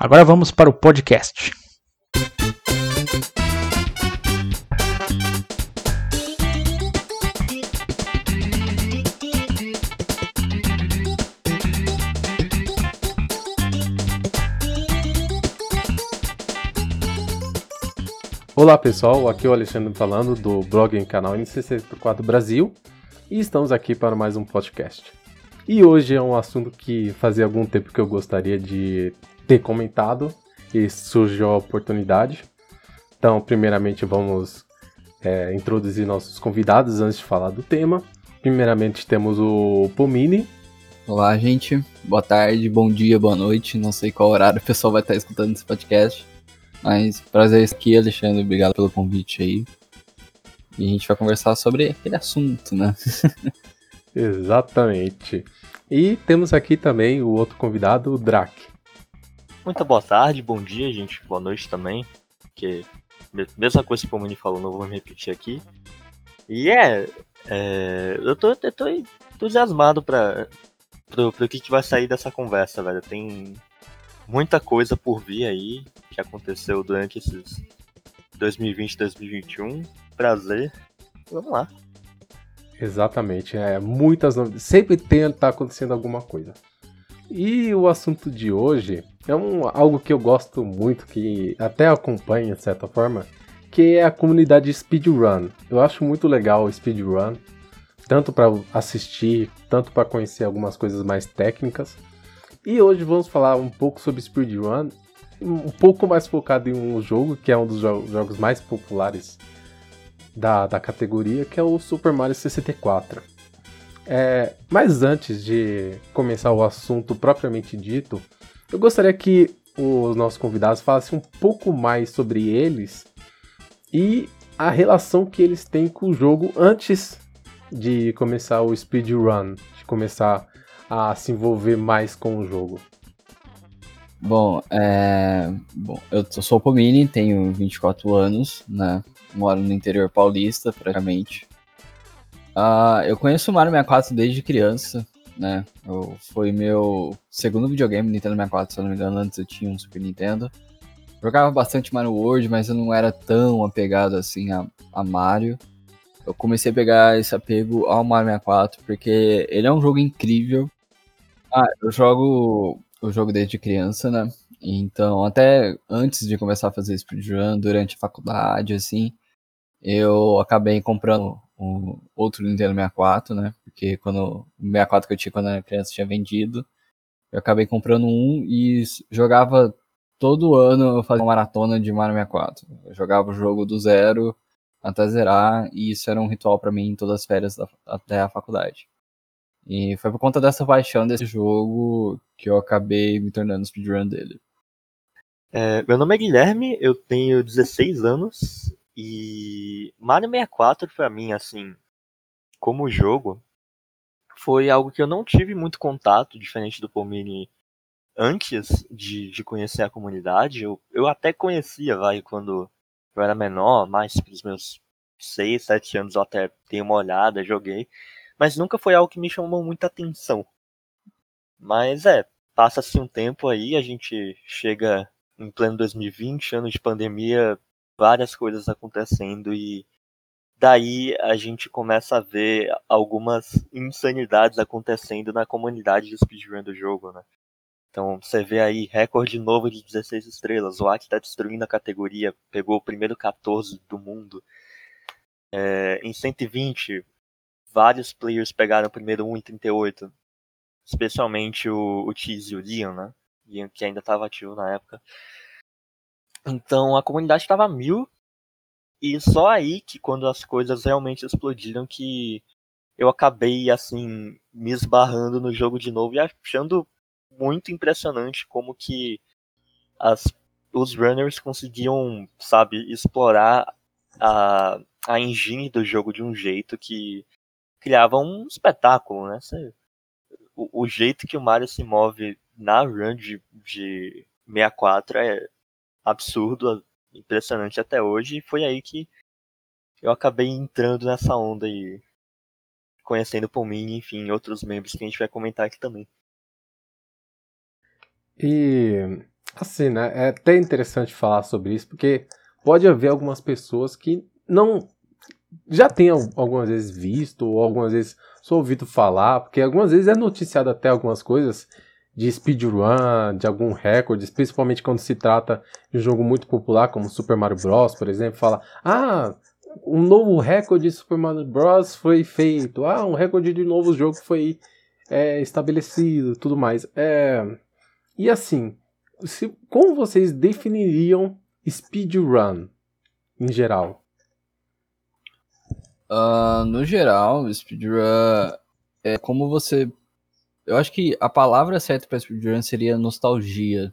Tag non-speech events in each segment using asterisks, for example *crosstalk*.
Agora vamos para o podcast. Olá pessoal, aqui é o Alexandre falando do blog e canal NC64 Brasil e estamos aqui para mais um podcast. E hoje é um assunto que fazia algum tempo que eu gostaria de ter comentado e surgiu a oportunidade. Então, primeiramente, vamos é, introduzir nossos convidados antes de falar do tema. Primeiramente, temos o Pomini. Olá, gente. Boa tarde, bom dia, boa noite. Não sei qual horário o pessoal vai estar escutando esse podcast. Mas prazer estar aqui, Alexandre. Obrigado pelo convite aí. E a gente vai conversar sobre aquele assunto, né? *laughs* Exatamente. E temos aqui também o outro convidado, o Drac. Muita boa tarde, bom dia, gente. Boa noite também. Que mesma coisa que o Mani falou, não vou me repetir aqui. E é, é eu, tô, eu tô entusiasmado para pro, pro que, que vai sair dessa conversa, velho. Tem muita coisa por vir aí que aconteceu durante esses 2020 2021. Prazer. Vamos lá. Exatamente, é muitas sempre tem tá acontecendo alguma coisa. E o assunto de hoje é um, algo que eu gosto muito, que até acompanha de certa forma, que é a comunidade speedrun. Eu acho muito legal o speedrun, tanto para assistir, tanto para conhecer algumas coisas mais técnicas. E hoje vamos falar um pouco sobre speedrun, um pouco mais focado em um jogo que é um dos jo jogos mais populares da, da categoria, que é o Super Mario 64. É, mas antes de começar o assunto propriamente dito, eu gostaria que os nossos convidados falassem um pouco mais sobre eles e a relação que eles têm com o jogo antes de começar o speedrun, de começar a se envolver mais com o jogo. Bom, é... Bom eu sou o Pomini, tenho 24 anos, né? Moro no interior paulista, praticamente. Uh, eu conheço o Mario 64 desde criança, né? Eu, foi meu segundo videogame Nintendo 64, se eu não me engano, antes eu tinha um Super Nintendo. Jogava bastante Mario World, mas eu não era tão apegado assim a, a Mario. Eu comecei a pegar esse apego ao Mario 64 porque ele é um jogo incrível. Ah, eu jogo o jogo desde criança, né? Então, até antes de começar a fazer speedrun, durante a faculdade, assim, eu acabei comprando um outro Nintendo 64, né? Porque quando o 64 que eu tinha quando era criança tinha vendido. Eu acabei comprando um e jogava todo ano eu fazia uma maratona de Mario 64. Eu jogava o jogo do zero até zerar e isso era um ritual para mim em todas as férias da, até a faculdade. E foi por conta dessa paixão desse jogo que eu acabei me tornando speedrun dele. É, meu nome é Guilherme, eu tenho 16 anos e Mario 64 para mim, assim, como jogo, foi algo que eu não tive muito contato, diferente do Pomini antes de, de conhecer a comunidade. Eu, eu até conhecia, vai, quando eu era menor, mais pelos meus 6, 7 anos eu até dei uma olhada, joguei. Mas nunca foi algo que me chamou muita atenção. Mas é, passa-se um tempo aí, a gente chega em pleno 2020, ano de pandemia, várias coisas acontecendo e daí a gente começa a ver algumas insanidades acontecendo na comunidade de speedrun do jogo, né? Então você vê aí recorde novo de 16 estrelas, o Aki está destruindo a categoria, pegou o primeiro 14 do mundo. É, em 120, vários players pegaram o primeiro 1 em 38, especialmente o, o e o Leon, né? Leon que ainda estava ativo na época. Então a comunidade estava mil. E só aí que quando as coisas realmente explodiram que eu acabei assim me esbarrando no jogo de novo e achando muito impressionante como que as os runners conseguiam, sabe, explorar a, a engine do jogo de um jeito que criava um espetáculo, né? o, o, jeito que o Mario se move na run de, de 64 é absurdo, impressionante até hoje, e foi aí que eu acabei entrando nessa onda e conhecendo o Pomini, enfim, outros membros que a gente vai comentar aqui também. E assim, né? É até interessante falar sobre isso, porque pode haver algumas pessoas que não já tenham algumas vezes visto ou algumas vezes só ouvido falar, porque algumas vezes é noticiado até algumas coisas de speedrun, de algum recorde, principalmente quando se trata de um jogo muito popular como Super Mario Bros, por exemplo, fala: "Ah, um novo recorde de Super Mario Bros foi feito. Ah, um recorde de novo jogo foi é, estabelecido, tudo mais. É, e assim, se, como vocês definiriam speedrun em geral? Uh, no geral, speedrun é como você. Eu acho que a palavra certa para speedrun seria nostalgia.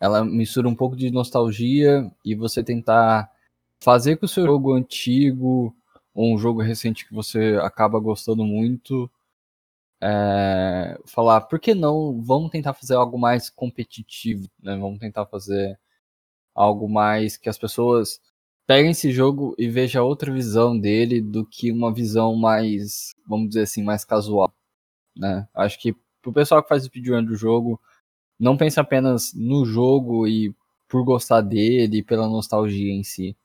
Ela mistura um pouco de nostalgia e você tentar fazer com o seu jogo antigo ou um jogo recente que você acaba gostando muito, é, falar, por que não, vamos tentar fazer algo mais competitivo, né? Vamos tentar fazer algo mais que as pessoas peguem esse jogo e vejam outra visão dele do que uma visão mais, vamos dizer assim, mais casual, né? Acho que pro pessoal que faz speedrun do jogo, não pense apenas no jogo e por gostar dele, pela nostalgia em si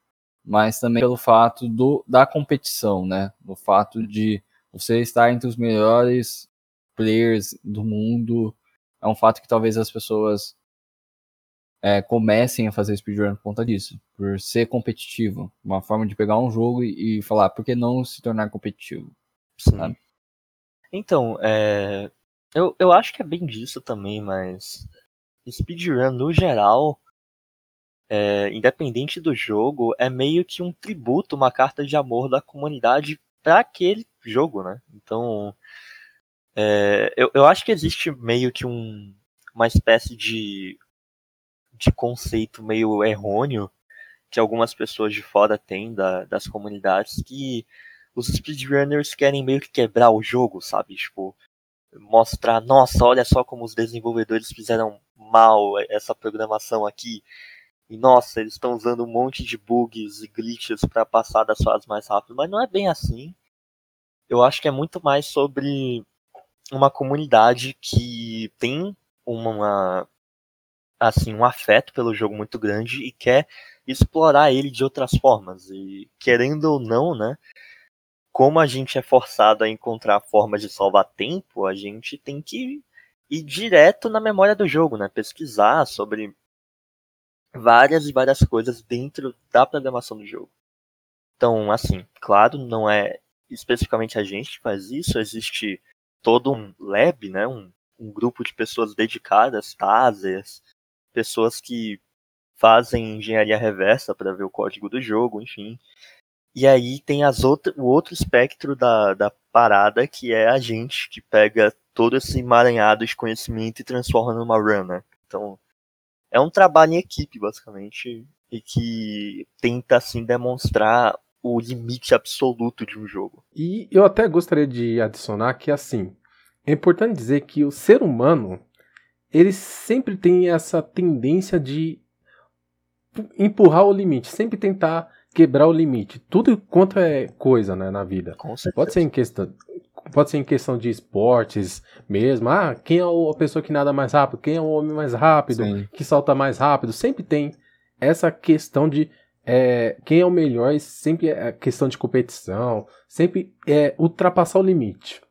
mas também pelo fato do, da competição, né? O fato de você estar entre os melhores players do mundo é um fato que talvez as pessoas é, comecem a fazer speedrun por conta disso, por ser competitivo, uma forma de pegar um jogo e, e falar por que não se tornar competitivo, sabe? Então, é, eu, eu acho que é bem disso também, mas speedrun no geral é, independente do jogo, é meio que um tributo, uma carta de amor da comunidade para aquele jogo, né? Então, é, eu, eu acho que existe meio que um, uma espécie de, de conceito meio errôneo que algumas pessoas de fora têm da, das comunidades que os speedrunners querem meio que quebrar o jogo, sabe? Tipo, mostrar, nossa, olha só como os desenvolvedores fizeram mal essa programação aqui. E nossa, eles estão usando um monte de bugs e glitches para passar das fases mais rápido, mas não é bem assim. Eu acho que é muito mais sobre uma comunidade que tem uma assim um afeto pelo jogo muito grande e quer explorar ele de outras formas e querendo ou não, né? Como a gente é forçado a encontrar formas de salvar tempo, a gente tem que ir direto na memória do jogo, né? Pesquisar sobre várias e várias coisas dentro da programação do jogo. Então, assim, claro, não é especificamente a gente que faz isso, existe todo um lab, né, um, um grupo de pessoas dedicadas, tasers, pessoas que fazem engenharia reversa para ver o código do jogo, enfim. E aí tem as outra, o outro espectro da, da parada, que é a gente que pega todo esse emaranhado de conhecimento e transforma numa run, né? Então, é um trabalho em equipe, basicamente, e que tenta, assim, demonstrar o limite absoluto de um jogo. E eu até gostaria de adicionar que, assim, é importante dizer que o ser humano, ele sempre tem essa tendência de empurrar o limite, sempre tentar quebrar o limite. Tudo quanto é coisa, né, na vida. Pode ser em questão, pode ser em questão de esportes mesmo. Ah, quem é a pessoa que nada mais rápido? Quem é o homem mais rápido? Sim. Que salta mais rápido? Sempre tem essa questão de é, quem é o melhor, sempre é questão de competição, sempre é ultrapassar o limite.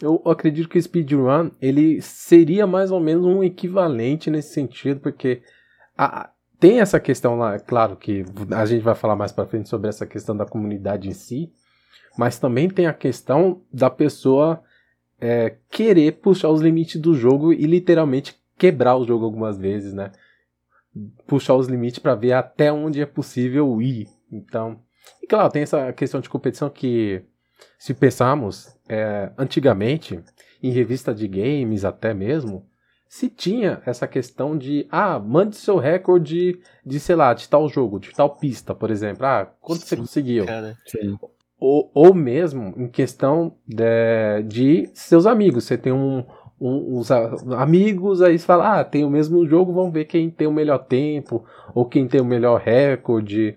Eu acredito que o speedrun ele seria mais ou menos um equivalente nesse sentido, porque a, tem essa questão lá, claro que a gente vai falar mais para frente sobre essa questão da comunidade em si, mas também tem a questão da pessoa é, querer puxar os limites do jogo e literalmente quebrar o jogo algumas vezes, né? Puxar os limites para ver até onde é possível ir. Então, e claro, tem essa questão de competição que, se pensarmos, é, antigamente, em revista de games até mesmo, se tinha essa questão de, ah, mande seu recorde de, sei lá, de tal jogo, de tal pista, por exemplo. Ah, quanto Sim, você conseguiu? Cara. Ou, ou mesmo em questão de, de seus amigos. Você tem um, um, uns amigos, aí você fala, ah, tem o mesmo jogo, vamos ver quem tem o melhor tempo, ou quem tem o melhor recorde,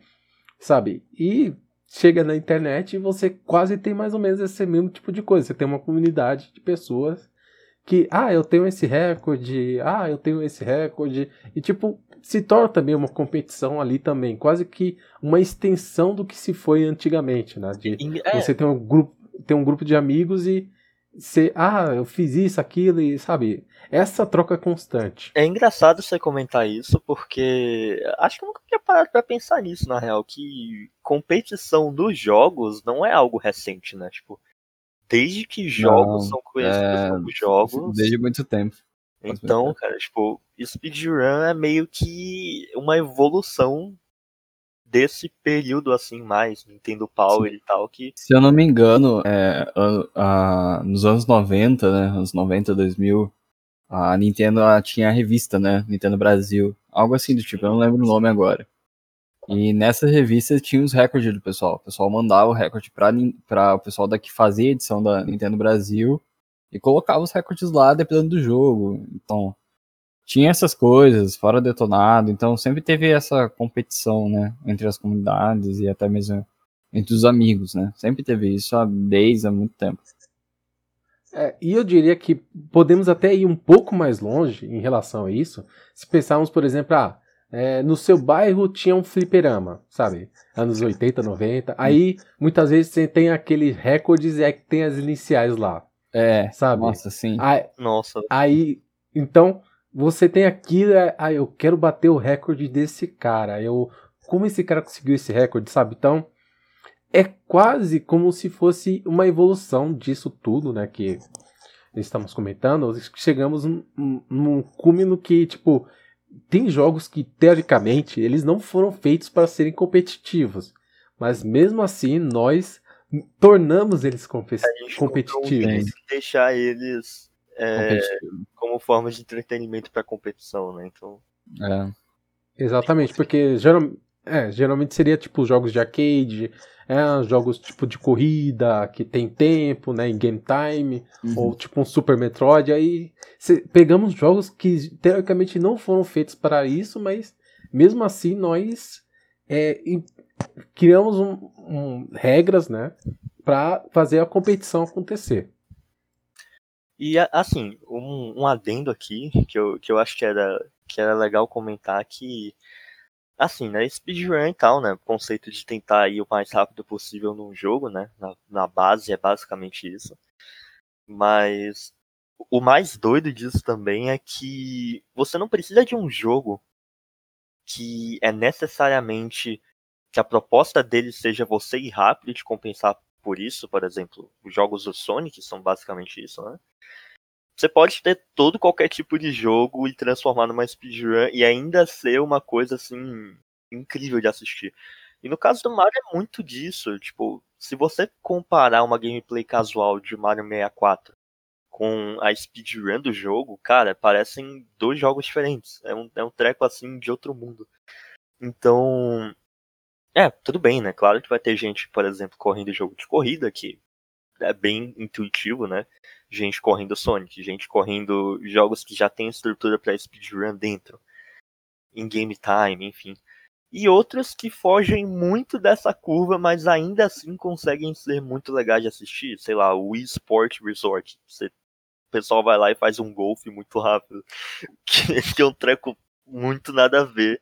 sabe? E chega na internet e você quase tem mais ou menos esse mesmo tipo de coisa. Você tem uma comunidade de pessoas que, ah, eu tenho esse recorde, ah, eu tenho esse recorde, e tipo, se torna também uma competição ali também, quase que uma extensão do que se foi antigamente, né? De é. você tem um grupo, tem um grupo de amigos e você, ah, eu fiz isso, aquilo, e sabe, essa troca constante. É engraçado você comentar isso, porque acho que eu nunca tinha parado pra pensar nisso, na real, que competição dos jogos não é algo recente, né? Tipo, desde que jogos não, são conhecidos é, como jogos. Desde muito tempo. Então, cara, tipo, speedrun é meio que uma evolução desse período assim mais Nintendo Power Sim. e tal que se eu não me engano é, a, a, nos anos 90 né anos 90 2000 a Nintendo tinha a revista né Nintendo Brasil algo assim do tipo eu não lembro o nome agora e nessa revista tinha os recordes do pessoal. O pessoal mandava o recorde para o pessoal daqui fazer a edição da Nintendo Brasil e colocava os recordes lá dependendo do jogo. Então, tinha essas coisas, fora detonado. Então, sempre teve essa competição, né, entre as comunidades e até mesmo entre os amigos, né? Sempre teve isso há, desde há muito tempo. É, e eu diria que podemos até ir um pouco mais longe em relação a isso, se pensarmos, por exemplo, ah, é, no seu bairro tinha um fliperama, sabe? Anos 80, 90. Aí, muitas vezes, você tem aqueles recordes e é que tem as iniciais lá. É, sabe? Nossa, sim. Aí, nossa. Aí, então, você tem aquilo, ah, eu quero bater o recorde desse cara. Eu, como esse cara conseguiu esse recorde, sabe? Então, é quase como se fosse uma evolução disso tudo, né? Que estamos comentando. Chegamos num, num cume no que, tipo, tem jogos que, teoricamente, eles não foram feitos para serem competitivos. Mas mesmo assim, nós tornamos eles competitivos. deixar eles é, como forma de entretenimento para competição, né? Então. É. Exatamente, porque geral, é, geralmente seria tipo jogos de arcade, é, jogos tipo de corrida que tem tempo, né, em game time, uhum. ou tipo um Super Metroid. Aí cê, pegamos jogos que teoricamente não foram feitos para isso, mas mesmo assim nós é, criamos um, um, regras, né, para fazer a competição acontecer. E assim, um, um adendo aqui que eu, que eu acho que era, que era legal comentar que assim, né, speedrun e tal, né, o conceito de tentar ir o mais rápido possível num jogo, né, na, na base é basicamente isso. Mas o mais doido disso também é que você não precisa de um jogo que é necessariamente que a proposta dele seja você ir rápido e te compensar por isso, por exemplo, os jogos do Sonic são basicamente isso, né? Você pode ter todo qualquer tipo de jogo e transformar numa speedrun e ainda ser uma coisa assim incrível de assistir. E no caso do Mario é muito disso, tipo, se você comparar uma gameplay casual de Mario 64 com a speedrun do jogo, cara, parecem dois jogos diferentes. É um, é um treco assim de outro mundo. Então, é, tudo bem, né? Claro que vai ter gente, por exemplo, correndo jogo de corrida que é bem intuitivo, né? Gente correndo Sonic, gente correndo jogos que já tem estrutura para speedrun dentro, em game time, enfim. E outros que fogem muito dessa curva, mas ainda assim conseguem ser muito legais de assistir. Sei lá, o Wii Sport Resort. Você, o pessoal vai lá e faz um golfe muito rápido. *laughs* Que, que é um treco muito nada a ver.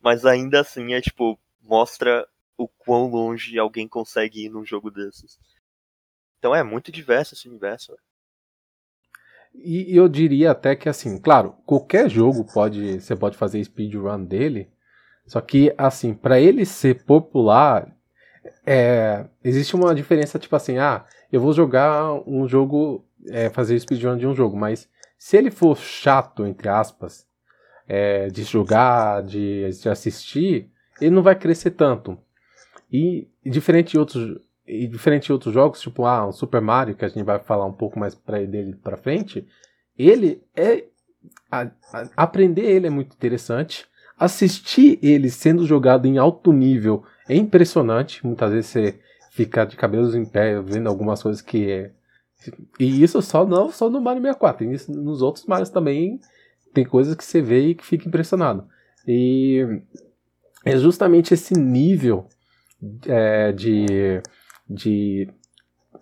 Mas ainda assim é tipo, mostra o quão longe alguém consegue ir num jogo desses. Então é muito diverso esse universo. E eu diria até que assim, claro, qualquer jogo pode, você pode fazer speedrun dele, só que assim, para ele ser popular, é, existe uma diferença tipo assim, ah, eu vou jogar um jogo, é, fazer speedrun de um jogo, mas se ele for chato entre aspas, é, de jogar, de, de assistir, ele não vai crescer tanto. E diferente de outros e diferente de outros jogos, tipo, ah, um Super Mario, que a gente vai falar um pouco mais pra dele pra frente, ele é a, a, aprender ele é muito interessante. Assistir ele sendo jogado em alto nível é impressionante. Muitas vezes você fica de cabelos em pé vendo algumas coisas que é. E isso só não só no Mario 64. Isso, nos outros Marios também tem coisas que você vê e que fica impressionado. E é justamente esse nível é, de, de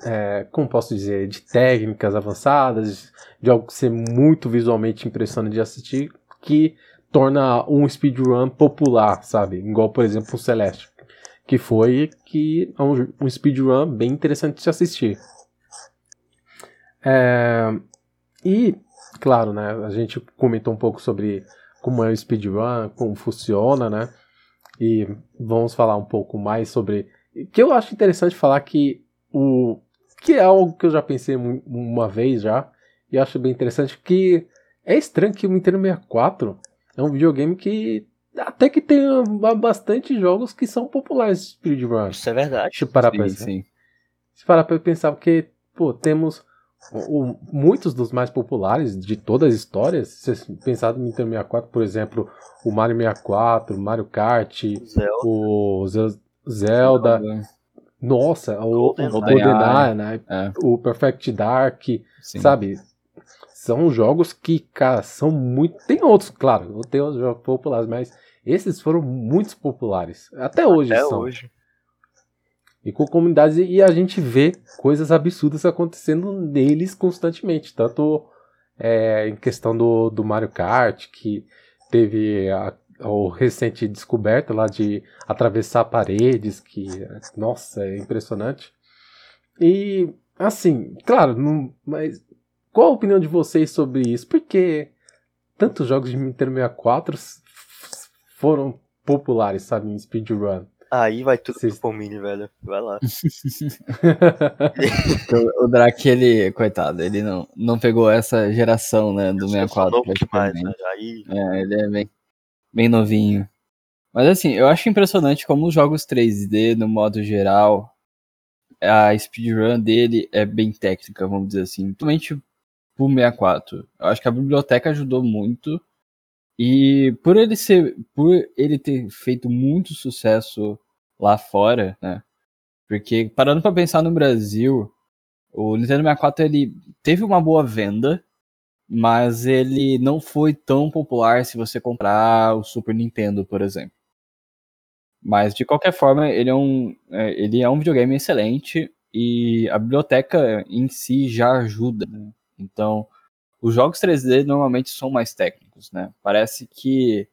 é, como posso dizer, de técnicas avançadas, de algo ser muito visualmente impressionante de assistir, que torna um speedrun popular, sabe? Igual, por exemplo, o Celeste, que foi que é um, um speedrun bem interessante de assistir. É, e, claro, né, a gente comentou um pouco sobre como é o speedrun, como funciona, né? E vamos falar um pouco mais sobre. Que eu acho interessante falar que o. Que é algo que eu já pensei uma vez já. E acho bem interessante que é estranho que o Nintendo 64 é um videogame que até que tem bastante jogos que são populares de speedrun. Isso é verdade. Se parar sim, pra pensar. Sim. Se parar pra pensar, porque, pô, temos o, muitos dos mais populares de todas as histórias, se você pensar no Nintendo 64, por exemplo, o Mario 64, o Mario Kart, Zelda. o Zelda, Zelda nossa, Golden o, o GoldenEye, né? É. o Perfect Dark, Sim. sabe? São jogos que, cara, são muito. Tem outros, claro, tem outros jogos populares, mas esses foram muito populares. Até hoje Até são. Hoje e com comunidades e a gente vê coisas absurdas acontecendo neles constantemente, tanto é, em questão do, do Mario Kart, que teve a, a recente descoberta lá de atravessar paredes, que, nossa, é impressionante. E, assim, claro, não, mas qual a opinião de vocês sobre isso? Porque tantos jogos de Nintendo 64 foram populares, sabe, em speedrun. Aí vai tudo Cês... pro Pomini, velho. Vai lá. *laughs* o, o Drake, ele, coitado, ele não, não pegou essa geração, né, do 64. Demais, né? Aí... É, ele é bem, bem novinho. Mas assim, eu acho impressionante como os jogos 3D, no modo geral, a speedrun dele é bem técnica, vamos dizer assim. Principalmente pro 64. Eu acho que a biblioteca ajudou muito e por ele ser, por ele ter feito muito sucesso lá fora, né? Porque parando para pensar no Brasil, o Nintendo 64 ele teve uma boa venda, mas ele não foi tão popular se você comprar o Super Nintendo, por exemplo. Mas de qualquer forma, ele é um, é, ele é um videogame excelente e a biblioteca em si já ajuda. Né? Então, os jogos 3D normalmente são mais técnicos, né? Parece que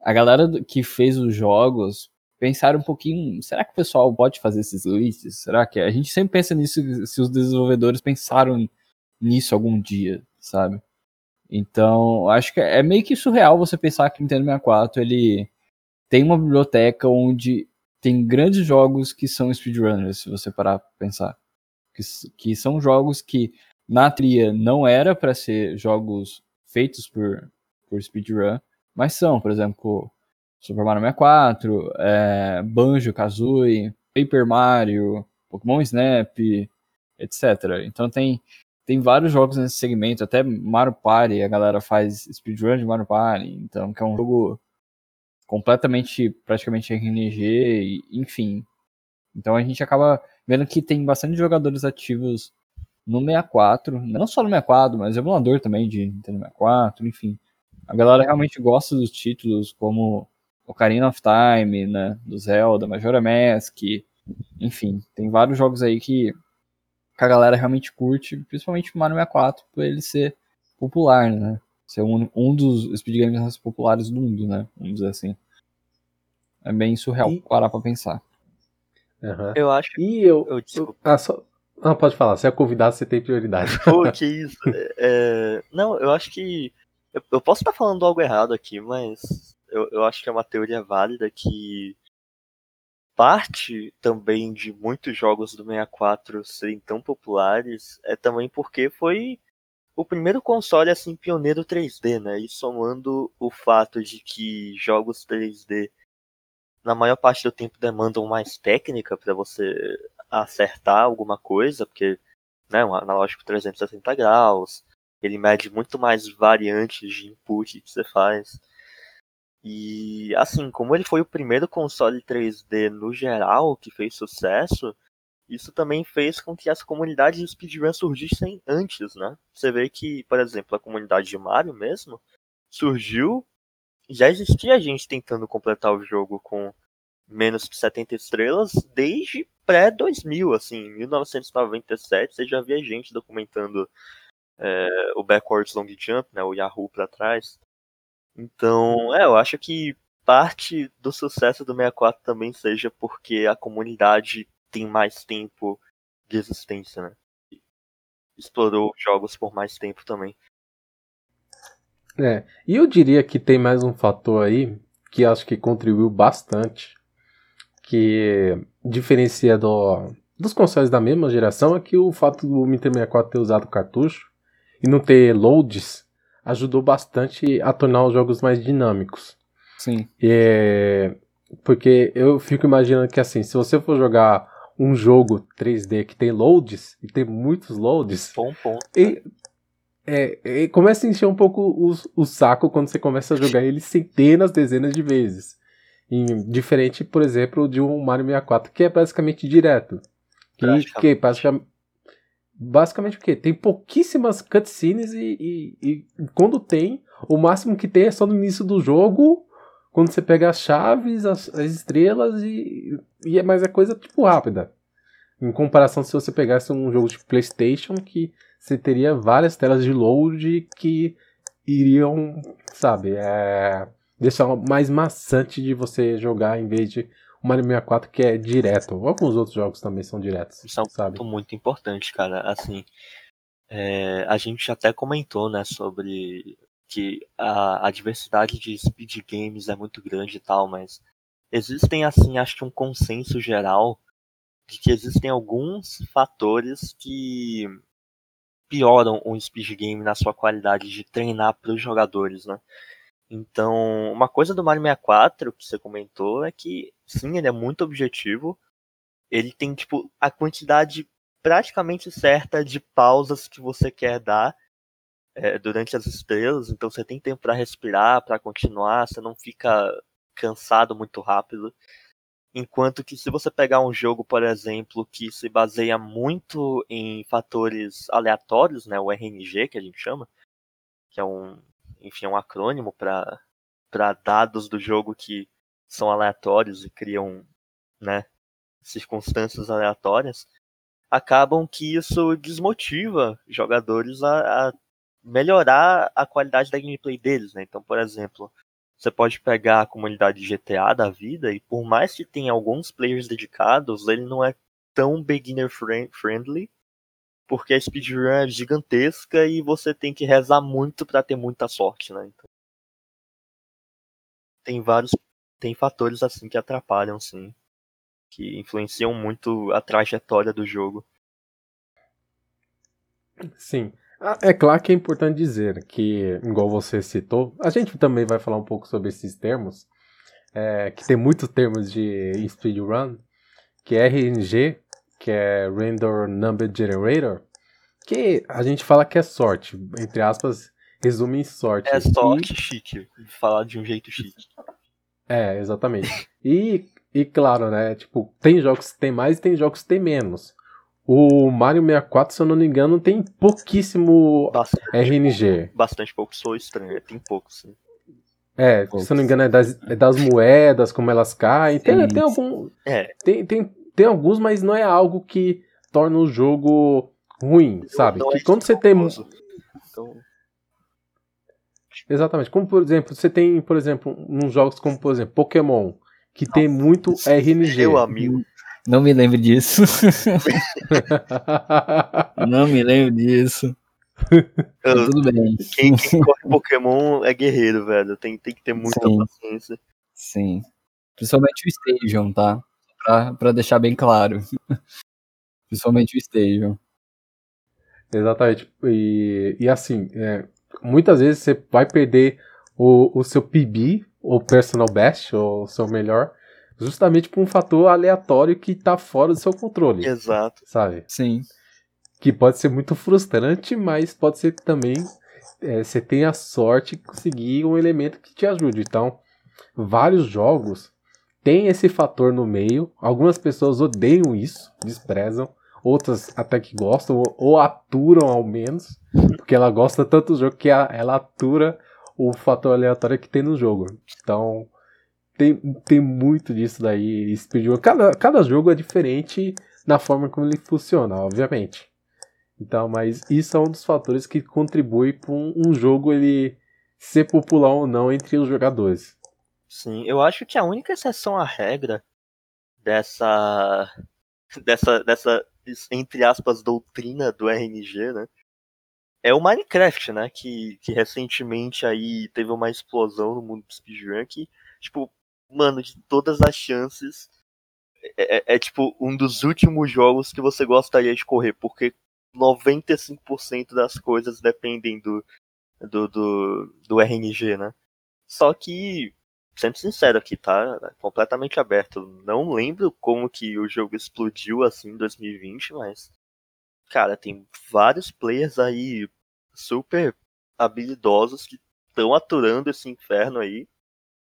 a galera que fez os jogos pensaram um pouquinho, será que o pessoal pode fazer esses glitches? Será que a gente sempre pensa nisso se os desenvolvedores pensaram nisso algum dia, sabe? Então, acho que é meio que surreal você pensar que o Nintendo 64 ele tem uma biblioteca onde tem grandes jogos que são speedrunners, se você parar pra pensar. Que, que são jogos que na tria não era para ser jogos feitos por, por speedrun, mas são, por exemplo, Super Mario 64, é, Banjo Kazooie, Paper Mario, Pokémon Snap, etc. Então tem, tem vários jogos nesse segmento, até Mario Party, a galera faz speedrun de Mario Party, então que é um jogo completamente, praticamente RNG, enfim. Então a gente acaba vendo que tem bastante jogadores ativos no 64, não só no 64, mas emulador também de Nintendo 64, enfim. A galera realmente gosta dos títulos como Ocarina of Time, né, do Zelda, Majora Mask, enfim, tem vários jogos aí que, que a galera realmente curte, principalmente o Mario 64, por ele ser popular, né, ser um, um dos speed games mais populares do mundo, né, vamos dizer assim. É bem surreal e... parar pra pensar. Uhum. Eu acho. E eu. eu, eu ah, só, não, pode falar. Se é convidado, você tem prioridade. *laughs* Pô, que isso. É, não, eu acho que. Eu, eu, posso estar falando algo errado aqui, mas eu, eu acho que é uma teoria válida que parte também de muitos jogos do 64 serem tão populares é também porque foi o primeiro console assim pioneiro 3D, né? E somando o fato de que jogos 3D na maior parte do tempo demandam mais técnica para você acertar alguma coisa, porque né, um analógico 360 graus, Ele mede muito mais variantes de input que você faz. E assim, como ele foi o primeiro console 3D no geral que fez sucesso, isso também fez com que as comunidades de speedrun surgissem antes, né? Você vê que, por exemplo, a comunidade de Mario mesmo surgiu, já existia gente tentando completar o jogo com menos de 70 estrelas desde pré-2000, assim, 1997, você já via gente documentando é, o backwards long jump, né, o Yahoo para trás. Então, é, eu acho que parte do sucesso do 64 também seja porque a comunidade tem mais tempo de existência, né? Explorou jogos por mais tempo também. É, e eu diria que tem mais um fator aí que acho que contribuiu bastante, que diferencia do, dos consoles da mesma geração, é que o fato do Nintendo 64 ter usado cartucho e não ter loads ajudou bastante a tornar os jogos mais dinâmicos. Sim. É, porque eu fico imaginando que assim, se você for jogar um jogo 3D que tem loads, e tem muitos loads, Bom ponto. e, é, e começa a encher um pouco o, o saco quando você começa a jogar ele centenas, dezenas de vezes. Em, diferente, por exemplo, de um Mario 64, que é basicamente direto. Que, Praticamente. que basicamente, basicamente o quê? Tem pouquíssimas cutscenes e, e, e quando tem, o máximo que tem é só no início do jogo, quando você pega as chaves, as, as estrelas e, e é mais é coisa tipo rápida. Em comparação se você pegasse um jogo de PlayStation que você teria várias telas de load que iriam, sabe, é, deixar mais maçante de você jogar em vez de Mario 64 que é direto. Alguns outros jogos também são diretos, Isso é um sabe? ponto muito importante, cara. Assim, é, a gente até comentou, né, sobre que a, a diversidade de speed games é muito grande e tal, mas existem, assim, acho que um consenso geral de que existem alguns fatores que pioram um speed game na sua qualidade de treinar para os jogadores, né? Então, uma coisa do Mario 64 que você comentou é que, sim, ele é muito objetivo. Ele tem, tipo, a quantidade praticamente certa de pausas que você quer dar é, durante as estrelas. Então, você tem tempo para respirar, para continuar, você não fica cansado muito rápido. Enquanto que se você pegar um jogo, por exemplo, que se baseia muito em fatores aleatórios, né, o RNG que a gente chama, que é um, enfim, é um acrônimo para dados do jogo que são aleatórios e criam, né, circunstâncias aleatórias, acabam que isso desmotiva jogadores a, a melhorar a qualidade da gameplay deles, né? Então, por exemplo, você pode pegar a comunidade GTA da vida e por mais que tenha alguns players dedicados, ele não é tão beginner friend- friendly, porque a speedrun é gigantesca e você tem que rezar muito pra ter muita sorte, né? Então, tem vários tem fatores assim que atrapalham, sim, que influenciam muito a trajetória do jogo. Sim. Ah, É claro que é importante dizer que, igual você citou, a gente também vai falar um pouco sobre esses termos, é, que tem muitos termos de speedrun, que é RNG, que é Render Number Generator, que a gente fala que é sorte, entre aspas, resume em sorte. É E- sorte chique, falar de um jeito chique. É, exatamente. E, e claro, né? Tipo, tem jogos que tem mais e tem jogos que tem menos. O Mario 64, se eu não me engano, tem pouquíssimo Bastante, RNG. bastante pouco, sou estranho, tem pouco, sim. É, se eu não me engano, é das, é das moedas, como elas caem. Tem, Sim. tem algum. É, Tem, tem, tem alguns, mas não é algo que torna o jogo ruim, sabe? não que é quando você tem. famoso. Então, Exatamente. Como, por exemplo, você tem, por exemplo, uns jogos como, por exemplo, Pokémon, que tem muito RNG. meu amigo, Não me lembro disso. *laughs* Não me lembro disso. eu- Tudo bem. quem, quem corre Pokémon é guerreiro, velho. Tem, tem que ter muita Sim. paciência. Sim. Principalmente o Station, tá? Pra, pra deixar bem claro. Principalmente o Station. Exatamente. E, e assim, é, muitas vezes você vai perder o, o seu PB, ou Personal Best, ou o seu melhor, justamente por um fator aleatório que tá fora do seu controle, Exato. sabe? Sim. que pode ser muito frustrante, mas pode ser que também é, você tenha a sorte de conseguir um elemento que te ajude. Então, vários jogos têm esse fator no meio. Algumas pessoas odeiam isso, desprezam. Outras até que gostam, ou, aturam ao menos, porque ela gosta tanto do jogo que ela atura o fator aleatório que tem no jogo. Então, tem, tem muito disso daí. Cada, cada jogo é diferente na forma como ele funciona, obviamente. Então, mas isso é um dos fatores que contribui para um, um, jogo ele ser popular ou não entre os jogadores. Sim, eu acho que a única exceção à regra dessa *laughs* dessa dessa entre aspas doutrina do RNG, né? É o Minecraft, né? Que, que recentemente aí teve uma explosão no mundo do speedrun que, tipo, mano, de todas as chances, é, é, é, tipo um dos últimos jogos que você gostaria de correr, porque 95% das coisas dependem do, do, do, do RNG, né? Só que, sendo sincero aqui, tá? Completamente aberto. Não lembro como que o jogo explodiu assim em 2020, mas. Cara, tem vários players aí super habilidosos que estão aturando esse inferno aí,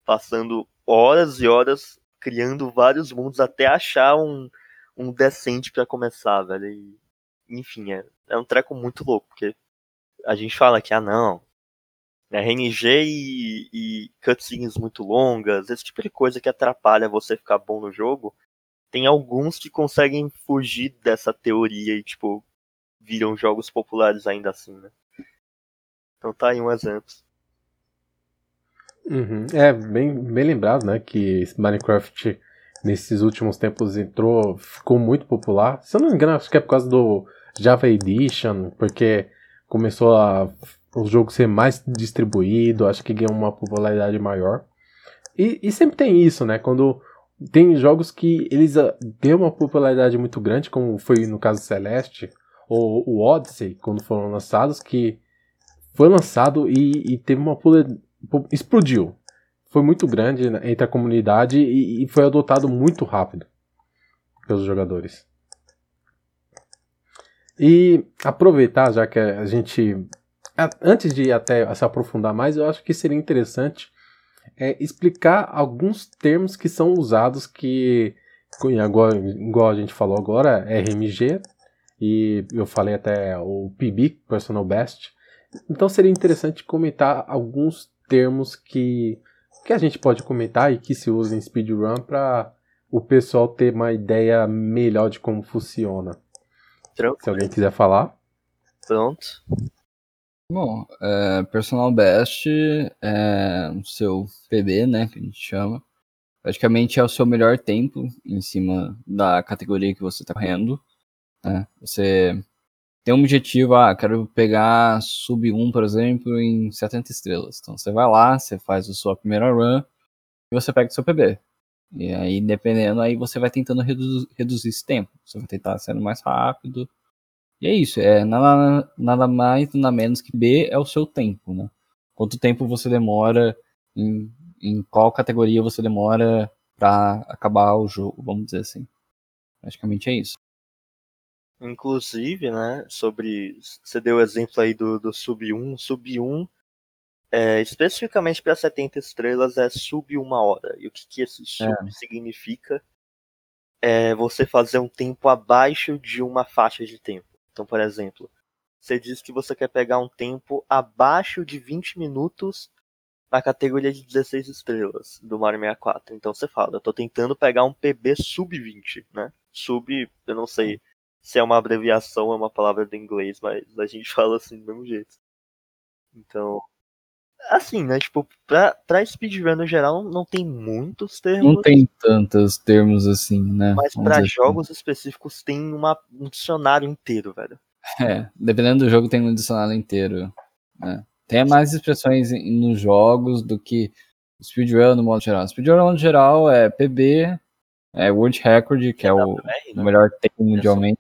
passando horas e horas criando vários mundos até achar um, um decente para começar, velho. E, enfim, é, é um treco muito louco, porque a gente fala que, ah, não, RNG e, e cutscenes muito longas, esse tipo de coisa que atrapalha você ficar bom no jogo, tem alguns que conseguem fugir dessa teoria e, tipo, viram jogos populares ainda assim, né? Então tá aí um exemplo. Uhum. É, bem, bem lembrado, né? Que Minecraft nesses últimos tempos entrou, ficou muito popular. Se eu não me engano, acho que é por causa do Java Edition, porque começou a o jogo ser mais distribuído, acho que ganhou uma popularidade maior. E, e sempre tem isso, né? Quando tem jogos que eles uh, ganham uma popularidade muito grande, como foi no caso Celeste, ou o Odyssey, quando foram lançados, que foi lançado e, e teve uma explodiu. Foi muito grande entre a comunidade e, e foi adotado muito rápido pelos jogadores. E aproveitar, já que a gente. Antes de até se aprofundar mais, eu acho que seria interessante é, explicar alguns termos que são usados que, agora, igual a gente falou agora, RMG, e eu falei até o PB, Personal Best. Então seria interessante comentar alguns termos que, que a gente pode comentar e que se usa em speedrun para o pessoal ter uma ideia melhor de como funciona. Tranquilo. Se alguém quiser falar. Pronto. Bom, é, Personal Best é o seu PB, né, que a gente chama. Praticamente é o seu melhor tempo em cima da categoria que você está correndo. Né? Você tem um objetivo, ah, quero pegar sub 1, por exemplo, em 70 estrelas. Então você vai lá, você faz a sua primeira run e você pega o seu PB. E aí, dependendo, aí você vai tentando reduzir, reduzir esse tempo. Você vai tentar ser mais rápido. E é isso, é nada, nada mais, nada menos que B é o seu tempo, né? Quanto tempo você demora, em, em qual categoria você demora para acabar o jogo, vamos dizer assim. Praticamente é isso. Inclusive, né, sobre. Você deu o exemplo aí do, do Sub 1. Sub 1, é, especificamente para 70 estrelas, é sub uma hora. E o que, que esse sub é. significa? É você fazer um tempo abaixo de uma faixa de tempo. Então, por exemplo, você diz que você quer pegar um tempo abaixo de 20 minutos na categoria de 16 estrelas do Mario 64. Então você fala, eu tô tentando pegar um PB sub 20, né? Sub, eu não sei se é uma abreviação, é uma palavra do inglês, mas a gente *laughs* fala assim do mesmo jeito. Então, assim, né? Tipo, pra, pra speedrun no geral não tem muitos termos. Não tem tantos termos assim, né? Mas pra assim. jogos assim. específicos tem uma, um dicionário inteiro, velho. É, dependendo do jogo tem um dicionário inteiro. Né? Tem mais expressões nos jogos do que speedrun no modo geral. Speedrun no modo geral é PB, é World Record, que é, é o, né? o melhor tempo mundialmente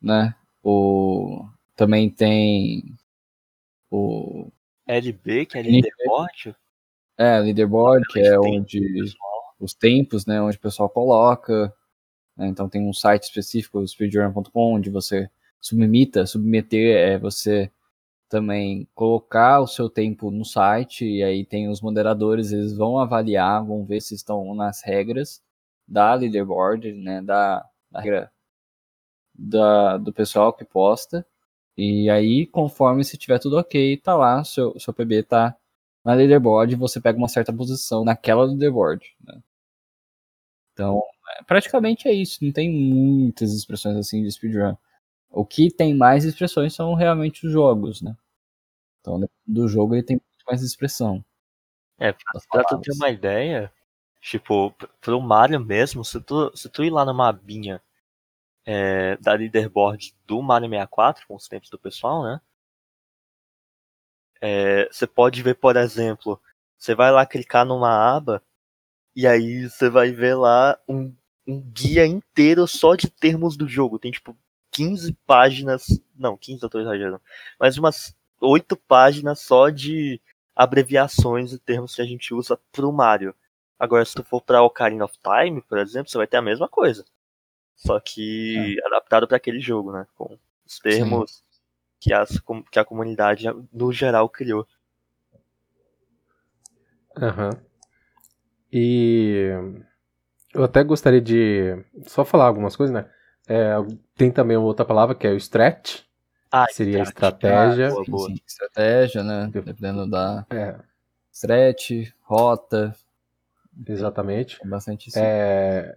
né? O também tem o LB, que é leaderboard. É, leaderboard, que é onde os tempos, né, onde o pessoal coloca. Né? Então tem um site específico, speedrun.com, onde você submita, submeter é você também colocar o seu tempo no site e aí tem os moderadores, eles vão avaliar, vão ver se estão nas regras da leaderboard, né, da, da regra da, do pessoal que posta. E aí, conforme se tiver tudo ok, tá lá, seu, seu PB tá na leaderboard, você pega uma certa posição naquela leaderboard. Né? Então, é, praticamente é isso, não tem muitas expressões assim de speedrun. O que tem mais expressões são realmente os jogos, né? Então, do jogo ele tem muito mais expressão. É, pra tu ter uma ideia, tipo, pro Mario mesmo, se tu, se tu ir lá numa abinha é, da leaderboard do Mario 64, com os tempos do pessoal, né? É, você pode ver, por exemplo, você vai lá clicar numa aba e aí você vai ver lá um, um guia inteiro só de termos do jogo. Tem tipo 15 páginas. Não, 15 eu tô exagerando. Mas umas 8 páginas só de abreviações e termos que a gente usa pro Mario. Agora, se tu for pra Ocarina of Time, por exemplo, você vai ter a mesma coisa. Só que é. adaptado para aquele jogo, né? Com os termos que, as, que a comunidade, no geral, criou. Aham. Uhum. E eu até gostaria de só falar algumas coisas, né? É, tem também outra palavra que é o stretch. Ah, seria stretch. estratégia. Ah, boa, boa. Sim, estratégia, né? Dependendo da é. stretch, rota. Exatamente. Tem bastante isso. É,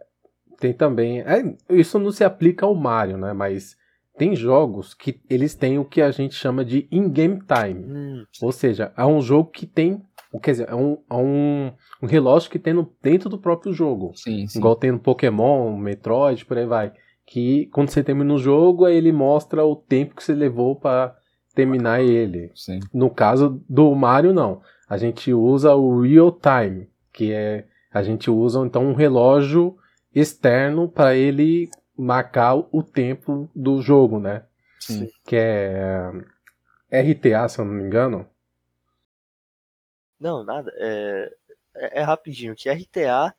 tem também. É, isso não se aplica ao Mario, né? Mas tem jogos que eles têm o que a gente chama de in-game time. Hum. Ou seja, é um jogo que tem. Quer dizer, é um, é um, um relógio que tem no, dentro do próprio jogo. Sim, sim. Igual tem no Pokémon, Metroid, por aí vai. Que quando você termina o jogo, aí ele mostra o tempo que você levou para terminar ele. Sim. No caso do Mario, não. A gente usa o real time, que é. A gente usa então um relógio externo para ele marcar o tempo do jogo, né? Sim. Que é RTA, se eu não me engano. Não, nada. É, é, é rapidinho. Que RTA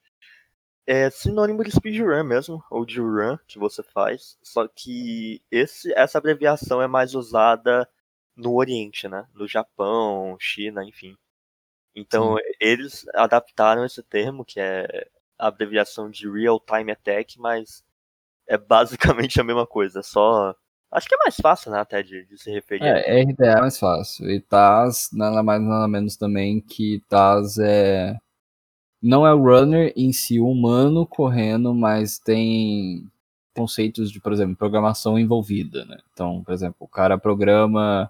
é sinônimo de speedrun mesmo, ou de run que você faz. Só que esse, essa abreviação é mais usada no Oriente, né? No Japão, China, enfim. Então Sim. eles adaptaram esse termo, que é a abreviação de Real Time Attack, mas é basicamente a mesma coisa, só. Acho que é mais fácil, né, até de, de se referir. É, RDA é mais fácil. E TAS, nada mais nada menos também que TAS é. Não é o runner em si humano correndo, mas tem conceitos de, por exemplo, programação envolvida, né? Então, por exemplo, o cara programa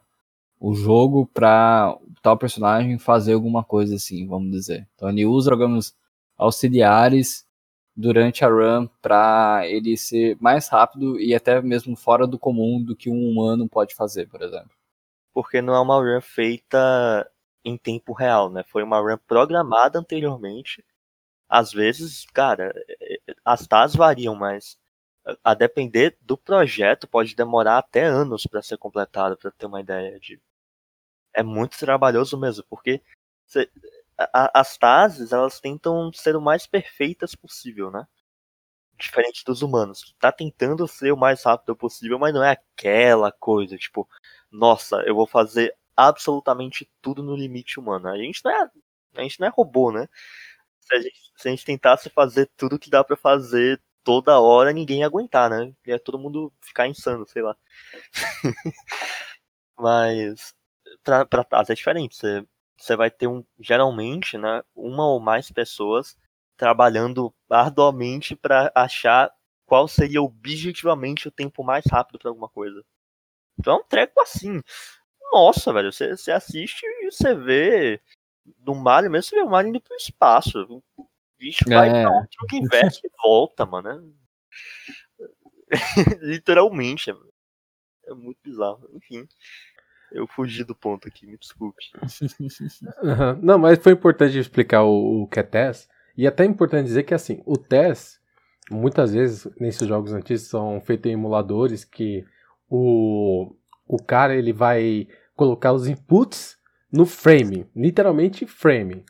o jogo para tal personagem fazer alguma coisa assim, vamos dizer. Então ele usa programas auxiliares durante a run para ele ser mais rápido e até mesmo fora do comum do que um humano pode fazer, por exemplo. Porque não é uma run feita em tempo real, né? Foi uma run programada anteriormente. Às vezes, cara, as TAs variam, mas a depender do projeto pode demorar até anos para ser completado, para ter uma ideia de é muito trabalhoso mesmo, porque as TASes, elas tentam ser o mais perfeitas possível, né? Diferente dos humanos. Tá tentando ser o mais rápido possível, mas não é aquela coisa, tipo, nossa, eu vou fazer absolutamente tudo no limite humano. A gente não é, a gente não é robô, né? Se a gente, se a gente tentasse fazer tudo que dá para fazer toda hora, ninguém ia aguentar, né? Ia todo mundo ficar insano, sei lá. *laughs* mas pra, pra TAS é diferente. Você você vai ter um, geralmente, né, uma ou mais pessoas trabalhando arduamente para achar qual seria objetivamente o tempo mais rápido para alguma coisa. Então é um treco assim. Nossa, velho, você, você assiste e você vê no Mario mesmo, você vê o Mario indo pro espaço. O bicho vai é. pra outro que investe e volta, mano. *laughs* Literalmente. É, é muito bizarro. Enfim. Eu fugi do ponto aqui, me desculpe. *laughs* uhum. Não, mas foi importante explicar o, o que é TES. E é até importante dizer que assim, o TES, muitas vezes nesses jogos antigos são feitos em emuladores que o, o cara ele vai colocar os inputs no frame, literalmente frame,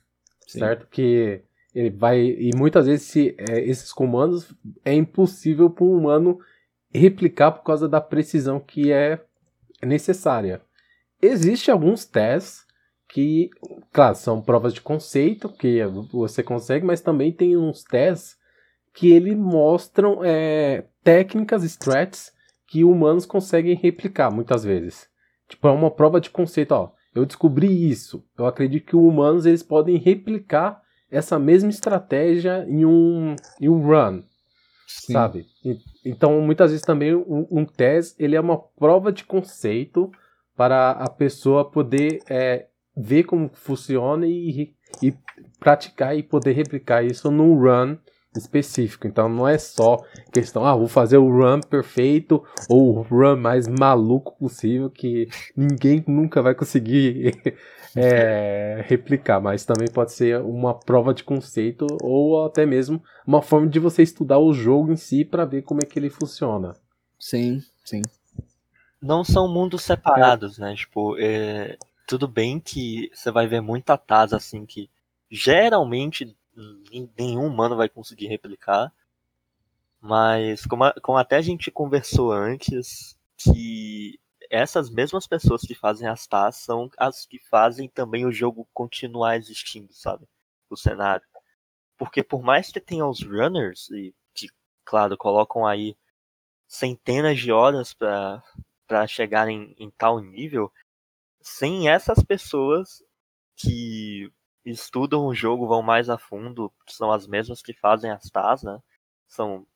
Sim. certo? Que ele vai e muitas vezes se, é, esses comandos é impossível para um humano replicar por causa da precisão que é necessária. Existem alguns testes que, claro, são provas de conceito que você consegue, mas também tem uns testes que ele mostram é, técnicas, strats que humanos conseguem replicar muitas vezes. Tipo, é uma prova de conceito, ó. Eu descobri isso. Eu acredito que humanos eles podem replicar essa mesma estratégia em um, em um run, Sim. sabe? Então, muitas vezes também um, um teste ele é uma prova de conceito para a pessoa poder é, ver como funciona e, e praticar e poder replicar isso num run específico. Então não é só questão, ah, vou fazer o run perfeito ou o run mais maluco possível que ninguém nunca vai conseguir *laughs* é, replicar, mas também pode ser uma prova de conceito ou até mesmo uma forma de você estudar o jogo em si para ver como é que ele funciona. Sim, sim. Não são mundos separados, é. né? Tipo, é, tudo bem que você vai ver muita TAS assim que geralmente nenhum humano vai conseguir replicar. Mas como, a, como até a gente conversou antes, que essas mesmas pessoas que fazem as TAs são as que fazem também o jogo continuar existindo, sabe? O cenário. Porque por mais que tenha os runners, e que, claro, colocam aí centenas de horas para chegar em, em tal nível, sem essas pessoas que estudam o jogo, vão mais a fundo, são as mesmas que fazem as TAs, né? São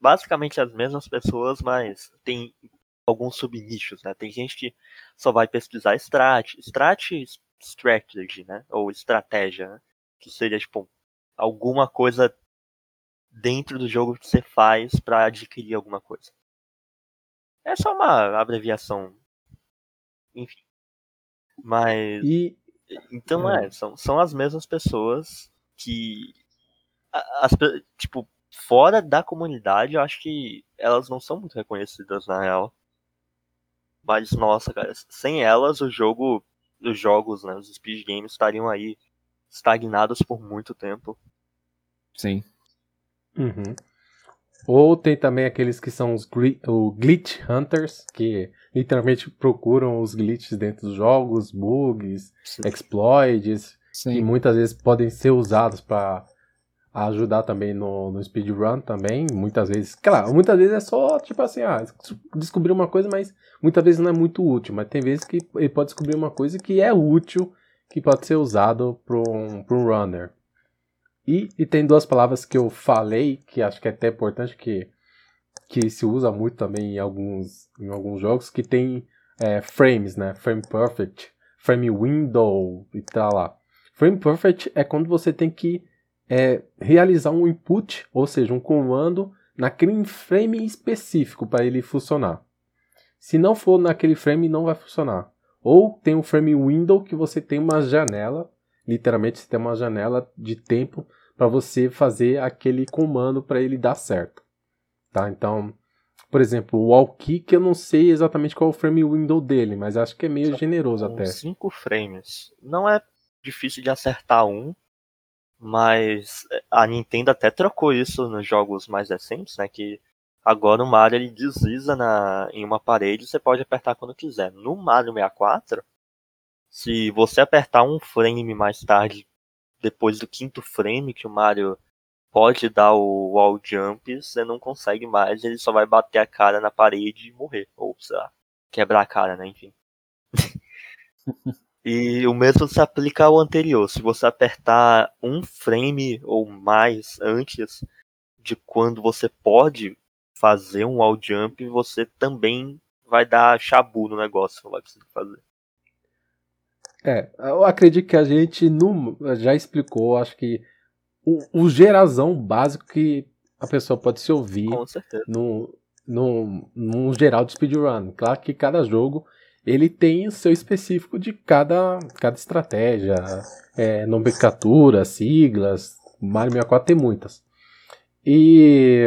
basicamente as mesmas pessoas, mas tem alguns subnichos, né? Tem gente que só vai pesquisar strat, strat strategy, né? Ou estratégia, né? Que seria tipo alguma coisa dentro do jogo que você faz para adquirir alguma coisa. É só uma abreviação, enfim. Mas. E... Então é, é são, são as mesmas pessoas que. As, tipo, fora da comunidade, eu acho que elas não são muito reconhecidas na real. Mas, nossa, cara, sem elas o jogo. Os jogos, né? Os speed games estariam aí estagnados por muito tempo. Sim. Uhum. Ou tem também aqueles que são os gl o glitch hunters, que literalmente procuram os glitches dentro dos jogos, bugs, Sim. exploits, Sim. e muitas vezes podem ser usados para ajudar também no, no speedrun também, muitas vezes. Claro, muitas vezes é só, tipo assim, ah, descobrir uma coisa, mas muitas vezes não é muito útil. Mas tem vezes que ele pode descobrir uma coisa que é útil, que pode ser usado para um, um runner. E, e tem duas palavras que eu falei, que acho que é até importante, que, que se usa muito também em alguns, em alguns jogos, que tem é, frames, né? Frame perfect, frame window e tal lá. Frame perfect é quando você tem que é, realizar um input, ou seja, um comando naquele frame específico para ele funcionar. Se não for naquele frame, não vai funcionar. Ou tem um frame window que você tem uma janela, literalmente você tem uma janela de tempo para você fazer aquele comando para ele dar certo. Tá? Então, por exemplo, o wall kick eu não sei exatamente qual é o frame window dele, mas acho que é meio generoso até. Cinco frames. Não é difícil de acertar um, mas a Nintendo até trocou isso nos jogos mais recentes, né? Que agora o Mario ele desliza na, em uma parede e você pode apertar quando quiser. No Mario 64, se você apertar um frame mais tarde depois do quinto frame que o Mario pode dar o wall jump, você não consegue mais, ele só vai bater a cara na parede e morrer. Ou, sei lá, quebrar a cara, né? Enfim. *laughs* e o mesmo se aplica ao anterior. Se você apertar um frame ou mais antes de quando você pode fazer um wall jump, você também vai dar chabu no negócio, não vai conseguir fazer. É, eu acredito que a gente não, já explicou, acho que o, o gerazão básico que a pessoa pode se ouvir Com certeza. No, no, no geral de speedrun. Claro que cada jogo ele tem o seu específico de cada, cada estratégia, é, nomenclatura, siglas. Mario 64 tem muitas. E,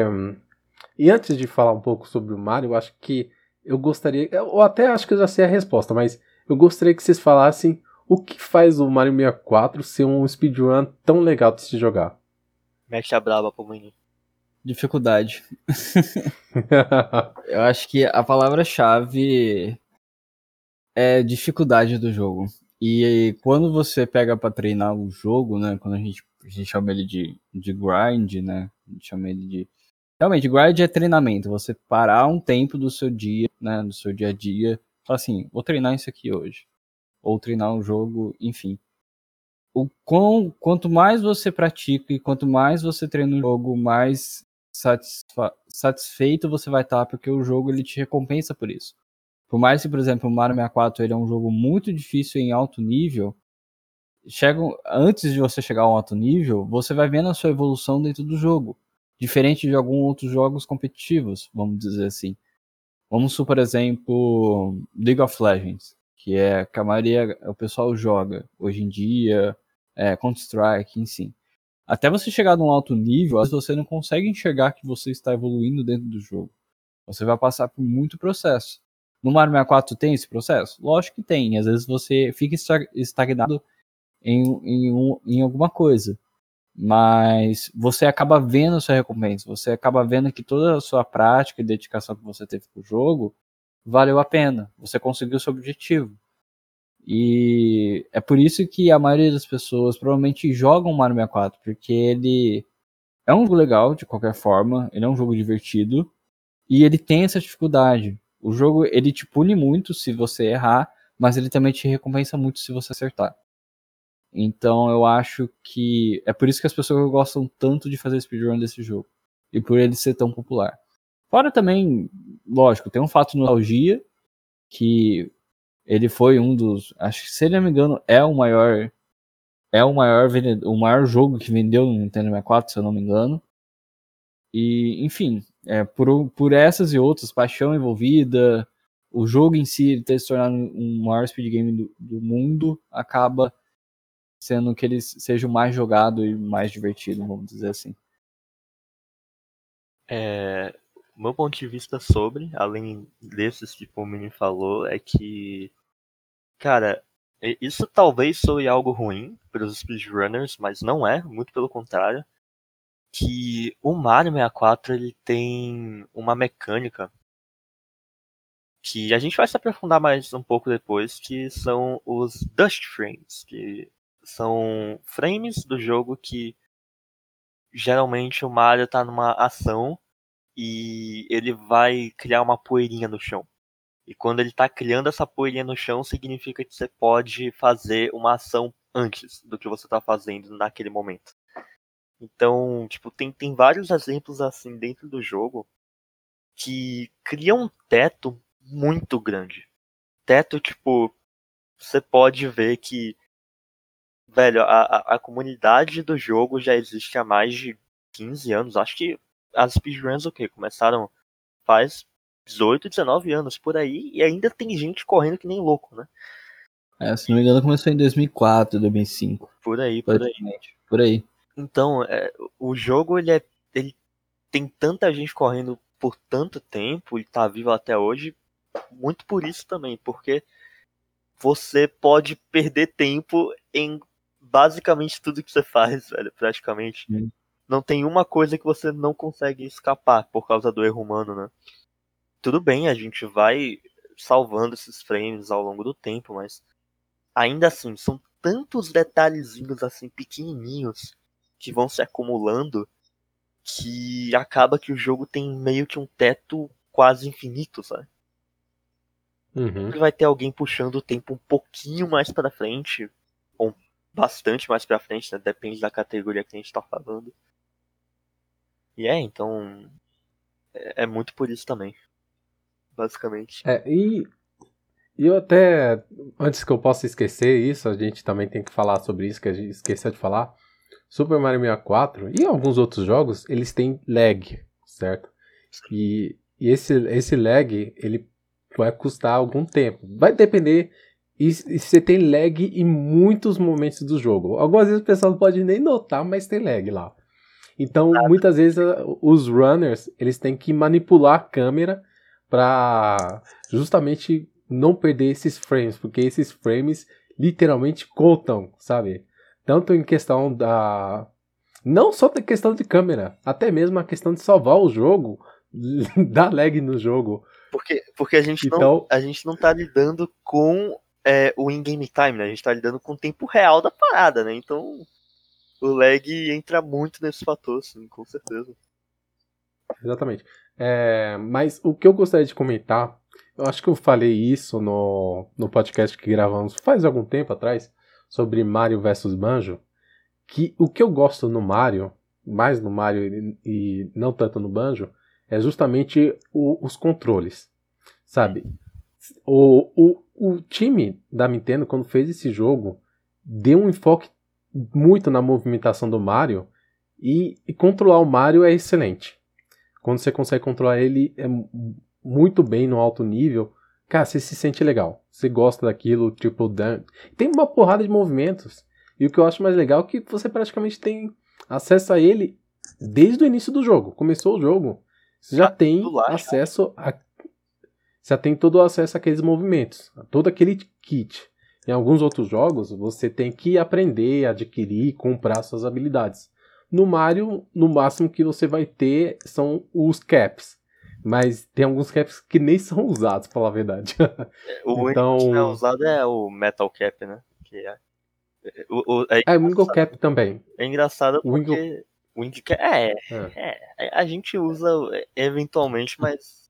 e antes de falar um pouco sobre o Mario, eu acho que eu gostaria, ou até acho que eu já sei a resposta, mas eu gostaria que vocês falassem o que faz o Mario 64 ser um speedrun tão legal de se jogar. Mexe a braba pro menino. Dificuldade. *laughs* Eu acho que a palavra-chave é dificuldade do jogo. E quando você pega para treinar o jogo, né? Quando a gente, a gente chama ele de, de grind, né? A gente chama ele de. Realmente, grind é treinamento. Você parar um tempo do seu dia, né? Do seu dia a dia. Assim, vou treinar isso aqui hoje. Ou treinar um jogo, enfim. O quão, quanto mais você pratica e quanto mais você treina o jogo, mais satisfeito você vai estar, porque o jogo ele te recompensa por isso. Por mais que, por exemplo, o Mario 64 ele é um jogo muito difícil em alto nível, chega, antes de você chegar ao alto nível, você vai vendo a sua evolução dentro do jogo. Diferente de alguns outros jogos competitivos, vamos dizer assim. Vamos supor, por exemplo, League of Legends, que é que a maioria o pessoal joga hoje em dia, é, Counter-Strike, enfim até você chegar num alto nível, às vezes você não consegue enxergar que você está evoluindo dentro do jogo. Você vai passar por muito processo. No Mario 64 tem esse processo? Lógico que tem. Às vezes você fica estagnado em, em, em alguma coisa. Mas você acaba vendo a sua recompensa. Você acaba vendo que toda a sua prática e dedicação que você teve pro jogo valeu a pena. Você conseguiu seu objetivo. E é por isso que a maioria das pessoas provavelmente jogam Mario 64, porque ele é um jogo legal de qualquer forma, ele é um jogo divertido e ele tem essa dificuldade. O jogo ele te pune muito se você errar, mas ele também te recompensa muito se você acertar. Então eu acho que é por isso que as pessoas gostam tanto de fazer speedrun desse jogo e por ele ser tão popular. Fora também, lógico, tem um fato de nostalgia que ele foi um dos, acho que se não me engano, é o maior é o maior o maior jogo que vendeu no Nintendo 64, se eu não me engano. E, enfim, é, por, por essas e outras, paixão envolvida, o jogo em si ter se tornado um maior speed game do, do mundo, acaba sendo que ele seja o mais jogado e mais divertido, vamos dizer assim. É, meu ponto de vista sobre, além desses que o Mini falou, é que Cara, isso talvez soe algo ruim para os speedrunners, mas não é, muito pelo contrário. Que o Mario 64 ele tem uma mecânica que a gente vai se aprofundar mais um pouco depois, que são os Dust Frames, que são frames do jogo que geralmente o Mario está numa ação e ele vai criar uma poeirinha no chão. E quando ele está criando essa poeirinha no chão, significa que você pode fazer uma ação antes do que você está fazendo naquele momento. Então, tipo, tem, tem vários exemplos assim dentro do jogo que criam um teto muito grande. Teto, tipo, você pode ver que, velho, a, a, a comunidade do jogo já existe há mais de 15 anos. Acho que as speedruns, o quê? Começaram faz 18, 19 anos por aí, e ainda tem gente correndo que nem louco, né? É, se não me engano, começou em 2004, 2005. Por aí, por aí. Por aí. Então, é, o jogo, ele, é, ele tem tanta gente correndo por tanto tempo e tá vivo até hoje, muito por isso também, porque você pode perder tempo em basicamente tudo que você faz, velho, praticamente. Não tem uma coisa que você não consegue escapar por causa do erro humano, né? tudo bem, a gente vai salvando esses frames ao longo do tempo, mas ainda assim, são tantos detalhezinhos assim pequenininhos que vão se acumulando que acaba que o jogo tem meio que um teto quase infinito, sabe? Uhum. Vai ter alguém puxando o tempo um pouquinho mais para frente, bastante mais para frente, né? Depende da categoria que a gente tá falando. E é, então. É, é muito por isso também basicamente. É, e eu até, antes que eu possa esquecer isso, a gente também tem que falar sobre isso, que a gente esqueceu de falar. Super Mario 64 e alguns outros jogos, eles têm lag, certo? E, e esse, esse lag, ele vai custar algum tempo. Vai depender e, e você tem lag em muitos momentos do jogo. Algumas vezes o pessoal não pode nem notar, mas tem lag lá. Então, muitas vezes os runners, eles têm que manipular a câmera para justamente não perder esses frames, porque esses frames literalmente contam, sabe? Tanto em questão da Não só da questão de câmera, até mesmo a questão de salvar o jogo, *laughs* dá lag no jogo. Porque, porque a, gente Então- não, a gente não tá lidando com é, o in-game time, né? A gente tá lidando com o tempo real da parada, né? Então o lag entra muito nesse fator, com certeza. Exatamente. É, mas o que eu gostaria de comentar, eu acho que eu falei isso no, no podcast que gravamos faz algum tempo atrás, sobre Mario vs Banjo, que o que eu gosto no Mario, mais no Mario e, e não tanto no Banjo, é justamente o- os controles, sabe? O, o, o time da Nintendo, quando fez esse jogo, deu um enfoque muito na movimentação do Mario e, e controlar o Mario é excelente quando você consegue controlar ele é mu- muito bem no alto nível, cara, você se sente legal. Você gosta daquilo, tipo, dan- tem uma porrada de movimentos. E o que eu acho mais legal é que você praticamente tem acesso a ele desde o início do jogo. Começou o jogo, você já tem acesso a já tem todo o acesso àqueles movimentos, a todo aquele kit. Em alguns outros jogos, você tem que aprender, adquirir, comprar suas habilidades. No Mario, no máximo que você vai ter são os caps. Mas tem alguns caps que nem *laughs* são usados, pra falar a verdade. *laughs* O Então- único que é usado é o Metal Cap, né? Que é, o, o- é, é, o Wingle Cap também. é engraçado Wingle- porque o Wing Cap, é, É, é, a gente usa eventualmente, mas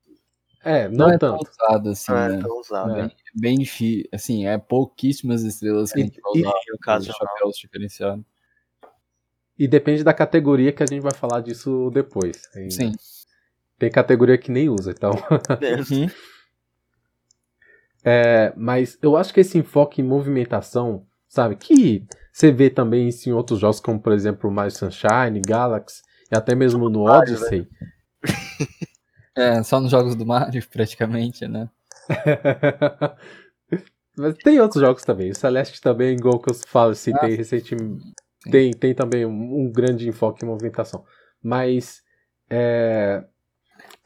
É, não, é tão tanto. usado assim, não é né? tão usado. É. né? Bem difícil, assim, é pouquíssimas estrelas que a E- gente vai e- usar No caso, os chapéus diferenciados. E depende da categoria que a gente vai falar disso depois. ainda. Sim. Tem categoria que nem usa, então. *laughs* Uhum. É, mas eu acho que esse enfoque em movimentação, sabe, que você vê também isso em outros jogos, como por exemplo o Mario Sunshine, Galaxy, e até mesmo no Mario, Odyssey. *laughs* É, só nos jogos do Mario, *laughs* praticamente, né? *laughs* Mas tem outros jogos também. O Celeste também, igual que eu falo, citei Ah, recentemente. Tem, tem também um, um grande enfoque em movimentação. Mas é,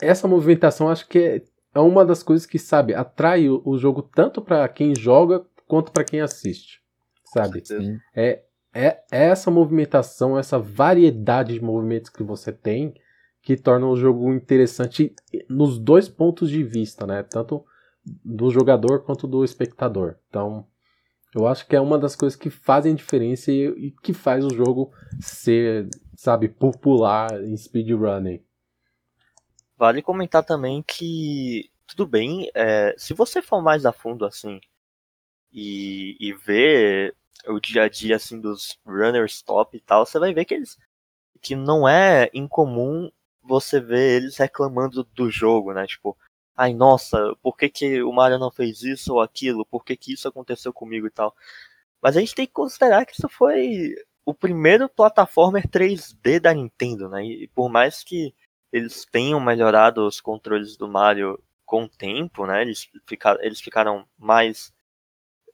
essa movimentação acho que é, é uma das coisas que, sabe, atrai o, o jogo tanto para quem joga quanto para quem assiste. Sabe? Sim. É, é essa movimentação, essa variedade de movimentos que você tem que torna o jogo interessante nos dois pontos de vista, né? Tanto do jogador quanto do espectador. Então, eu acho que é uma das coisas que fazem diferença e, e que faz o jogo ser, sabe, popular em speedrunning. Vale comentar também que, tudo bem, é, se você for mais a fundo assim e, e ver o dia a dia assim dos runners top e tal, você vai ver que eles que não é incomum você ver eles reclamando do jogo, né? Tipo, ai nossa, por que, que o Mario não fez isso ou aquilo? Por que, que isso aconteceu comigo e tal? Mas a gente tem que considerar que isso foi o primeiro plataformer 3D da Nintendo, né? E por mais que eles tenham melhorado os controles do Mario com o tempo, né? Eles, ficaram, eles ficaram mais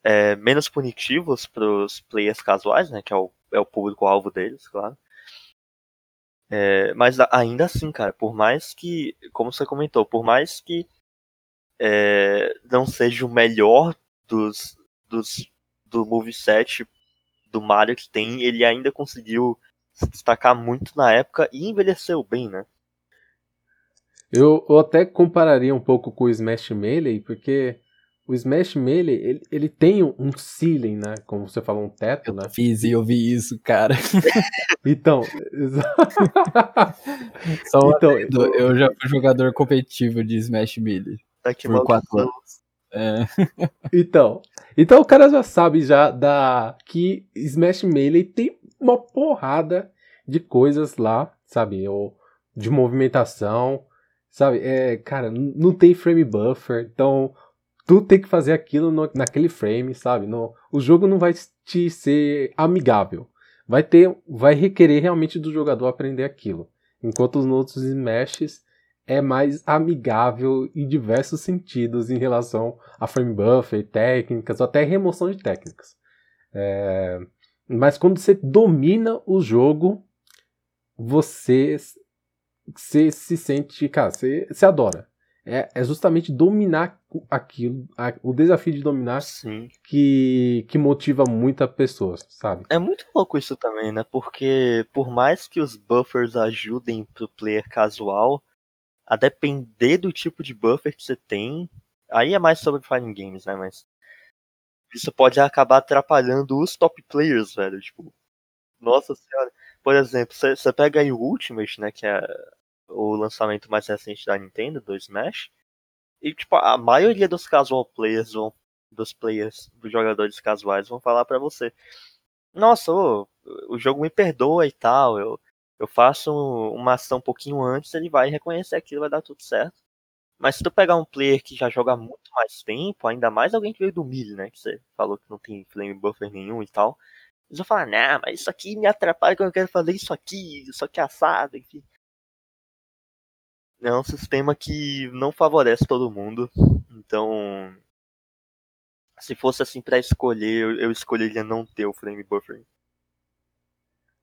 é, menos punitivos para os players casuais, né? Que é o, é o público-alvo deles, claro. É, mas ainda assim, cara, por mais que, como você comentou, por mais que é, não seja o melhor dos, dos do moveset do Mario que tem, ele ainda conseguiu se destacar muito na época e envelheceu bem, né? Eu, eu até compararia um pouco com o Smash Melee, porque o Smash Melee, ele, ele tem um ceiling, né? Como você falou, um teto, Eu né? fiz e eu vi isso, cara. *laughs* Então, *laughs* Só um então adendo, eu já fui jogador competitivo de Smash Melee. Tá que Por quatro maldição. É, *laughs* Então, então o cara já sabe já da que Smash Melee tem uma porrada de coisas lá, sabe? Ou de movimentação, sabe? É, cara, não tem frame buffer, então tu tem que fazer aquilo no- naquele frame, sabe? No, o jogo não vai te ser amigável. Vai ter, vai requerer realmente do jogador aprender aquilo. Enquanto os outros Smashes é mais amigável em diversos sentidos em relação a frame buffer, técnicas, ou até remoção de técnicas. É, Mas quando você domina o jogo, você, você se sente, cara, você, você adora. É, é justamente dominar aquilo, a, o desafio de dominar Sim. que, que motiva muita pessoas, sabe? É muito louco isso também, né? Porque por mais que os buffers ajudem pro player casual, a depender do tipo de buffer que você tem, aí é mais sobre fighting games, né? Mas isso pode acabar atrapalhando os top players, velho. Tipo, nossa senhora. Por exemplo, você pega aí o Ultimate, né? Que é o lançamento mais recente da Nintendo, do Smash. E, tipo, a maioria dos casual players vão. Dos players, dos jogadores casuais vão falar para você. Nossa, ô, o jogo me perdoa e tal. Eu, eu faço uma ação um pouquinho antes, ele vai reconhecer aquilo, vai dar tudo certo. Mas se tu pegar um player que já joga muito mais tempo, ainda mais alguém que veio do milho, né? Que você falou que não tem flame buffer nenhum e tal. Eles vão falar, nah, mas isso aqui me atrapalha quando eu quero fazer isso aqui, isso aqui é assado, enfim. É um sistema que não favorece todo mundo. Então, se fosse assim para escolher, eu escolheria não ter o frame buffering.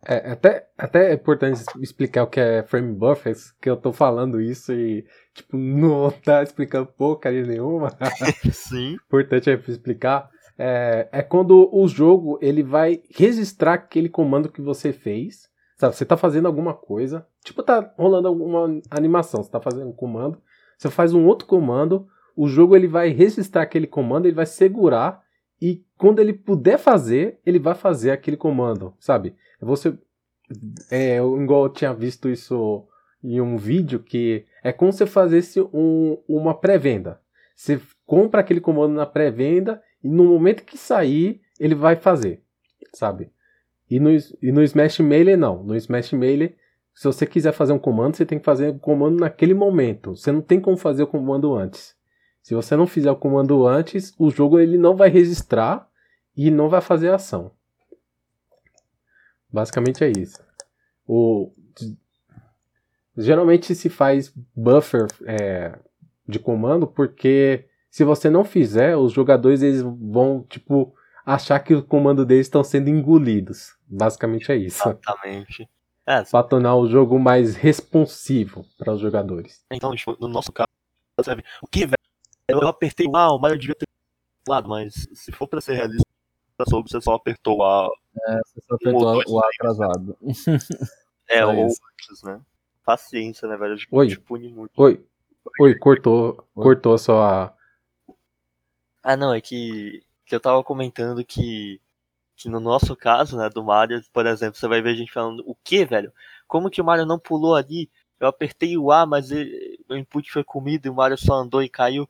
É, até, até é importante explicar o que é frame buffers, que eu tô falando isso e, tipo, não *laughs* tá explicando porcaria nenhuma. *laughs* Sim. importante é explicar. É, é quando o jogo, ele vai registrar aquele comando que você fez, sabe? Você tá fazendo alguma coisa, tipo, tá rolando alguma animação, você tá fazendo um comando, você faz um outro comando, o jogo ele vai registrar aquele comando, ele vai segurar e quando ele puder fazer, ele vai fazer aquele comando, sabe? Você. É, igual eu tinha visto isso em um vídeo que é como se fizesse um, uma pré-venda. Você compra aquele comando na pré-venda e no momento que sair, ele vai fazer, sabe? E no, e no Smash Melee não. No Smash Melee, se você quiser fazer um comando, você tem que fazer o comando naquele momento. Você não tem como fazer o comando antes. Se você não fizer o comando antes, o jogo ele não vai registrar e não vai fazer ação. Basicamente é isso. O, geralmente se faz buffer é, de comando porque se você não fizer, os jogadores eles vão tipo achar que o comando deles estão sendo engolidos. Basicamente é isso. Exatamente. É, para tornar o jogo mais responsivo para os jogadores. Então, tipo, no nosso caso, sabe, o que velho? Eu apertei o A, o Mario devia ter lado, mas se for para ser realista, soube, você só apertou o A é, você só apertou o A atrasado. É, ou antes, né? Paciência, né, velho? Oi. Te pune muito. Oi. Oi, cortou, Oi. cortou só a. Ah, não, é que, que eu tava comentando que, que no nosso caso, né, do Mario, por exemplo, você vai ver a gente falando, o que, velho? Como que o Mario não pulou ali? Eu apertei o A, mas ele, o input foi comido e o Mario só andou e caiu.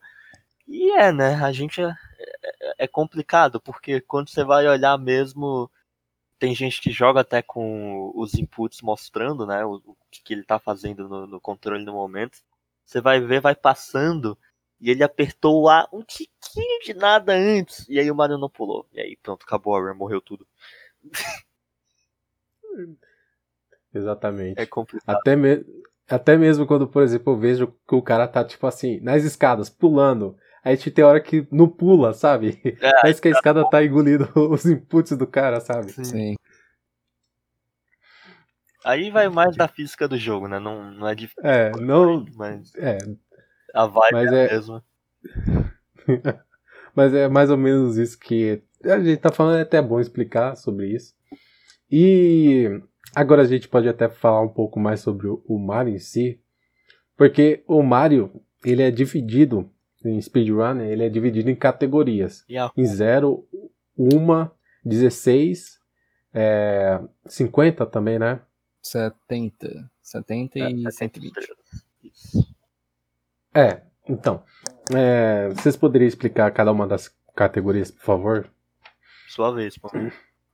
E é, né? A gente é, é, é complicado, porque quando você vai olhar mesmo, tem gente que joga até com os inputs mostrando, né, o, o que ele está fazendo no, no, controle no momento. Você vai ver, vai passando, e ele apertou lá um tiquinho de nada antes, e aí o Mario não pulou. E aí pronto, acabou a run, morreu tudo. *laughs* Exatamente. É complicado. Até, me... até mesmo quando, por exemplo, eu vejo que o cara tá, tipo assim, nas escadas, pulando. Aí tem hora que não pula, sabe? É, *laughs* Parece que a escada tá engolindo *laughs* os inputs do cara, sabe? Sim. Sim. Aí vai mais da física do jogo, né? Não, não é difícil. É, não. Mas. É. A vibe mas é é a mesma. *laughs* mas é mais ou menos isso que. A gente tá falando, é até bom explicar sobre isso. E agora a gente pode até falar um pouco mais sobre o Mario em si. Porque o Mario, ele é dividido em speedrun, ele é dividido em categorias. Yeah. Em 0, 1, 16, é, 50 também, né? 70. 70 e É, 120. É, então. é, vocês poderiam explicar cada uma das categorias, por favor? Sua vez, pô.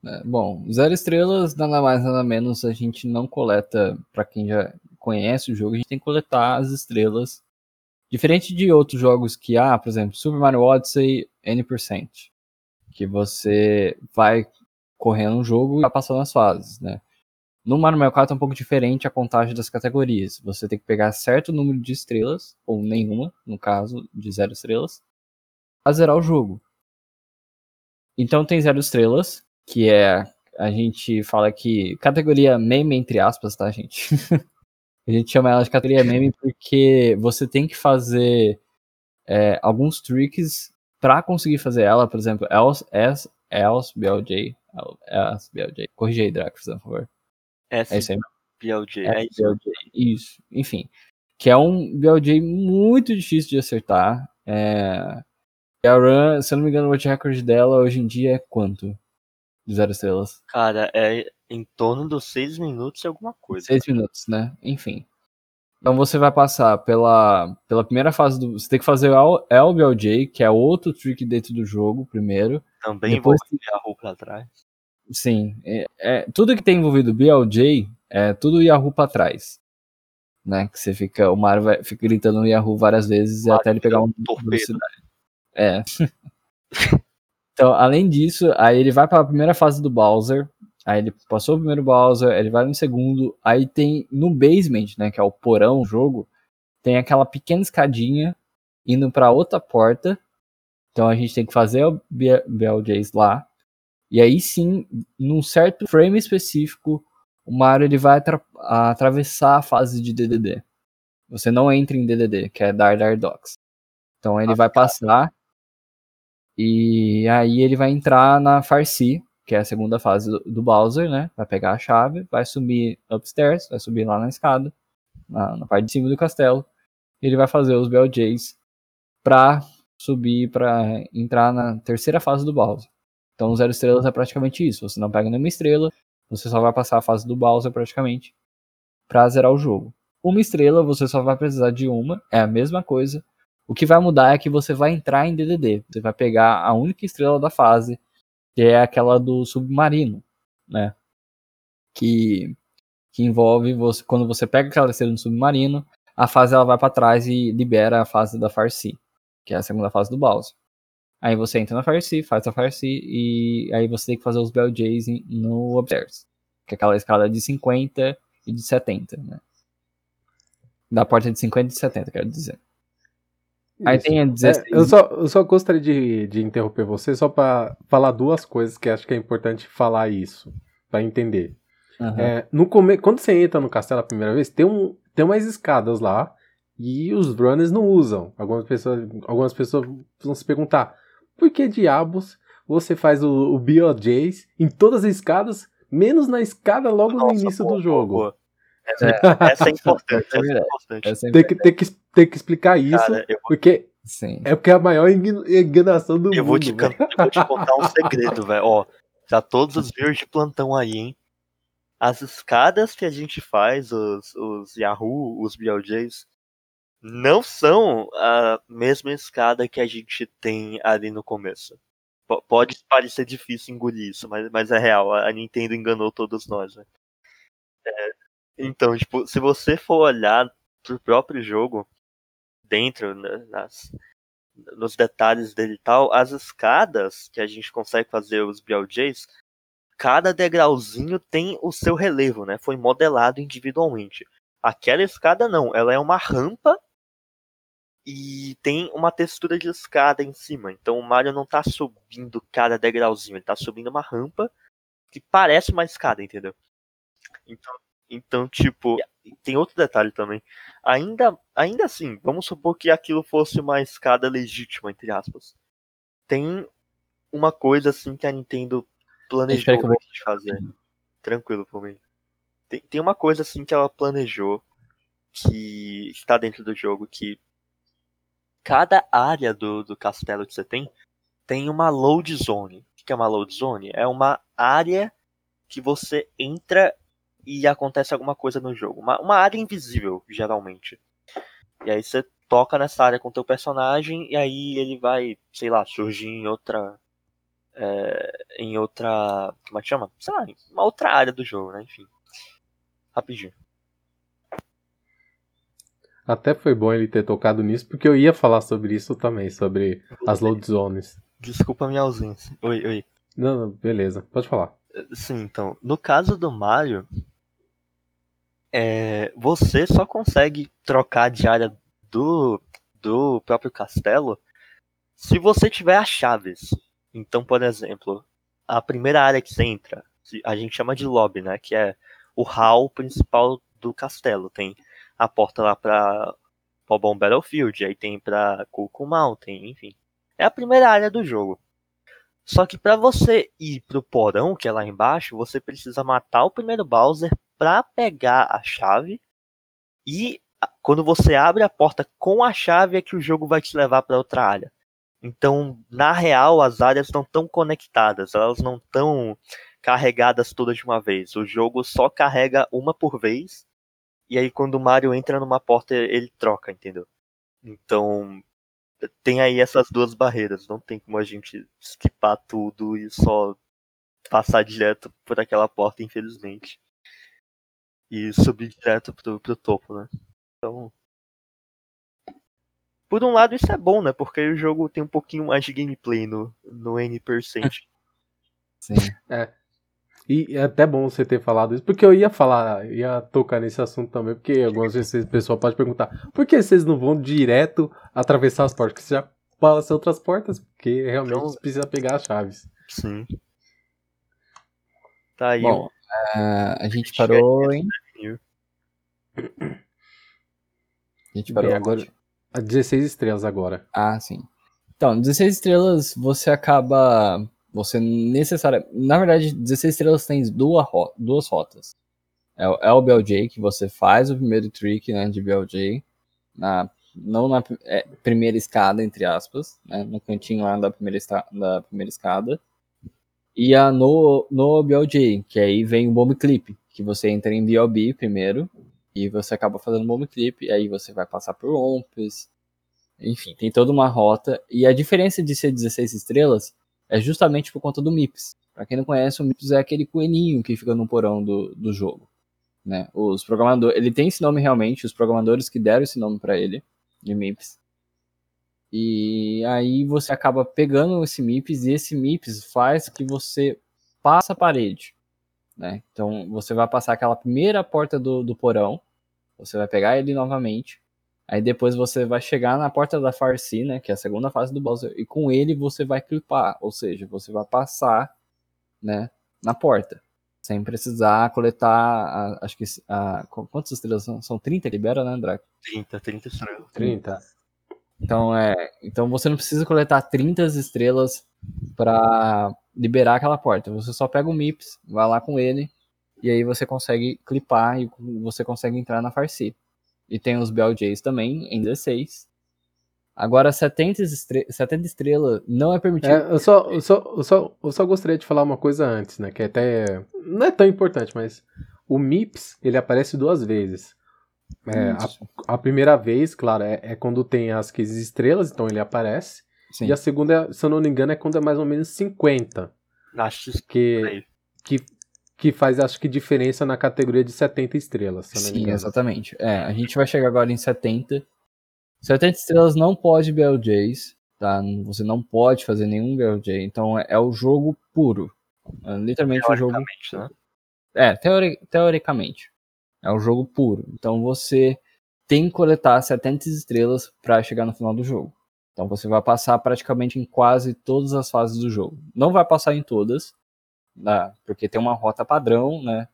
É, bom, zero estrelas, nada mais, nada menos, a gente não coleta, pra quem já conhece o jogo, a gente tem que coletar as estrelas. Diferente de outros jogos que, ah, por exemplo, Super Mario Odyssey N%, que você vai correndo um jogo e vai passando as fases, né? No Mario 64 é um pouco diferente a contagem das categorias. Você tem que pegar certo número de estrelas, ou nenhuma, no caso de zero estrelas, a zerar o jogo. Então tem zero estrelas, que é a gente fala que categoria meme entre aspas, tá, gente? *laughs* A gente chama ela de categoria meme porque você tem que fazer é, alguns tricks para conseguir fazer ela, por exemplo, else, else, else BLJ, else BLJ. Corrija aí, Draco, por favor. S É é isso. BLJ. Isso, enfim. Que é um BLJ muito difícil de acertar. É... E a run, se eu não me engano, o world record dela hoje em dia é quanto? De zero estrelas? Cara, é em torno dos 6 minutos e alguma coisa. Seis minutos, né? Enfim. Então você vai passar pela, pela primeira fase do. Você tem que fazer o LBLJ, que é outro trick dentro do jogo, primeiro. Também Depois vou Yahoo pra trás. Sim. É, é- tudo que tem envolvido BLJ é tudo Yahoo pra trás. Né? Que você fica. O Mario vai, fica gritando no Yahoo várias vezes Mario até ele pegar um torpedo. velocidade. É. *laughs* então, além disso, aí ele vai para a primeira fase do Bowser. Aí ele passou o primeiro Bowser, ele vai no segundo. Aí tem no basement, né? Que é o porão do jogo. Tem aquela pequena escadinha indo para outra porta. Então a gente tem que fazer o BLJs lá. E aí sim, num certo frame específico, o Mario ele vai atra- atravessar a fase de DDD. Você não entra em DDD, que é Dar Dar Docks. Então ele vai passar e aí ele vai entrar na Farsi, que é a segunda fase do, do Bowser, né? Vai pegar a chave, vai subir upstairs, vai subir lá na escada, na, na parte de cima do castelo. E ele vai fazer os BLJs pra subir, pra entrar na terceira fase do Bowser. Então, zero estrelas é praticamente isso. Você não pega nenhuma estrela, você só vai passar a fase do Bowser praticamente pra zerar o jogo. Uma estrela, você só vai precisar de uma, é a mesma coisa. O que vai mudar é que você vai entrar em DDD. Você vai pegar a única estrela da fase, que é aquela do submarino, né? Que, que envolve você quando você pega aquela estrela no submarino, a fase ela vai pra trás e libera a fase da Farsi, que é a segunda fase do Bowser. Aí você entra na Farsi, faz a Farsi e aí você tem que fazer os BLJs em- no Upstairs, que é aquela escala de 50 e de 70, né? Da porta de 50 e de 70, quero dizer. Aí Isso. tem a É, 16. eu, só, eu só gostaria de, de interromper você só para falar duas coisas que acho que é importante falar isso, para entender. Aham. É, no come... Quando você entra no castelo a primeira vez, tem, um, tem umas escadas lá e os runners não usam. Algumas pessoas, algumas pessoas vão se perguntar por que diabos você faz o, o BOJs em todas as escadas, menos na escada logo no Nossa, início boa, do jogo. boa, boa. Essa, *laughs* essa é importante. É essa é importante. Essa é Tem que, tem, que, tem que explicar isso, Cara, eu, porque Sim. é porque é a maior engana- enganação do eu mundo. vou te, eu vou te contar um segredo, *laughs* velho. Ó, já todos os viewers de plantão aí, hein? As escadas que a gente faz, os, os Yahoo, os BLJs, não são a mesma escada que a gente tem ali no começo. P- pode parecer difícil engolir isso, mas, mas é real. A Nintendo enganou todos nós, né? É, então, tipo, se você for olhar pro próprio jogo, dentro, né, nas, nos detalhes dele e tal, as escadas que a gente consegue fazer os BLJs, cada degrauzinho tem o seu relevo, né? Foi modelado individualmente. Aquela escada não, ela é uma rampa e tem uma textura de escada em cima. Então o Mario não tá subindo cada degrauzinho, ele tá subindo uma rampa que parece uma escada, entendeu? Então, então tipo, tem outro detalhe também. Ainda, ainda assim, vamos supor que aquilo fosse uma escada legítima, entre aspas. Tem uma coisa assim que a Nintendo planejou que eu vou- fazer. Tranquilo por mim. Tem, tem uma coisa assim que ela planejou que está dentro do jogo que cada área do, do castelo que você tem tem uma load zone. O que é uma load zone? É uma área que você entra e acontece alguma coisa no jogo. Uma, uma área invisível, geralmente. E aí você toca nessa área com o teu personagem e aí ele vai, sei lá, surgir em outra. é, em outra. Como é que chama? Sei lá, em uma outra área do jogo, né? Enfim. Rapidinho. Até foi bom ele ter tocado nisso, porque eu ia falar sobre isso também, sobre as load zones. Desculpa a minha ausência. Oi, oi. Não, não, beleza, pode falar. Sim, então, no caso do Mario, é, você só consegue trocar de área do, do próprio castelo se você tiver as chaves. Então, por exemplo, a primeira área que você entra, a gente chama de lobby, né? Que é o hall principal do castelo. Tem a porta lá pra Pobom Battlefield, aí tem pra Cuckoo Mountain, enfim. É a primeira área do jogo. Só que para você ir pro porão, que é lá embaixo, você precisa matar o primeiro Bowser para pegar a chave. E quando você abre a porta com a chave é que o jogo vai te levar para outra área. Então, na real, as áreas não estão conectadas, elas não estão carregadas todas de uma vez. O jogo só carrega uma por vez. E aí quando o Mario entra numa porta, ele troca, entendeu? Então, tem aí essas duas barreiras. Não tem como a gente skipar tudo e só passar direto por aquela porta, infelizmente. E subir direto pro, pro topo, né? Então. Por um lado, isso é bom, né? Porque o jogo tem um pouquinho mais de gameplay no, no N%. *laughs* Sim. É. E é até bom você ter falado isso, porque eu ia falar, ia tocar nesse assunto também, porque algumas vezes o pessoal pode perguntar por que vocês não vão direto atravessar as portas? Porque você já passa outras portas, porque realmente Então- precisa pegar as chaves. Sim. Tá aí. Bom, é, a gente parou em. A gente parou Bem, agora, a 16 estrelas agora. Ah, sim. Então, 16 estrelas você acaba. Você necessária. Na verdade, 16 estrelas tem duas, duas rotas. É, o- é o BLJ, que você faz o primeiro trick né, de BLJ. Na, não na é, primeira escada, entre aspas. Né, no cantinho lá da primeira, da primeira escada. E a no, no BLJ, que aí vem o Bomb Clip. Que você entra em BLB primeiro. E você acaba fazendo Bomb Clip. E aí você vai passar por Ompes. Enfim, tem toda uma rota. E a diferença de ser 16 estrelas é justamente por conta do MIPS. Pra quem não conhece, o MIPS é aquele coelhinho que fica no porão do, do jogo. Né? Os programadores, ele tem esse nome realmente, os programadores que deram esse nome pra ele, de MIPS. E aí você acaba pegando esse MIPS e esse MIPS faz que você passa a parede. Né? Então você vai passar aquela primeira porta do, do porão, você vai pegar ele novamente, Aí depois você vai chegar na porta da Farsi, né, que é a segunda fase do Bowser, e com ele você vai clipar, ou seja, você vai passar, né, na porta, sem precisar coletar, a- acho que, a, qu- quantas estrelas são? São 30 que libera, né, Draco? 30, 30 estrelas. 30. Então, é, então você não precisa coletar 30 estrelas para liberar aquela porta, você só pega o MIPS, vai lá com ele, e aí você consegue clipar e você consegue entrar na Farsi. E tem os BLJs também, em 16. Agora, 70, estre 70 estrelas não é permitido. É, eu, só, eu, só, eu, só, eu só gostaria de falar uma coisa antes, né? Que até não é tão importante, mas o MIPS ele aparece duas vezes. É, a, a primeira vez, claro, é, é quando tem as 15 estrelas, então ele aparece. Sim, E a segunda, se eu não me engano, é quando é mais ou menos 50. Acho que Que. Que, faz, acho que, diferença na categoria de 70 estrelas, se eu não me Sim, exatamente. É, a gente vai chegar agora em 70. 70 estrelas não pode BLJs, tá? Você não pode fazer nenhum BLJ. Então é, é o jogo puro. É literalmente o jogo teoricamente, né? É, teori- teoricamente. É um jogo puro. Então você tem que coletar 70 estrelas para chegar no final do jogo. Então você vai passar praticamente em quase todas as fases do jogo. Não vai passar em todas, né, porque tem uma rota padrão, né?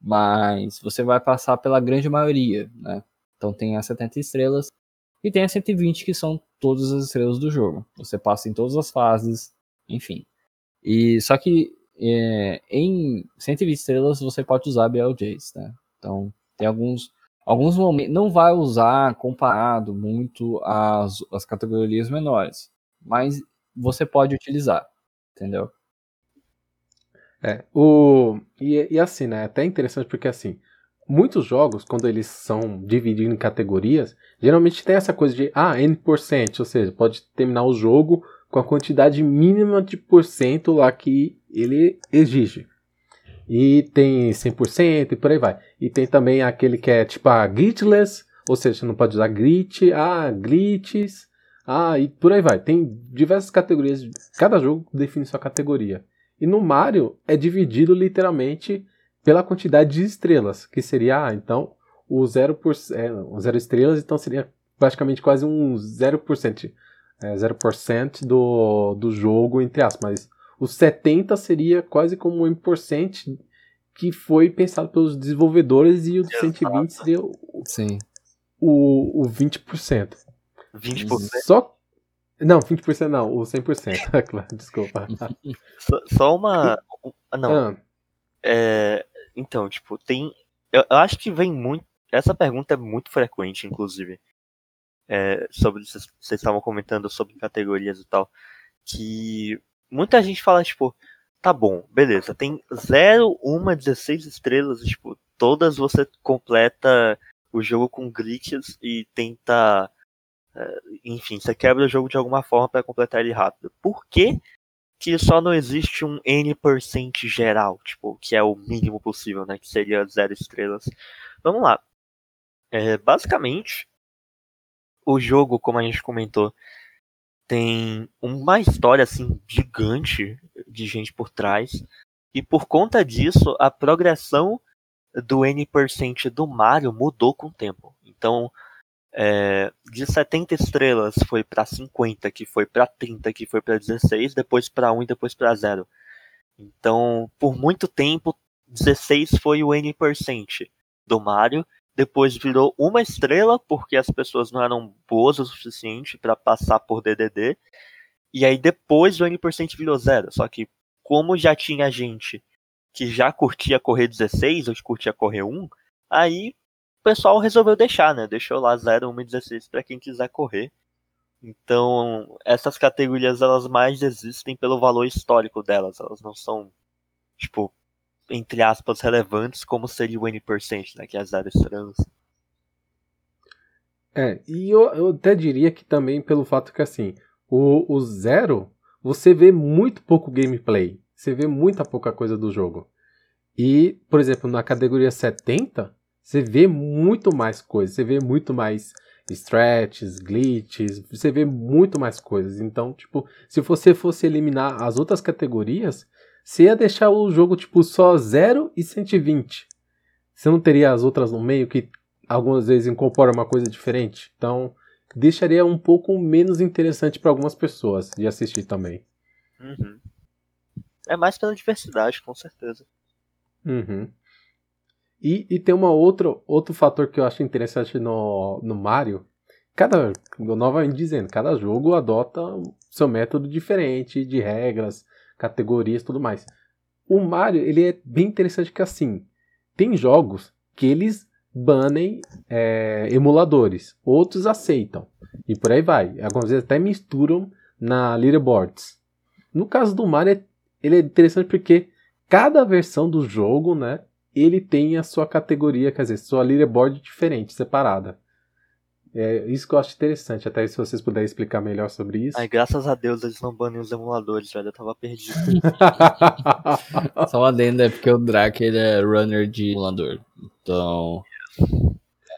Mas você vai passar pela grande maioria, né? Então tem as 70 estrelas e tem as 120 que são todas as estrelas do jogo. Você passa em todas as fases, enfim. E só que é, em 120 estrelas você pode usar BLJs, né? Então tem alguns alguns momentos não vai usar comparado muito às, às categorias menores, mas você pode utilizar, entendeu? É, o, e, e assim, né? É até interessante porque assim, muitos jogos, quando eles são divididos em categorias, geralmente tem essa coisa de ah, N%, ou seja, pode terminar o jogo com a quantidade mínima de porcento lá que ele exige. E tem 100% e por aí vai. E tem também aquele que é tipo a glitchless, ou seja, você não pode usar glitch, ah, glitches, ah, e por aí vai. Tem diversas categorias, cada jogo define sua categoria. E no Mario é dividido literalmente pela quantidade de estrelas, que seria, ah, então, o 0%, é, o 0 estrelas, então seria praticamente quase um 0%, é, 0% do, do jogo, entre aspas, mas os 70 seria quase como um 1%, que foi pensado pelos desenvolvedores e o 120 seria o, Sim. o, o 20%. 20%. Só. Não, 20% não, o 100%. *laughs* Claro, Desculpa. Só, uma. um- ah, Não, Ah, é. Então, tipo, tem. Eu, eu acho que vem muito. Essa pergunta é muito frequente, inclusive. É, sobre. Vocês estavam comentando sobre categorias e tal. Que muita gente fala, tipo, tá bom, beleza, tem 0, 1, 16 estrelas, tipo, todas você completa o jogo com glitches e tenta. Enfim, você quebra o jogo de alguma forma para completar ele rápido. Por que, que só não existe um N% geral, tipo, que é o mínimo possível, né? Que seria zero estrelas. Vamos lá. É, basicamente, o jogo, como a gente comentou, tem uma história assim gigante de gente por trás. E por conta disso, a progressão do N% do Mario mudou com o tempo. Então, é, de 70 estrelas foi para 50, que foi para 30, que foi para 16, depois para 1 e depois para 0. Então, por muito tempo, 16 foi o N% do Mario. Depois virou uma estrela, porque as pessoas não eram boas o suficiente para passar por DDD. E aí depois o N% virou zero. Só que, como já tinha gente que já curtia correr 16 ou que curtia correr 1, aí o pessoal resolveu deixar, né? Deixou lá 0, 1 e 16 para quem quiser correr. Então, essas categorias elas mais existem pelo valor histórico delas. Elas não são, tipo, entre aspas, relevantes como seria o N%, né? Que é zero estrelas. É, e eu, eu até diria que também pelo fato que assim, o, o zero, você vê muito pouco gameplay. Você vê muita pouca coisa do jogo. E, por exemplo, na categoria 70, você vê muito mais coisas. Você vê muito mais stretches, glitches, você vê muito mais coisas. Então, tipo, se você fosse eliminar as outras categorias, você ia deixar o jogo, tipo, só 0 e 120. Você não teria as outras no meio que algumas vezes incorpora uma coisa diferente. Então, deixaria um pouco menos interessante para algumas pessoas de assistir também. Uhum. É mais pela diversidade, com certeza. Uhum. E, e tem uma outra, outro fator que eu acho interessante no, no Mario. Cada, novamente dizendo, cada jogo adota seu método diferente de regras, categorias, tudo mais. O Mario, ele é bem interessante que assim, tem jogos que eles banem é, emuladores, outros aceitam e por aí vai. Algumas vezes até misturam na leaderboards. No caso do Mario, ele é interessante porque cada versão do jogo, né, ele tem a sua categoria, quer dizer, sua leaderboard diferente, separada. É isso que eu acho interessante, até se vocês puderem explicar melhor sobre isso. Ai, graças a Deus eles não banem os emuladores, velho. Eu tava perdido. *laughs* Só uma adenda é porque o Drake ele é runner de emulador. Então,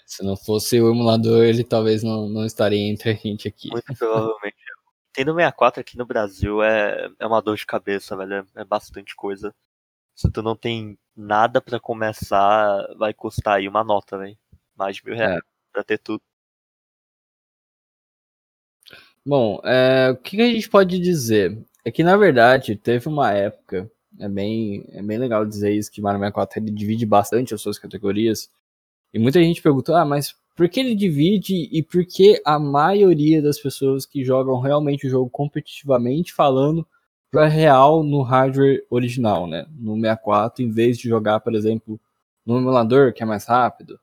se não fosse o emulador, ele talvez não, não estaria entre a gente aqui. Muito provavelmente. Nintendo 64 aqui no Brasil é, é uma dor de cabeça, velho. É, é bastante coisa. Se tu não tem nada pra começar, vai custar aí uma nota, velho. Mais de mil reais pra ter tudo. Bom, é, o que, que a gente pode dizer? É que, na verdade, teve uma época, é bem, é bem legal dizer isso, que Mario 64 ele divide bastante as suas categorias. E muita gente perguntou, ah, mas por que ele divide e por que a maioria das pessoas que jogam realmente o jogo competitivamente falando é real no hardware original, né? No 64, em vez de jogar, por exemplo, no emulador, que é mais rápido,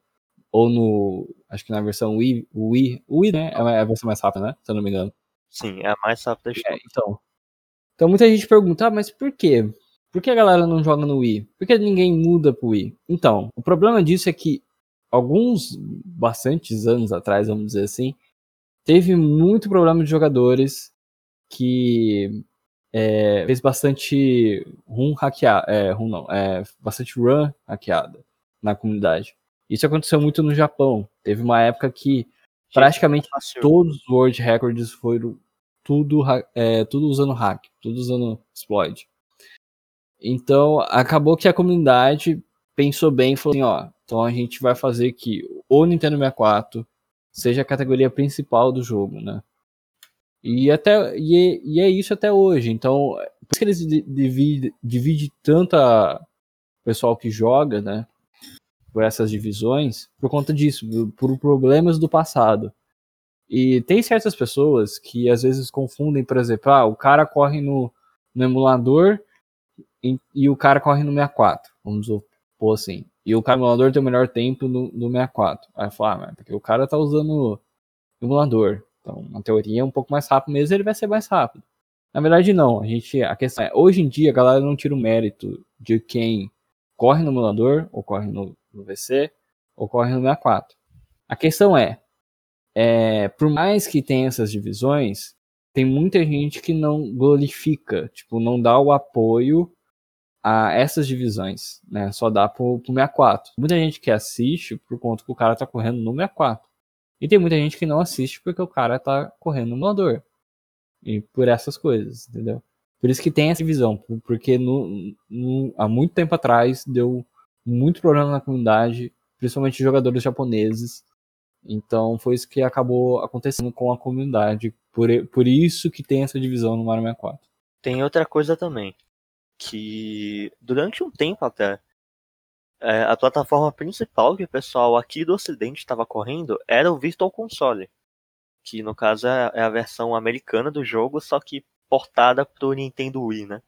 ou no. Acho que na versão Wii. Wii, Wii, né? É a versão mais rápida, né? Se eu não me engano. Sim, é a mais rápida de É, então. Então muita gente pergunta, ah, mas por quê? Por que a galera não joga no Wii? Por que ninguém muda pro Wii? Então, o problema disso é que alguns, bastantes anos atrás, vamos dizer assim, teve muito problema de jogadores que é, fez bastante run hackeado, é, run não, é, bastante run hackeada na comunidade. Isso aconteceu muito no Japão. Teve uma época que praticamente Fácil. todos os World Records foram tudo, é, tudo usando hack, tudo usando exploit. Então, acabou que a comunidade pensou bem e falou assim, ó, então a gente vai fazer que o Nintendo 64 seja a categoria principal do jogo, né? E, até, e, é- e é isso até hoje. Então, por que eles di- divide, tanta pessoal que joga, né, por essas divisões, por conta disso, por problemas do passado. E tem certas pessoas que às vezes confundem, por exemplo, ah, o cara corre no, no emulador e, e, o cara corre no 64, vamos supor assim. E o cara no emulador tem o melhor tempo no, no 64. Aí fala, ah, mas porque o cara tá usando emulador. Então, na teoria, é um pouco mais rápido mesmo, ele vai ser mais rápido. Na verdade, não. A gente, a questão é, hoje em dia, a galera não tira o mérito de quem corre no emulador, ou corre no, no VC, ou corre no 64. A questão é, é, por mais que tenha essas divisões, tem muita gente que não glorifica, tipo, não dá o apoio a essas divisões, né? Só dá pro, pro 64. Muita gente que assiste por conta que o cara tá correndo no 64. E tem muita gente que não assiste porque o cara tá correndo no emulador. E por essas coisas, entendeu? Por isso que tem essa divisão, porque no, no, há muito tempo atrás deu muito problema na comunidade, principalmente jogadores japoneses, então foi isso que acabou acontecendo com a comunidade. Por, por isso que tem essa divisão no Mario 64. Tem outra coisa também. Que durante um tempo até, é, a plataforma principal que o pessoal aqui do ocidente estava correndo era o Virtual Console. Que no caso é, é a versão americana do jogo, só que portada pro Nintendo Wii, né?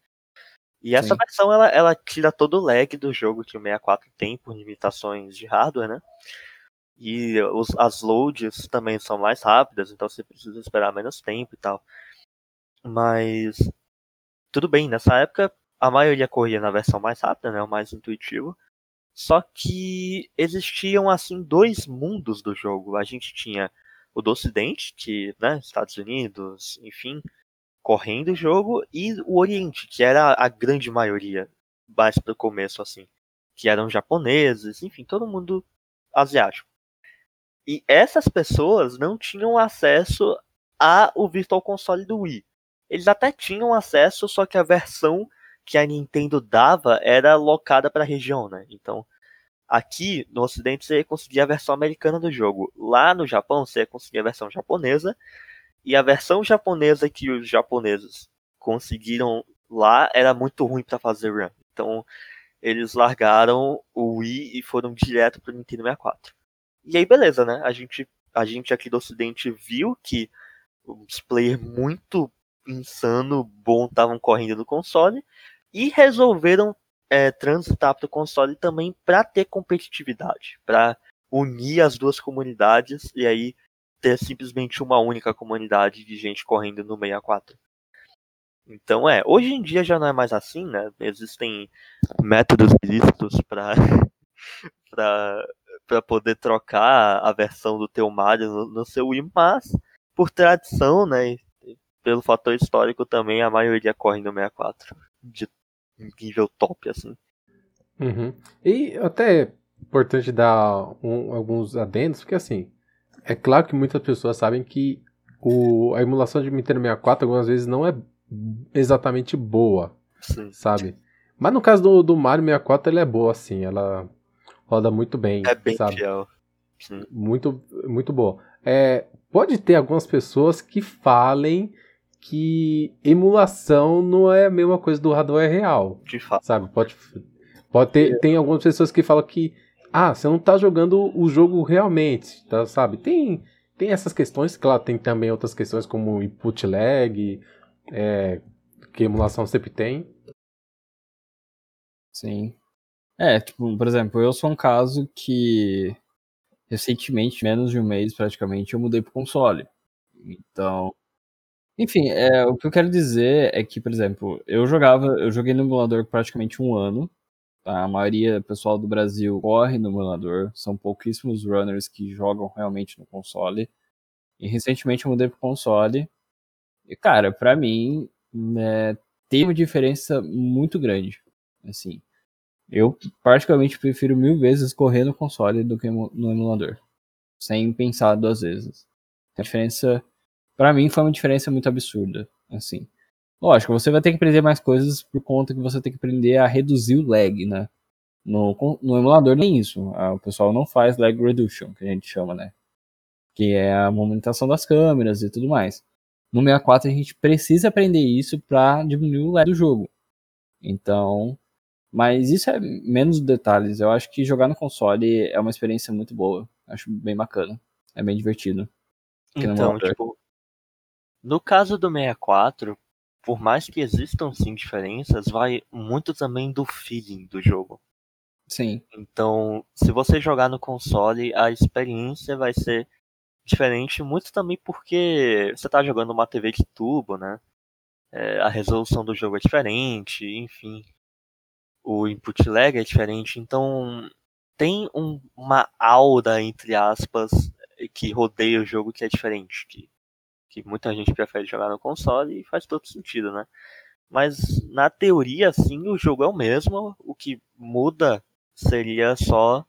E essa Sim. versão ela, ela tira todo o lag do jogo que o 64 tem por limitações de hardware, né? E os, as loads também são mais rápidas, então você precisa esperar menos tempo e tal. Mas tudo bem, nessa época a maioria corria na versão mais rápida, né, o mais intuitivo. Só que existiam assim dois mundos do jogo. A gente tinha o do Ocidente, que, né, Estados Unidos, enfim, correndo o jogo, e o Oriente, que era a grande maioria, mais pro começo assim, que eram japoneses, enfim, todo mundo asiático. E essas pessoas não tinham acesso ao Virtual Console do Wii. Eles até tinham acesso, só que a versão que a Nintendo dava era locada para a região, né? Então, aqui no Ocidente você ia conseguir a versão americana do jogo. Lá no Japão você ia conseguir a versão japonesa. E a versão japonesa que os japoneses conseguiram lá era muito ruim para fazer run. Então, eles largaram o Wii e foram direto para Nintendo 64. E aí, beleza, né? A gente, a gente aqui do Ocidente viu que os players muito insano, bom, estavam correndo no console e resolveram é, transitar para o console também para ter competitividade, para unir as duas comunidades e aí ter simplesmente uma única comunidade de gente correndo no 64. Então é, hoje em dia já não é mais assim, né? Existem métodos ilícitos para *laughs* para poder trocar a versão do teu Mario no, no seu Wii, mas por tradição, né, pelo fator histórico também, a maioria corre no 64, de nível top, assim. Uhum. E até é importante dar um, alguns adendos, porque assim, é claro que muitas pessoas sabem que o, a emulação de Nintendo 64 algumas vezes não é exatamente boa, Sim. sabe? Mas no caso do, do Mario 64 ela é boa, assim, ela roda muito bem. É bem sabe? fiel. Sim. Muito, muito boa. É, pode ter algumas pessoas que falem que emulação não é a mesma coisa do hardware real. De fato. Sabe? Pode, pode ter. Tem algumas pessoas que falam que. Ah, você não tá jogando o jogo realmente, tá, sabe? Tem, tem essas questões, claro, tem também outras questões como input lag, é, que emulação sempre tem. Sim. É, tipo, por exemplo, eu sou um caso que recentemente, menos de um mês praticamente, eu mudei pro console. Então, enfim, é, o que eu quero dizer é que, por exemplo, eu jogava, eu joguei no emulador praticamente um ano. Tá? A maioria pessoal do Brasil corre no emulador, são pouquíssimos runners que jogam realmente no console. E recentemente eu mudei pro console. E, cara, pra mim, né, tem uma diferença muito grande. Assim, eu particularmente prefiro mil vezes correr no console do que no emulador. Sem pensar duas vezes. A diferença, para mim, foi uma diferença muito absurda. Assim, lógico, você vai ter que aprender mais coisas por conta que você tem que aprender a reduzir o lag, né? No, no emulador nem isso. O pessoal não faz lag reduction, que a gente chama, né? Que é a movimentação das câmeras e tudo mais. No 64 a gente precisa aprender isso para diminuir o lag do jogo. Então, Mas isso é menos detalhes. Eu acho que jogar no console é uma experiência muito boa. Acho bem bacana. É bem divertido. Então, tipo, no caso do 64, por mais que existam sim diferenças, vai muito também do feeling do jogo. Sim. Então, se você jogar no console, a experiência vai ser diferente, muito também porque você está jogando uma TV de tubo, né? É, a resolução do jogo é diferente, enfim. O input lag é diferente, então tem um, uma aura, entre aspas, que rodeia o jogo que é diferente. Que, que muita gente prefere jogar no console e faz todo sentido, né? Mas na teoria, sim, o jogo é o mesmo. O que muda seria só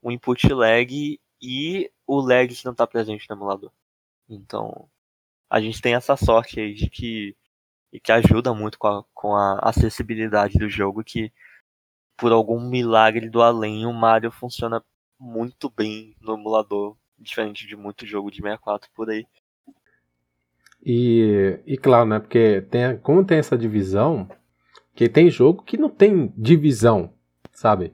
o input lag e o lag que não está presente no emulador. Então, a gente tem essa sorte aí de que e que ajuda muito com a, com a acessibilidade do jogo que por algum milagre do além o Mario funciona muito bem no emulador, diferente de muito jogo de 64 por aí. E, e claro, né, porque tem, como tem essa divisão, que tem jogo que não tem divisão, sabe?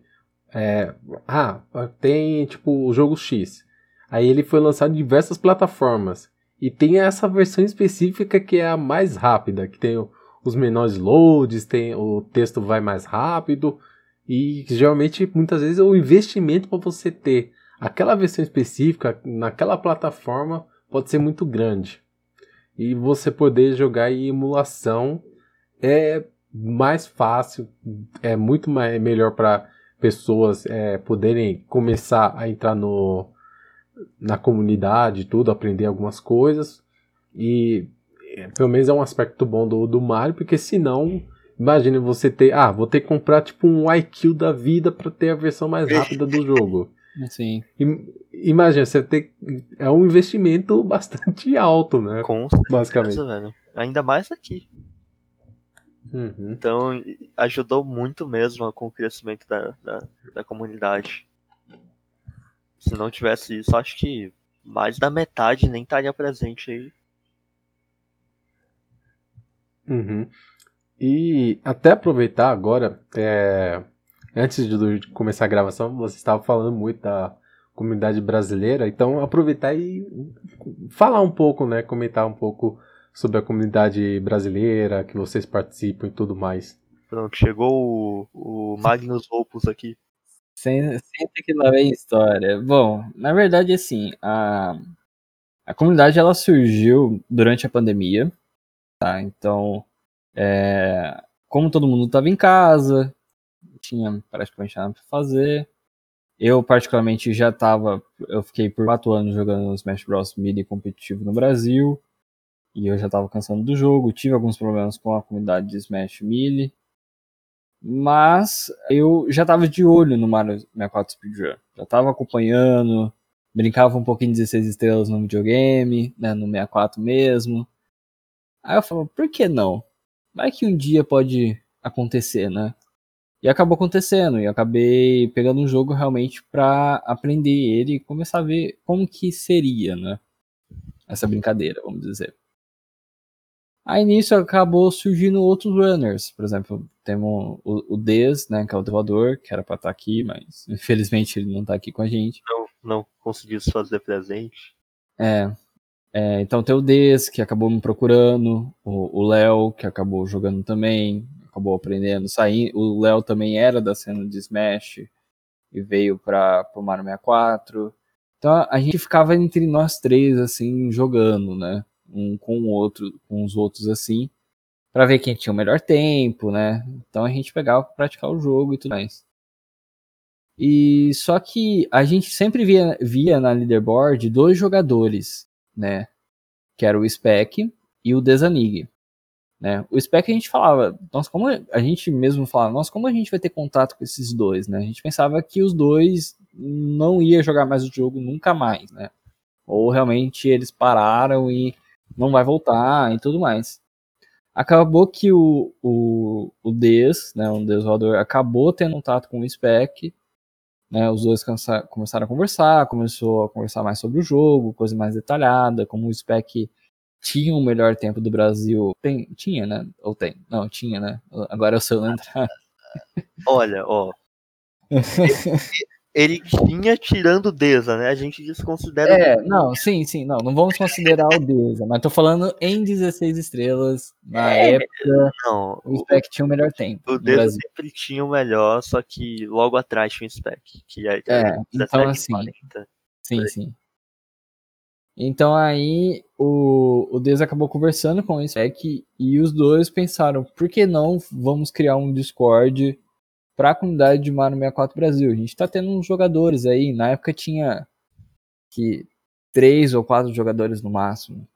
É, ah, tem tipo o jogo X. Aí ele foi lançado em diversas plataformas. E tem essa versão específica que é a mais rápida, que tem os menores loads, tem o texto vai mais rápido. E geralmente, muitas vezes, o investimento para você ter aquela versão específica naquela plataforma pode ser muito grande. E você poder jogar em emulação é mais fácil, é muito mais, melhor para pessoas é, poderem começar a entrar no, na comunidade tudo, aprender algumas coisas. E é, pelo menos é um aspecto bom do, do Mario, porque senão, imagine você ter, ah, vou ter que comprar tipo um IQ da vida para ter a versão mais rápida do jogo. *laughs* Sim. Imagina, você ter. É um investimento bastante alto, né? Com basicamente. Velho. Ainda mais aqui. Uhum. Então, ajudou muito mesmo com o crescimento da, da, da, comunidade. Se não tivesse isso, acho que mais da metade nem estaria presente aí. Uhum. E até aproveitar agora, é, antes de começar a gravação, você estava falando muito da comunidade brasileira, então aproveitar e falar um pouco, né, comentar um pouco sobre a comunidade brasileira, que vocês participam e tudo mais. Pronto, chegou o, o Magnus Opus aqui. Senta que lá vem história. Bom, na verdade, assim, a, a comunidade ela surgiu durante a pandemia, tá? Então, é, como todo mundo estava em casa, tinha praticamente nada para fazer. Eu, particularmente, já estava. Eu fiquei por quatro anos jogando Smash Bros. Melee competitivo no Brasil. E eu já estava cansando do jogo. Tive alguns problemas com a comunidade de Smash Melee. Mas eu já estava de olho no Mario 64 Speedrun. Já estava acompanhando. Brincava um pouquinho de 16 estrelas no videogame, né, no 64 mesmo. Aí eu falei, por que não? Vai que um dia pode acontecer, né? E acabou acontecendo, e acabei pegando um jogo realmente para aprender ele e começar a ver como que seria, né? Essa brincadeira, vamos dizer. Aí nisso acabou surgindo outros runners, por exemplo, temos o, o Dez, né, que é o doador, que era para estar tá aqui, mas *laughs* infelizmente ele não está aqui com a gente. Não, não conseguiu se fazer presente. É, é, então tem o Dez, que acabou me procurando, o Léo, que acabou jogando também, acabou aprendendo, saindo. O Léo também era da cena de Smash e veio para o Mario 64. Então a gente ficava entre nós três, assim, jogando, né? Um com o outro, com os outros assim, para ver quem tinha o melhor tempo, né? Então a gente pegava para praticar o jogo e tudo mais. E só que a gente sempre via, via na leaderboard dois jogadores, né? Que era o Spec e o Desanig. Né? O spec a gente falava, nós como a gente mesmo falava, nós como a gente vai ter contato com esses dois, né? A gente pensava que os dois não ia jogar mais o jogo nunca mais, né? Ou realmente eles pararam e não vai voltar e tudo mais. Acabou que o, o, o Des, né, um desenvolvedor, acabou tendo contato com o spec, né, os dois começaram a conversar, começou a conversar mais sobre o jogo, coisa mais detalhada, como o spec tinha o melhor tempo do Brasil. Tem, tinha, né? Ou tem? Não, tinha, né? Agora eu sei lembrar. Olha, ó. Ele tinha tirando o Deza, né? A gente desconsidera. É, não, sim, sim, não, não vamos considerar o Deza, mas tô falando em 16 estrelas. Na É, época, Não, o Spec tinha o melhor tempo. o Deza Brasil. sempre tinha o melhor, só que logo atrás tinha o Spec. Que é, É, então assim, 40. Sim, sim. Então aí o, o Deus acabou conversando com o Spec e os dois pensaram, por que não vamos criar um Discord para a comunidade de Mario 64 Brasil? A gente tá tendo uns jogadores aí, na época tinha que três ou quatro jogadores no máximo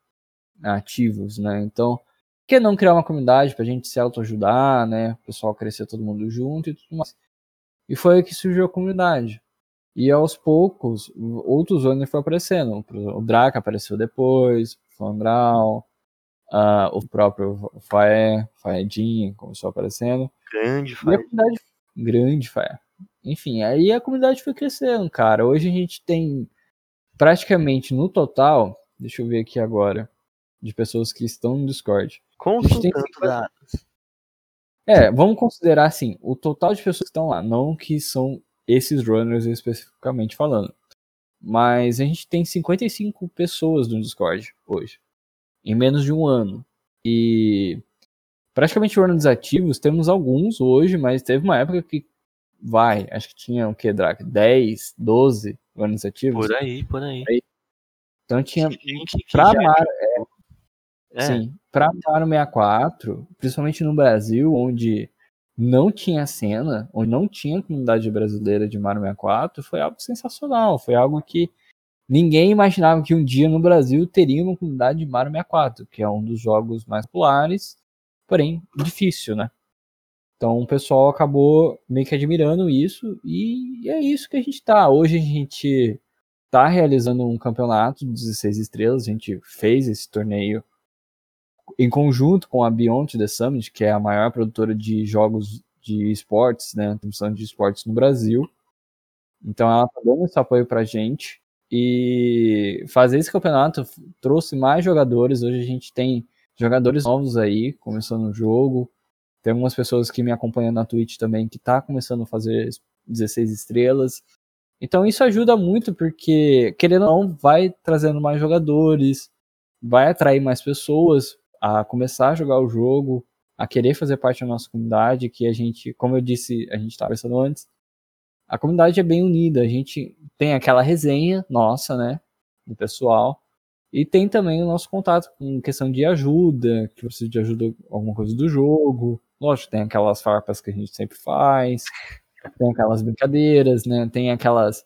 ativos, né? Então, por que não criar uma comunidade pra gente se autoajudar, né? O pessoal crescer todo mundo junto e tudo mais. E foi aí que surgiu a comunidade. E aos poucos, outros runners foram aparecendo. O Draka apareceu depois, o Flandral, ah, o próprio Faé, Faedinha começou aparecendo. Grande, comunidade grande, Faé. Enfim, aí a comunidade foi crescendo, cara. Hoje a gente tem praticamente no total, deixa eu ver aqui agora, de pessoas que estão no Discord. Consultando dados. É, vamos considerar assim, o total de pessoas que estão lá, não que são esses runners especificamente falando. Mas a gente tem 55 pessoas no Discord hoje, em menos de um ano. E praticamente runners ativos, temos alguns hoje, mas teve uma época que vai, acho que tinha o que, Drac? 10, 12 runners ativos. Por aí, por aí. Então tinha Gente pra já- Mario, é, Sim, pra Mario 64, principalmente no Brasil, onde não tinha cena, onde não tinha comunidade brasileira de Mario 64, foi algo sensacional. Foi algo que ninguém imaginava que um dia no Brasil teria uma comunidade de Mario 64, que é um dos jogos mais populares, porém difícil, né? Então o pessoal acabou meio que admirando isso, e é isso que a gente tá. Hoje a gente tá realizando um campeonato de 16 estrelas, a gente fez esse torneio em conjunto com a Beyond The Summit, que é a maior produtora de jogos de esportes, né, transmissão de esportes no Brasil. Então ela tá dando esse apoio pra gente e fazer esse campeonato trouxe mais jogadores. Hoje a gente tem jogadores novos aí começando o jogo. Tem algumas pessoas que me acompanham na Twitch também que tá começando a fazer 16 estrelas. Então isso ajuda muito porque querendo ou não vai trazendo mais jogadores, vai atrair mais pessoas a começar a jogar o jogo, a querer fazer parte da nossa comunidade, que a gente, como eu disse, a gente estava conversando antes, a comunidade é bem unida, a gente tem aquela resenha nossa, né, do pessoal, e tem também o nosso contato com questão de ajuda, que precisa de ajuda alguma coisa do jogo, lógico, tem aquelas farpas que a gente sempre faz, tem aquelas brincadeiras, né, tem aquelas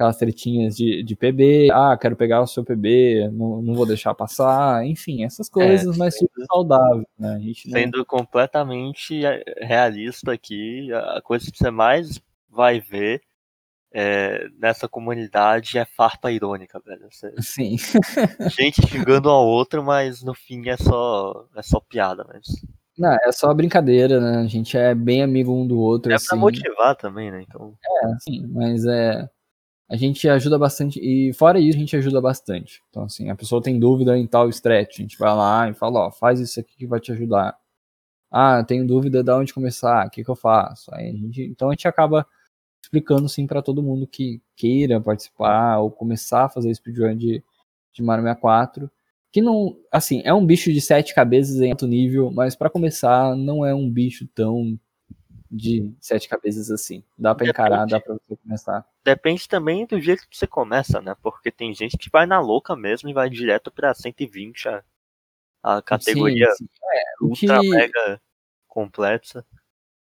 aquelas tretinhas de, de PB, ah, quero pegar o seu PB, não, não vou deixar passar, enfim, essas coisas, mas sendo- super saudável, né? A gente não- Sendo completamente é, realista aqui, a coisa que você mais vai ver é, nessa comunidade é farpa irônica, velho. Você- Sim, *laughs* gente xingando a outra, mas no fim é só, é só piada, mas não, é só brincadeira, né? A gente é bem amigo um do outro, é assim, pra motivar também, né? Então, assim, mas é. A gente ajuda bastante, e fora isso, a gente ajuda bastante. Então, assim, a pessoa tem dúvida em tal stretch, a gente vai lá e fala, ó, faz isso aqui que vai te ajudar. Ah, tenho dúvida de onde começar, o que, que eu faço? Aí a gente, então a gente acaba explicando sim para todo mundo que queira participar ou começar a fazer speedrun de, de Mario 64. Que não, assim, é um bicho de sete cabeças em alto nível, mas para começar não é um bicho tão de sete cabeças assim. Dá pra encarar, dá pra você começar. depende também do jeito que você começa, né? Porque tem gente que vai na louca mesmo e vai direto pra 120, a, a categoria Sim, sim. É, ultra que- mega complexa.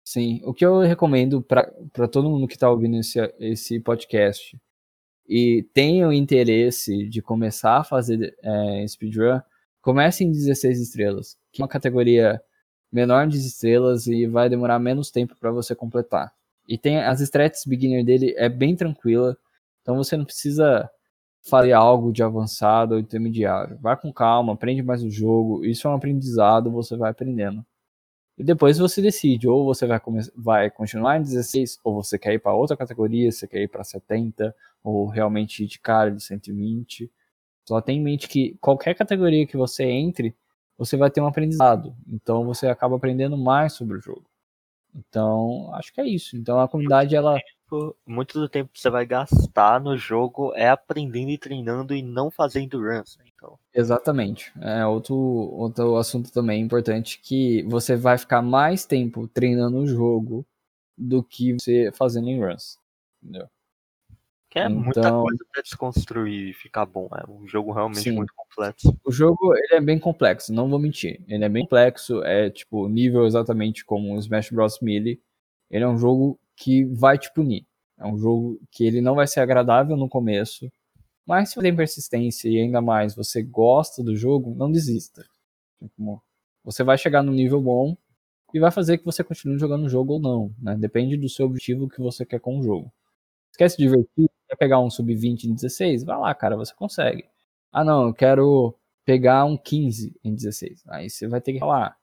Sim, o que eu recomendo para todo mundo que está ouvindo esse, esse podcast e tenha o interesse de começar a fazer é, speedrun, comece em 16 estrelas, que é uma categoria menor de estrelas e vai demorar menos tempo para você completar. E tem as strats beginner dele é bem tranquila, então você não precisa fazer algo de avançado ou intermediário. Vai com calma, aprende mais o jogo, isso é um aprendizado, você vai aprendendo. E depois você decide, ou você vai, vai continuar em 16, ou você quer ir para outra categoria, você quer ir para 70, ou realmente de cara de 120. Só tenha em mente que qualquer categoria que você entre, você vai ter um aprendizado. Então você acaba aprendendo mais sobre o jogo. Então, acho que é isso. Então a comunidade, ela. Muito do tempo que você vai gastar no jogo é aprendendo e treinando e não fazendo runs. Né? Então... Exatamente. É outro, outro assunto também importante que você vai ficar mais tempo treinando o jogo do que você fazendo em runs. Entendeu? Que é então, muita coisa pra desconstruir e ficar bom. É um jogo realmente sim. muito complexo. O jogo ele é bem complexo, não vou mentir. Ele é bem complexo, é tipo nível exatamente como o Smash Bros. Melee. Ele é um jogo que vai te punir. É um jogo que ele não vai ser agradável no começo, mas se você tem persistência e ainda mais você gosta do jogo, não desista. Tipo, você vai chegar no nível bom e vai fazer que você continue jogando o jogo ou não, né? Depende do seu objetivo que você quer com o jogo. Você quer se divertir? Quer pegar um sub-20 em 16? Vai lá, cara, você consegue. Ah, não, eu quero pegar um 15 em 16. Aí você vai ter que ralar.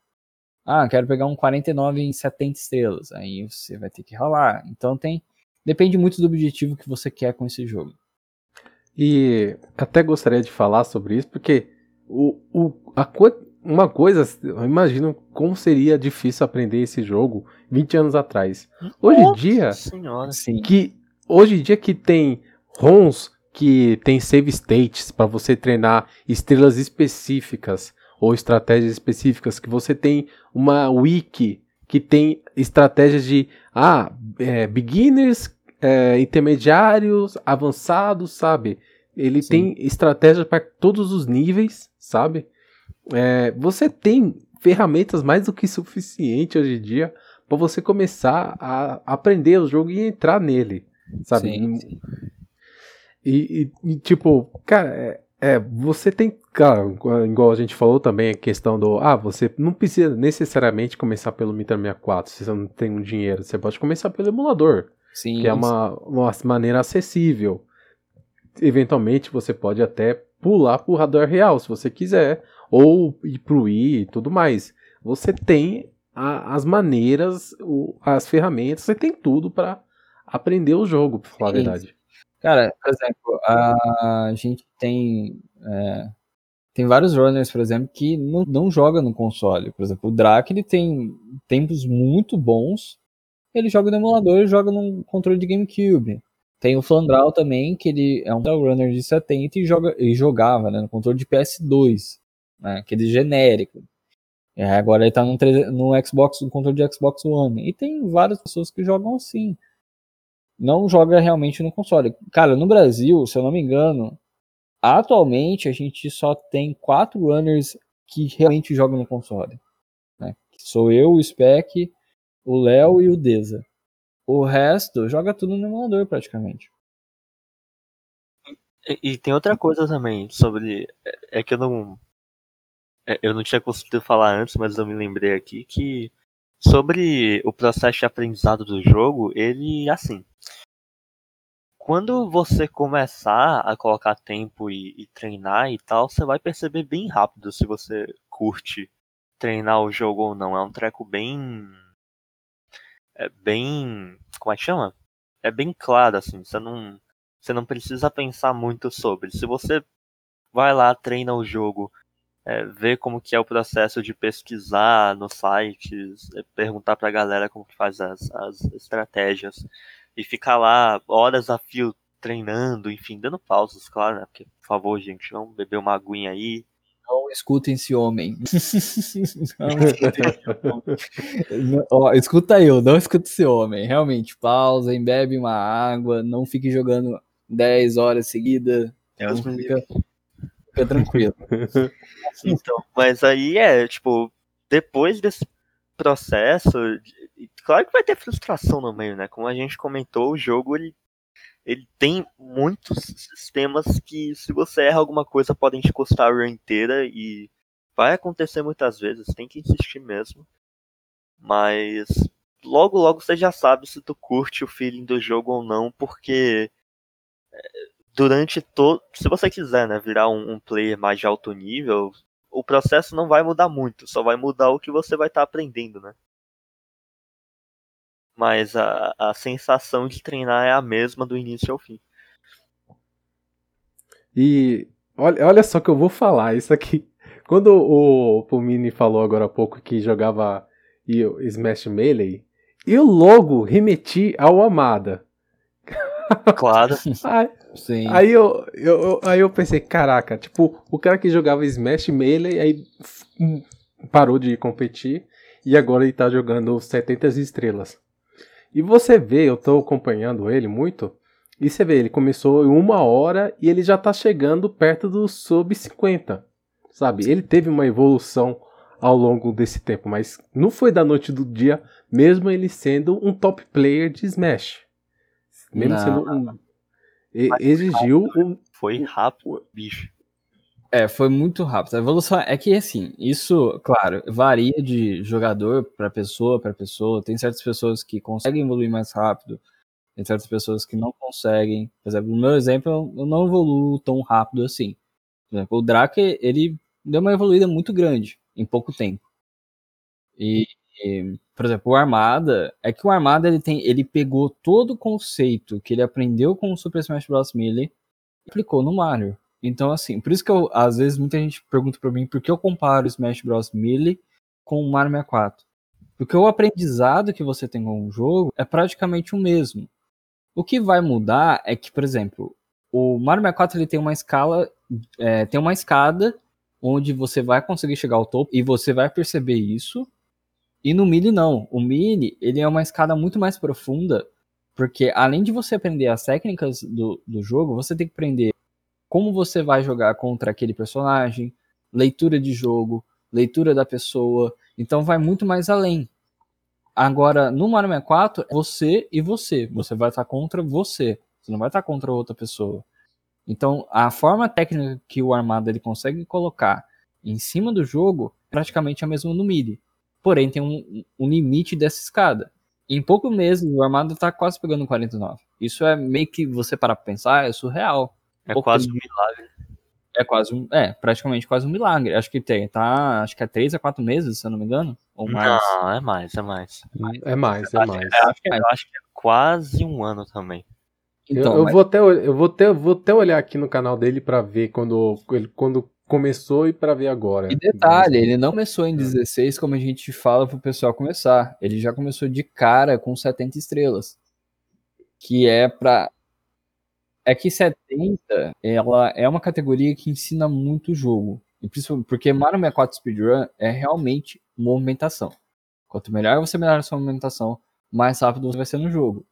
Ah, quero pegar um 49 em 70 estrelas. Aí você vai ter que ralar. Então tem. Depende muito do objetivo que você quer com esse jogo. E até gostaria de falar sobre isso, porque o, o, a, uma coisa, eu imagino como seria difícil aprender esse jogo 20 anos atrás. Hoje em dia, senhora, sim. que hoje em dia que tem ROMs que tem save states para você treinar estrelas específicas ou estratégias específicas, que você tem uma wiki que tem estratégias de ah, é, beginners, é, intermediários, avançados, sabe? Ele Sim. tem estratégias para todos os níveis, sabe? É, você tem ferramentas mais do que suficiente hoje em dia para você começar a aprender o jogo e entrar nele sabe? Sim, sim. E, e, e, tipo, cara, é, é, você tem, cara, igual a gente falou também, a questão do, ah, você não precisa necessariamente começar pelo Mitra 64 se você não tem um dinheiro, você pode começar pelo emulador, sim, que é uma, uma maneira acessível. Eventualmente você pode até pular pro radar real, se você quiser, ou ir pro Wii e tudo mais. Você tem a, as maneiras, o, as ferramentas, você tem tudo para aprender o jogo, pra falar a verdade. Cara, por exemplo, a gente tem. É, tem vários runners, por exemplo, que não, não joga no console. Por exemplo, o Drake ele tem tempos muito bons. Ele joga no emulador e joga no controle de GameCube. Tem o Flandral também, que ele é um runner de 70 e, joga, e jogava né, no controle de PS2, né, aquele genérico. E agora ele tá no, no Xbox, no controle de Xbox One. E tem várias pessoas que jogam assim não joga realmente no console. Cara, no Brasil, se eu não me engano, atualmente a gente só tem quatro runners que realmente jogam no console. Né? Sou eu, o Spec, o Léo e o Deza. O resto joga tudo no emulador praticamente. E, e, tem outra coisa também sobre. É, é que eu não. É, eu não tinha conseguido falar antes, mas eu me lembrei aqui que sobre o processo de aprendizado do jogo, ele assim quando você começar a colocar tempo e, e, treinar e tal, você vai perceber bem rápido se você curte treinar o jogo ou não. É um treco bem. É bem. Como é que chama? É bem claro, assim. Você não, você não precisa pensar muito sobre. Se você vai lá, treina o jogo, é, vê como que é o processo de pesquisar nos sites, é, perguntar pra galera como que faz as, as estratégias e ficar lá horas a fio treinando, enfim, dando pausas, claro, né? Porque, por favor, gente, vamos beber uma aguinha aí. Não escutem esse homem. *laughs* não, ó, escuta eu, não escuta esse homem. Realmente, pausa, bebe uma água, não fique jogando 10 horas seguidas. Fica, fica tranquilo. *laughs* então, mas aí é, tipo, depois desse processo, claro que vai ter frustração no meio, né? Como a gente comentou, o jogo ele, ele tem muitos sistemas que, se você erra alguma coisa, podem te custar a run inteira e vai acontecer muitas vezes, tem que insistir mesmo. Mas logo, logo você já sabe se tu curte o feeling do jogo ou não, porque é, durante todo. Se você quiser, né, virar um, um player mais de alto nível, o processo não vai mudar muito, só vai mudar o que você vai estar tá aprendendo, né? Mas a, a sensação de treinar é a mesma do início ao fim. E olha, olha só que eu vou falar isso aqui. *laughs* Quando o Pumini falou agora há pouco que jogava Smash Melee, eu logo remeti ao Amada. Claro. *laughs* Aí, Sim. aí eu, eu, eu- aí eu pensei, caraca, tipo, o cara que jogava Smash Melee, aí hum, parou de competir e agora ele tá jogando 70 estrelas. E você vê, eu tô acompanhando ele muito, e você vê, ele começou em uma hora e ele já tá chegando perto do sub 50, sabe? Ele teve uma evolução ao longo desse tempo, mas não foi da noite do dia, mesmo ele sendo um top player de Smash. Mesmo Não. sendo um. E- Exigiu um. Foi rápido, bicho. É, foi muito rápido. A evolução é que, assim, isso, claro, varia de jogador para pessoa para pessoa. Tem certas pessoas que conseguem evoluir mais rápido, tem certas pessoas que não conseguem. Por exemplo, no meu exemplo, eu não evoluo tão rápido assim. Por exemplo, o Drake, ele deu uma evoluída muito grande em pouco tempo. E, por exemplo, o Armada, é que o Armada ele tem, ele pegou todo o conceito que ele aprendeu com o Super Smash Bros. Melee e aplicou no Mario. Então, assim, por isso que eu, às vezes muita gente pergunta pra mim por que eu comparo o Smash Bros. Melee com o Mario 64. Porque o aprendizado que você tem com o jogo é praticamente o mesmo. O que vai mudar é que, por exemplo, o Mario 64 ele tem uma escala, é, tem uma escada onde você vai conseguir chegar ao topo e você vai perceber isso. E no Melee não. O Melee ele é uma escada muito mais profunda, porque além de você aprender as técnicas do, do jogo, você tem que aprender como você vai jogar contra aquele personagem, leitura de jogo, leitura da pessoa. Então vai muito mais além. Agora, no Mario 64, é você e você. Você vai estar contra você. Você não vai estar contra outra pessoa. Então, a forma técnica que o Armada ele consegue colocar em cima do jogo é praticamente a mesma no MIDI. Porém, tem um, um limite dessa escada. Em poucos meses, o Armada está quase pegando 49. Isso é meio que você parar pra pensar, é surreal. É Pouco quase um milagre. É quase um, é, praticamente quase um milagre. Acho que tem, tá, acho que é 3 a 4 meses, se eu não me engano, ou mais. Não, é mais, é mais. É mais, é mais. Eu acho que é. Eu acho que é quase um ano também. Então, eu, eu mas- vou até, eu vou até, vou até olhar aqui no canal dele pra ver quando, ele, quando começou e pra ver agora. E detalhe, ele não começou em 16 como a gente fala pro pessoal começar. Ele já começou de cara com 70 estrelas. Que é pra. É que 70, ela é uma categoria que ensina muito o jogo. E principalmente porque Mario 64 Speedrun é realmente movimentação. Quanto melhor você melhorar a sua movimentação, mais rápido você vai ser no jogo.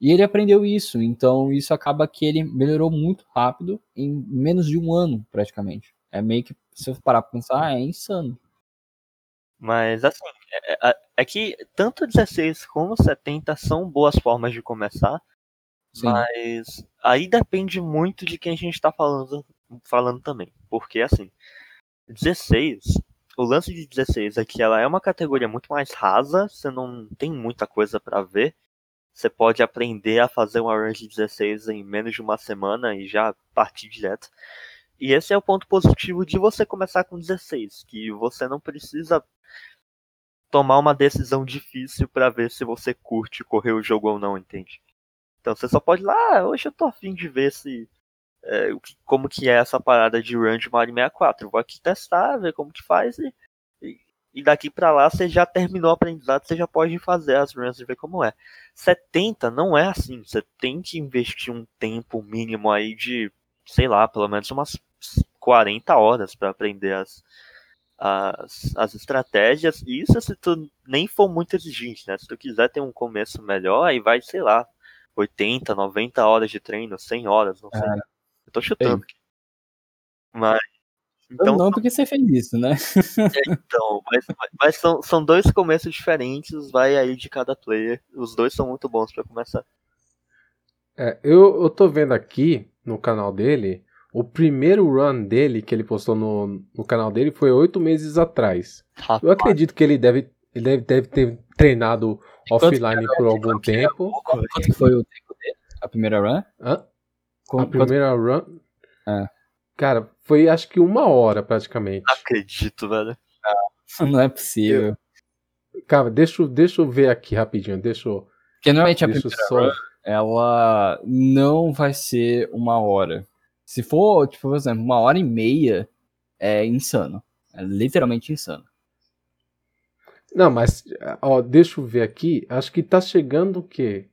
E ele aprendeu isso, então isso acaba que ele melhorou muito rápido em menos de um ano, praticamente. É meio que, se eu parar pra pensar, é insano. Mas assim, é, é- é que tanto 16 como 70 são boas formas de começar, Sim. mas aí depende muito de quem a gente tá falando, falando também. Porque assim, 16, o lance de 16 é que ela é uma categoria muito mais rasa, você não tem muita coisa pra ver. Você pode aprender a fazer uma run de 16 em menos de uma semana e já partir direto. E esse é o ponto positivo de você começar com 16, que você não precisa tomar uma decisão difícil pra ver se você curte correr o jogo ou não, entende? Então você só pode ir lá, ah, hoje eu tô afim de ver se é, como que é essa parada de run de Mario 64. Eu vou aqui testar, ver como que faz e, e, e daqui pra lá você já terminou o aprendizado, você já pode fazer as runs e ver como é. 70 não é assim, você tem que investir um tempo mínimo aí de, sei lá, pelo menos umas 40 horas pra aprender as, as, as estratégias. E isso se tu nem for muito exigente, né? Se tu quiser ter um começo melhor, aí vai, sei lá, 80, 90 horas de treino, 100 horas, não sei. Eu tô chutando aqui. Mas. Então, não porque você fez isso, né? então mas, mas são, são dois começos diferentes, vai aí de cada player. Os dois são muito bons pra começar. É, eu, eu tô vendo aqui no canal dele, o primeiro run dele que ele postou no, no canal dele foi oito meses atrás. Rapaz, Eu acredito que ele deve, ele deve, deve ter treinado offline por algum tempo. Quanto que foi o tempo dele? A primeira run? Hã? Com- A primeira run. É. Cara, foi acho que uma hora praticamente. não acredito, velho. quanto- *laughs* Não é possível. Cara, deixa, eu- deixa eu ver aqui rapidinho. Deixa eu. Porque normalmente a Deixa eu primeira só. run, ela não vai ser uma hora. Se for, tipo, por exemplo, uma hora e meia, é insano. É literalmente insano. Não, mas, ó, deixa eu ver aqui. Acho que tá chegando o quê?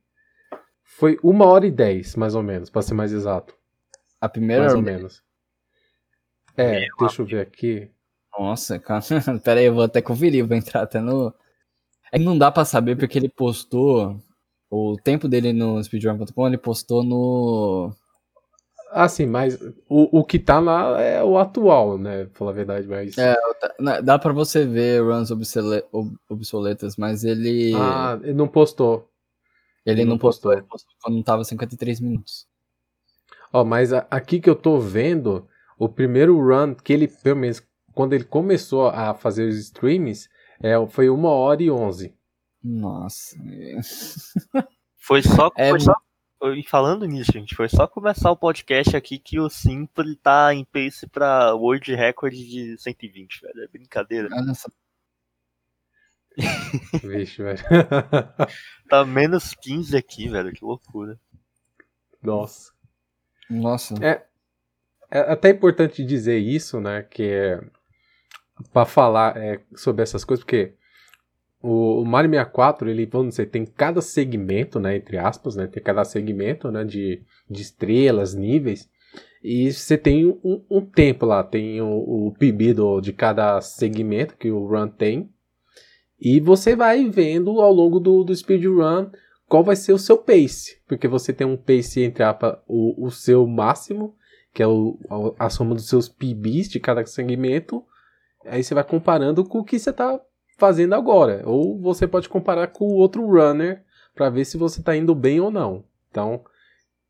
Foi uma hora e dez, mais ou menos, pra ser mais exato. A primeira Mais ou menos. É, deixa eu ver aqui. Nossa, cara. *laughs* Pera aí, eu vou até conferir, vou entrar até no. É que não dá pra saber porque ele postou. O tempo dele no speedrun.com, ele postou no. Ah, sim, mas o, o que tá lá é o atual, né? Pra falar a verdade, mas. É, Dá pra você ver runs obsole- ob- obsoletas, mas ele. Ah, ele não postou. ele ele não não postou, postou. ele postou quando tava 53 minutos. Ó, mas a- aqui que eu tô vendo, o primeiro run que ele, pelo menos, quando ele começou a fazer os streams, é, foi uma hora e onze. Nossa. Foi só, É foi só- E falando nisso, gente, foi só começar o podcast aqui que o Simple tá em pace pra World Record de 120, velho. É brincadeira. Olha só. *laughs* Vixe, velho. *laughs* Tá menos 15 aqui, velho. Que loucura. Nossa. Nossa. É até importante dizer isso, né? Que é para falar é, sobre essas coisas, porque o, o Mario 64, ele, vamos dizer, tem cada segmento, né? Entre aspas, né? Tem cada segmento, né? De, de estrelas, níveis. E você tem um, um tempo lá, tem o, o PB do, de cada segmento que o run tem. E você vai vendo ao longo do, do speedrun qual vai ser o seu pace. Porque você tem um pace entre aspas, o, o seu máximo, que é o, a, a soma dos seus PBs de cada segmento. Aí você vai comparando com o que você está fazendo agora. Ou você pode comparar com o outro runner para ver se você está indo bem ou não. Então,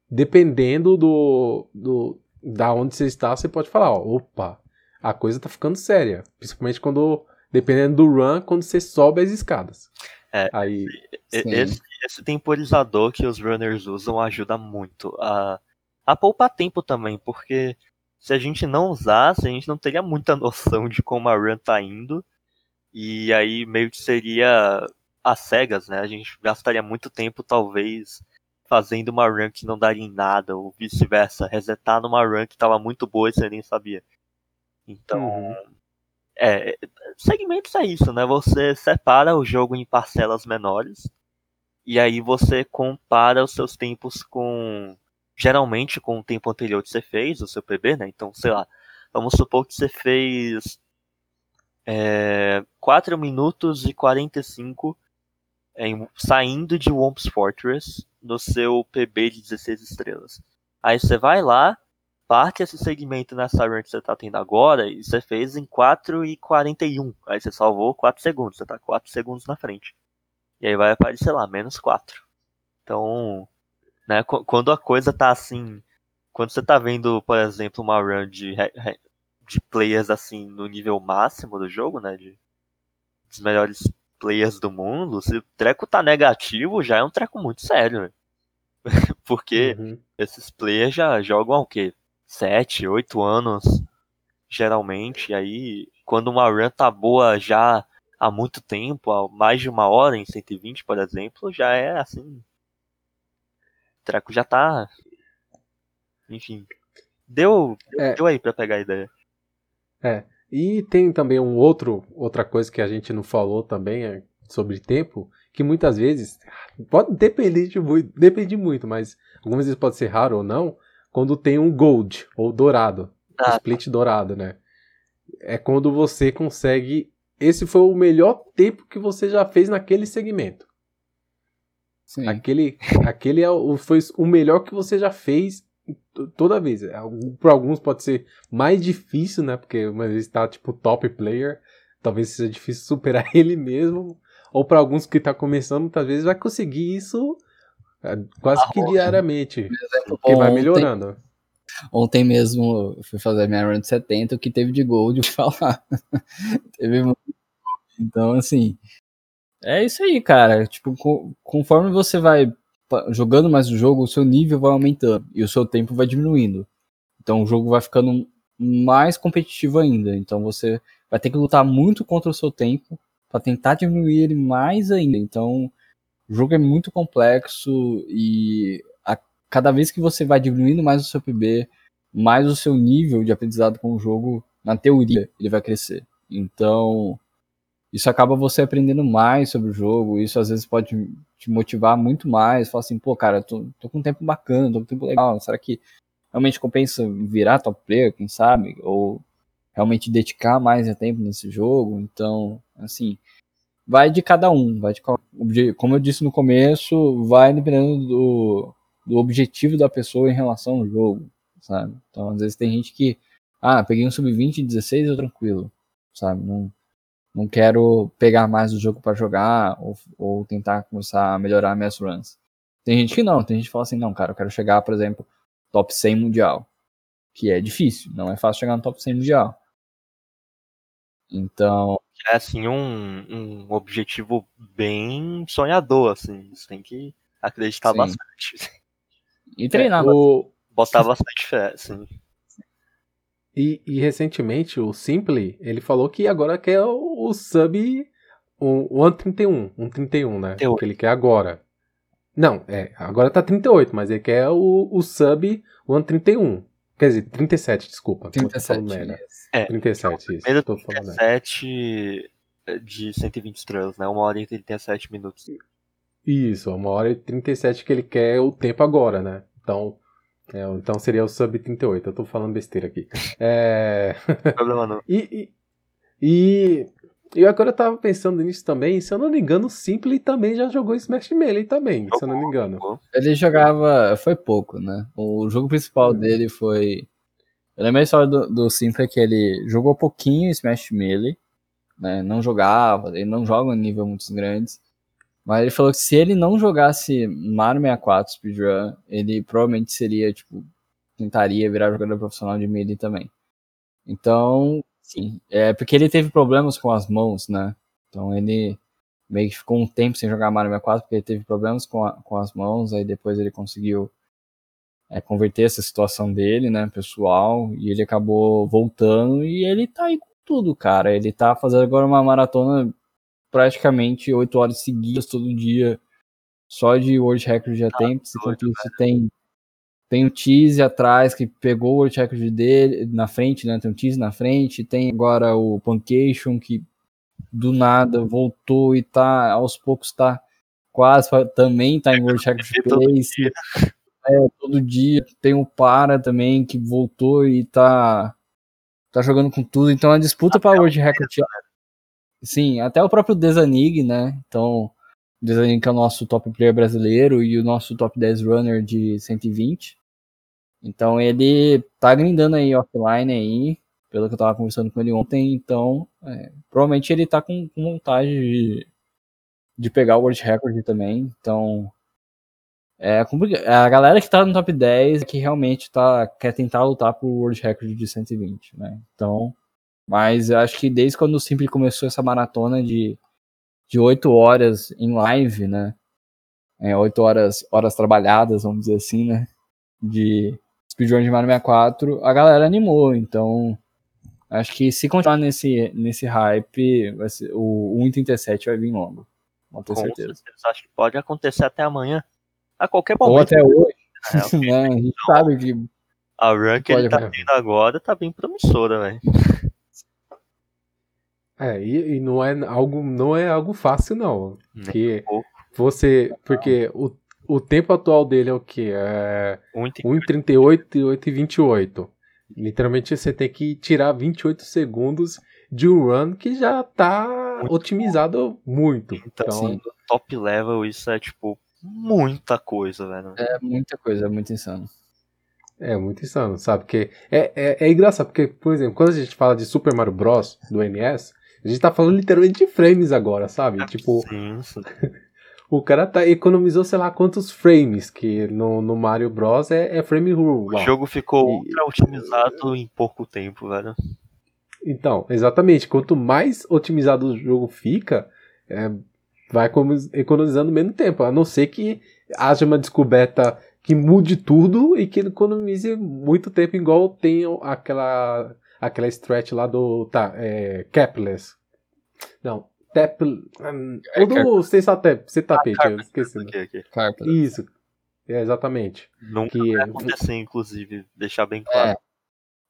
dependendo do, do da onde você está, você pode falar, ó, opa, a coisa tá ficando séria. Principalmente quando, dependendo do run, quando você sobe as escadas. É. Aí. Esse, esse temporizador que os runners usam ajuda muito a, a poupar tempo também, porque se a gente não usasse, a gente não teria muita *laughs* noção de como a run tá indo. E aí meio que seria às cegas, né? A gente gastaria muito tempo, talvez, fazendo uma run que não daria em nada, ou vice-versa, resetar numa run que tava muito boa e você nem sabia. Então, Uhum. é, segmentos é isso, né? Você separa o jogo em parcelas menores e aí você compara os seus tempos com geralmente com o tempo anterior que você fez, o seu PB, né? Então, sei lá, vamos supor que você fez é, 4 minutos e 45 em, saindo de Womp's Fortress no seu PB de 16 estrelas. Aí você vai lá, parte esse segmento nessa run que você tá tendo agora e você fez em 4 e 41. Aí você salvou 4 segundos, você tá 4 segundos na frente. E aí vai aparecer lá, menos 4. Então, né, qu- quando a coisa tá assim, quando você tá vendo, por exemplo, uma run de, de players assim no nível máximo do jogo, né, de dos melhores players do mundo, se o treco tá negativo, já é um treco muito sério, né? *laughs* Porque uhum. esses players já jogam há o quê? 7, 8 anos, geralmente. E aí, quando uma run tá boa já há muito tempo, há mais de uma hora em 120, por exemplo, já é assim. O treco já tá. Enfim. Deu, É. deu aí pra pegar a ideia. E tem também um outro, outra coisa que a gente não falou também é sobre tempo, que muitas vezes pode depender de muito, depende muito, mas algumas vezes pode ser raro ou não, quando tem um gold ou dourado, Ah, split dourado, né? É quando você consegue, esse foi o melhor tempo que você já fez naquele segmento. Sim. Aquele, aquele é o, foi o melhor que você já fez toda vez. Para alguns pode ser mais difícil, né? Porque uma vez está tipo top player, talvez seja difícil superar *laughs* ele mesmo. Ou para alguns que tá começando, muitas vezes vai conseguir isso é, quase que diariamente, porque vai Ontem- melhorando. Ontem mesmo eu fui fazer minha run de 70, o que teve de gold, vou *laughs* falar. teve muito. Então, assim. É isso aí, cara. Tipo, co- conforme você vai jogando mais o jogo, o seu nível vai aumentando e o seu tempo vai diminuindo. Então o jogo vai ficando mais competitivo ainda. Então você vai ter que lutar muito contra o seu tempo para tentar diminuir ele mais ainda. Então o jogo é muito complexo e a cada vez que você vai diminuindo mais o seu PB, mais o seu nível de aprendizado com o jogo, na teoria, ele vai crescer. Então, isso acaba você aprendendo mais sobre o jogo, isso às vezes pode te motivar muito mais, falar assim, pô, cara, tô, tô com um tempo bacana, tô com um tempo legal, será que realmente compensa virar top player, quem sabe? Ou realmente dedicar mais tempo nesse jogo? Então, assim, vai de cada um, vai de, como eu disse no começo, vai dependendo do, do objetivo da pessoa em relação ao jogo, sabe? Então, às vezes tem gente que, ah, peguei um sub-20 16, eu tranquilo, sabe? Não, não quero pegar mais o jogo para jogar ou, ou tentar começar a melhorar minhas runs. Tem gente que não, tem gente que fala assim, não, cara, eu quero chegar, por exemplo, top 100 mundial, que é difícil, não é fácil chegar no top 100 mundial. Então, é assim um, um objetivo bem sonhador, assim, você tem que acreditar Sim. bastante. E treinar, é, o... botar bastante fé, assim. E, e, recentemente o Simply, ele falou que agora quer o, o sub o, o 131, 131, né? 38. Que ele quer agora. Não, é, agora tá 38, mas ele quer o, o sub 131. Quer dizer, 37, desculpa. 37. Merda. É, 37, isso. Primeiro 37 de 120 estrelas, né? Uma hora e 37 minutos. Isso, uma hora e 37 que ele quer o tempo agora, né? Então, é, então seria o sub 38. Eu tô falando besteira aqui. É... Problema não. *laughs* e, e, e, agora eu tava pensando nisso também. Se eu não me engano, o Simple também já jogou Smash Melee também, se eu não me engano. Ele jogava. Foi pouco, né? O jogo principal hum. dele foi. Eu lembro a história do, do Simple que ele jogou pouquinho Smash Melee, né? Não jogava, ele não joga em nível muito grandes. Mas ele falou que se ele não jogasse Mario 64 Speedrun, ele provavelmente seria, tipo, tentaria virar jogador profissional de Melee também. Então, sim, é porque ele teve problemas com as mãos, né? Então ele meio que ficou um tempo sem jogar Mario 64 porque ele teve problemas com, a, com as mãos, aí depois ele conseguiu é, converter essa situação dele, né, pessoal, e ele acabou voltando e ele tá aí com tudo, cara. Ele tá fazendo agora uma maratona praticamente 8 horas seguidas todo dia, só de World Record ah, tem. Enquanto isso, tem, tem o Tease atrás, que pegou o World Record dele na frente, né? Tem o Tease na frente, tem agora o Puncation, que do nada voltou e tá, aos poucos tá quase, também tá em World Record *laughs* Place. É, todo dia. Tem o Para também, que voltou e tá, tá jogando com tudo. Então a disputa para World Record Sim, até o próprio Desanig, né? Então, Desanig que é o nosso top player brasileiro e o nosso top 10 runner de 120. Então ele tá grindando aí offline aí, pelo que eu tava conversando com ele ontem, então é, provavelmente ele tá com, com vontade de, de pegar o World Record também, então é complicado. A galera que tá no top 10 é que realmente tá, quer tentar lutar pro World Record de 120, né? Então, mas eu acho que desde quando o Simple começou essa maratona de, de 8 horas em live, né? É, 8 horas, horas trabalhadas, vamos dizer assim, né? De speedrun de Mario 64, a galera animou. Então, acho que se continuar nesse, nesse hype, vai ser, o 1.37 vai vir logo. Com certeza. certeza. Acho que pode acontecer até amanhã. A qualquer momento. Ou até hoje. É, *laughs* né? A gente então, sabe que. A run que ele tá tendo agora tá bem promissora, velho. É, e, e, não é algo não é algo fácil não, porque você, porque o, o tempo atual dele é o que? É 1:38 e 8:28. Literalmente você tem que tirar 28 segundos de um run que já tá muito otimizado bom. muito. Então, então assim, top level isso é tipo muita coisa, velho. É muita coisa, é muito insano. É muito insano, sabe? Porque é, é, é engraçado, porque, por exemplo, quando a gente fala de Super Mario Bros. do NES, a gente tá falando literalmente de frames agora, sabe? É, tipo. Sim, sim. *laughs* o cara tá, economizou, sei lá, quantos frames, que no, no Mario Bros. é, é frame rule. O jogo ficou e... ultra otimizado em pouco tempo, velho. Então, exatamente. Quanto mais otimizado o jogo fica, é, vai economizando menos tempo. A não ser que haja uma descoberta que mude tudo e que economize muito tempo, igual tem aquela aquela stretch lá do. Tá, é. Capless. Não. Tap. Um, é, o do Sexta Tapete, ah, eu esqueci. Aqui, aqui. Isso. É, exatamente. Nunca que, vai acontecer, inclusive, deixar bem claro.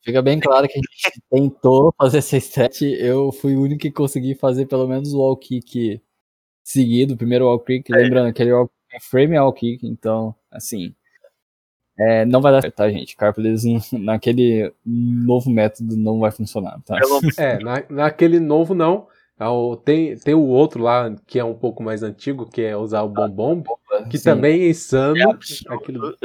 Fica bem claro que a gente *laughs* tentou fazer essa strat. Eu fui o único que consegui fazer pelo menos o wall kick seguido, o primeiro wall kick. Lembrando, aquele wall kick é frame wall kick, então, assim. É, não vai dar certo, tá, gente? Carpless *laughs* naquele novo método não vai funcionar, tá? *laughs* É, na, naquele novo não. Tem, tem o outro lá que é um pouco mais antigo, que é usar o bombom, que Sim. também é insano. É aquilo...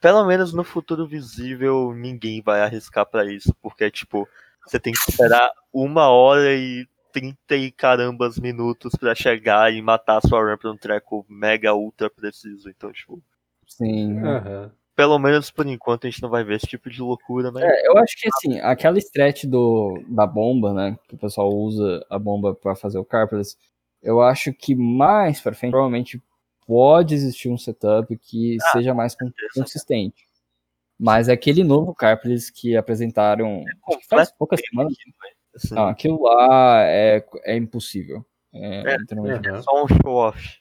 Pelo menos no futuro visível, ninguém vai arriscar para isso, porque, tipo, você tem que esperar uma hora e 30 e carambas minutos para chegar e matar a sua ramp num treco mega ultra preciso. Então, tipo. Sim. Uhum. Pelo menos por enquanto a gente não vai ver esse tipo de loucura, né? É, eu acho que assim, aquela stretch do, da bomba, né? Que o pessoal usa a bomba para fazer o Carpless, eu acho que mais pra frente, provavelmente pode existir um setup que ah, seja mais consistente. Mas aquele novo Carpless que apresentaram é faz poucas semanas. Assim. Não, aquilo lá é, é impossível. É, é, é só um show-off.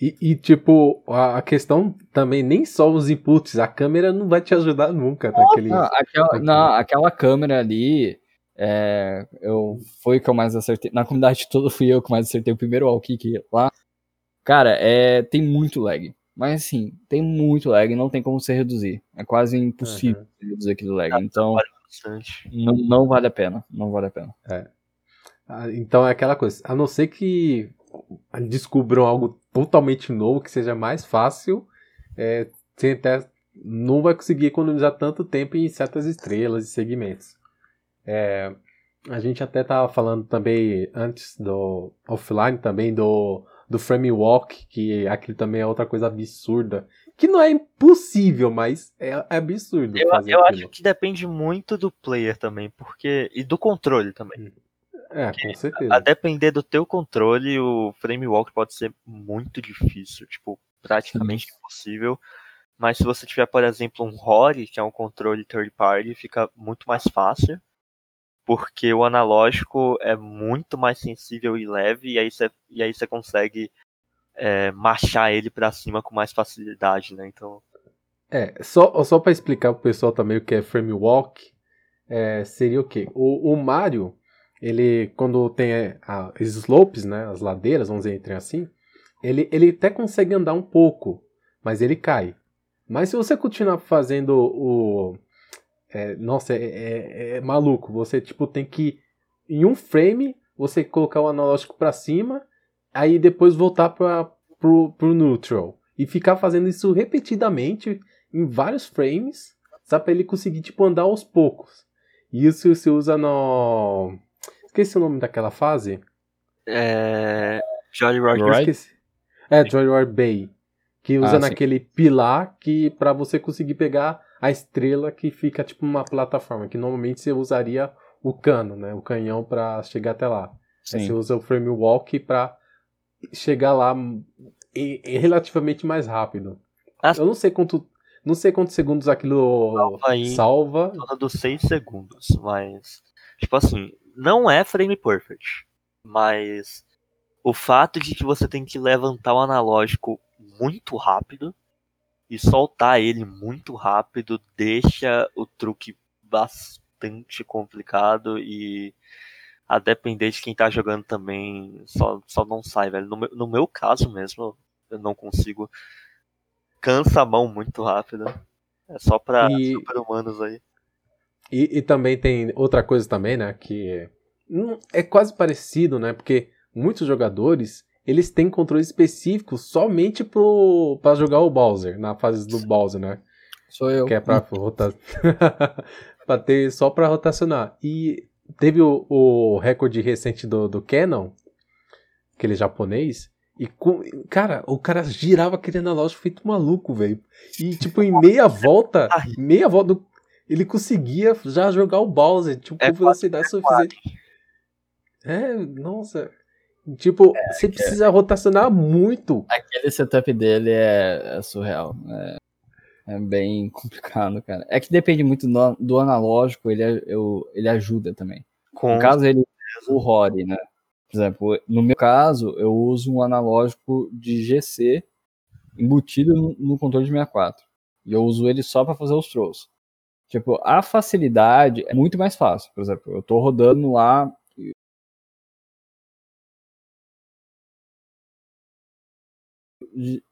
E, e, tipo, a, a, questão também, nem só os inputs, a câmera não vai te ajudar nunca. Naquele, não, aquela, não, aquela câmera ali, é, eu, foi que eu mais acertei. Na comunidade toda fui eu que mais acertei o primeiro wall kick lá. Cara, é, tem muito lag. Mas assim, tem muito lag, não tem como você reduzir. É quase impossível uhum. reduzir aquele lag. Então, não, não vale a pena. Não vale a pena. É. Ah, então é aquela coisa. A não ser que descubram algo totalmente novo, que seja mais fácil, é, você até não vai conseguir economizar tanto tempo em certas estrelas e segmentos. É, a gente até estava falando também antes do offline também do do frame walk, que aquilo também é outra coisa absurda. Que não é impossível, mas é, é absurdo. Eu, eu acho que depende muito do player também, porque. E do controle também. É, com certeza. A, a, depender do teu controle, o frame walk pode ser muito difícil, tipo, praticamente Sim. impossível. Mas se você tiver, por exemplo, um Rory, que é um controle third party, fica muito mais fácil porque o analógico é muito mais sensível e leve, e aí você, e aí você consegue é, marchar ele para cima com mais facilidade, né? Então. É, só, só para explicar pro pessoal também o que é frame walk, é, seria o quê? O, o Mario, ele, quando tem a, as slopes, né, as ladeiras, vamos dizer assim, ele, ele até consegue andar um pouco, mas ele cai. Mas se você continuar fazendo o, é, nossa, é, é, é, maluco. Você tipo tem que em um frame você colocar o analógico para cima, aí depois voltar para pro, pro neutral e ficar fazendo isso repetidamente em vários frames, sabe para ele conseguir tipo andar aos poucos. Isso se usa no esqueci o nome daquela fase. É Jolly Roger. É Jolly Roger Bay, que usa ah, naquele pilar que para você conseguir pegar a estrela que fica tipo uma plataforma, que normalmente você usaria o cano, né, o canhão para chegar até lá. Aí você usa o frame walk para chegar lá e, e relativamente mais rápido. Ah, Eu não sei quanto não sei quantos segundos aquilo salva. Aí, salva. Em dos 6 segundos, mas tipo assim, não é frame perfect, mas o fato de que você tem que levantar o analógico muito rápido e soltar ele muito rápido deixa o truque bastante complicado e a depender de quem tá jogando também só, só não sai, velho. No meu, no meu caso mesmo, eu não consigo. Cansa a mão muito rápido. É só pra e... super-humanos aí. E, e, também tem outra coisa também, né? Que é quase parecido, né? Porque muitos jogadores eles têm controle específico somente para jogar o Bowser, na fase do Bowser, né? Sou eu. Que é pra rotar. *laughs* pra ter só pra rotacionar. E teve o, o recorde recente do, do Canon, aquele japonês. E, com, cara, o cara girava aquele analógico feito maluco, velho. E, tipo, em meia volta, *laughs* meia volta, ele conseguia já jogar o Bowser, tipo, é com velocidade suficiente. É, nossa. Tipo, é, você precisa rotacionar muito. Aquele setup dele é, é surreal. É, é, bem *laughs* complicado, cara. É que depende muito do, do analógico, ele, eu, ele ajuda também. Com no caso, ele o Rory, né? Por exemplo, no meu caso, eu uso um analógico de GC embutido no, no controle de 64. E eu uso ele só para fazer os throws. Tipo, a facilidade é muito mais fácil. Por exemplo, eu tô rodando lá.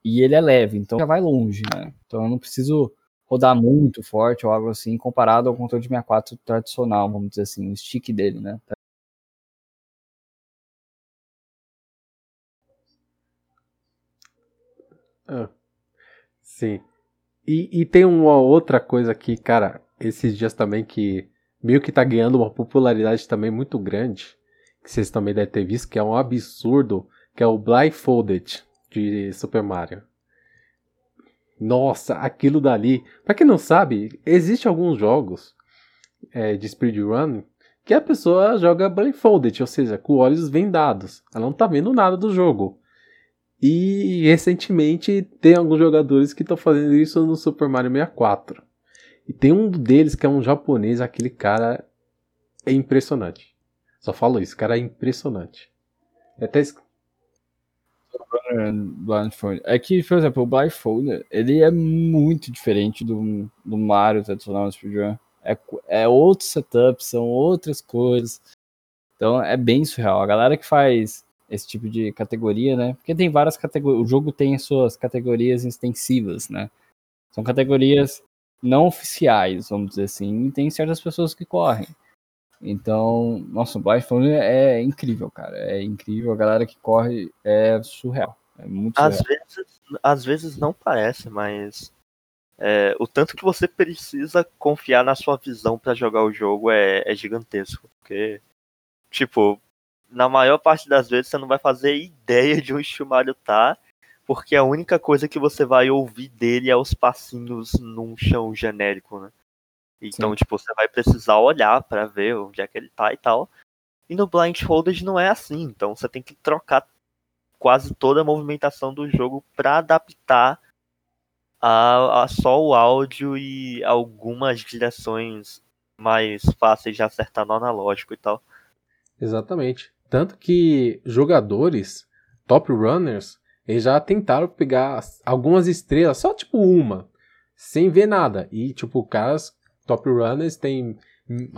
E ele é leve, então já vai longe, né? Então eu não preciso rodar muito forte ou algo assim, comparado ao controle de 64 tradicional, vamos dizer assim, o stick dele, né? Ah, sim. E, e tem uma outra coisa aqui, cara, esses dias também que meio que tá ganhando uma popularidade também muito grande, que vocês também devem ter visto, que é um absurdo, que é o Blindfolded de Super Mario. Nossa, aquilo dali. Pra quem não sabe, existe alguns jogos é, de speedrun que a pessoa joga blindfolded, ou seja, com olhos vendados. Ela não tá vendo nada do jogo. E recentemente tem alguns jogadores que estão fazendo isso no Super Mario 64. E tem um deles que é um japonês, aquele cara é impressionante. Só falo isso, cara é impressionante. É até Blindfold. É que, por exemplo, o Blindfold, ele é muito diferente do, do Mario tradicional no speedrun. É, é outro setup, são outras coisas. Então é bem surreal. A galera que faz esse tipo de categoria, né? Porque tem várias categorias. O jogo tem as suas categorias extensivas, né? São categorias não oficiais, vamos dizer assim, e tem certas pessoas que correm. Então, nossa, o Blindfold é incrível, cara. É incrível. A galera que corre é surreal. É muito surreal. Às vezes, às vezes não parece, mas é, o tanto que você precisa confiar na sua visão para jogar o jogo é, é gigantesco. Porque, tipo, na maior parte das vezes você não vai fazer ideia de onde o Mario tá, porque a única coisa que você vai ouvir dele é os passinhos num chão genérico, né? Então, Sim. tipo, você vai precisar olhar para ver onde é que ele tá e tal. E no Blindfolded não é assim, então você tem que trocar quase toda a movimentação do jogo para adaptar a, a, só o áudio e algumas direções mais fáceis de acertar no analógico e tal. Exatamente. Tanto que jogadores, top runners, eles já tentaram pegar algumas estrelas, só tipo uma, sem ver nada. E, tipo, caras, top runners, têm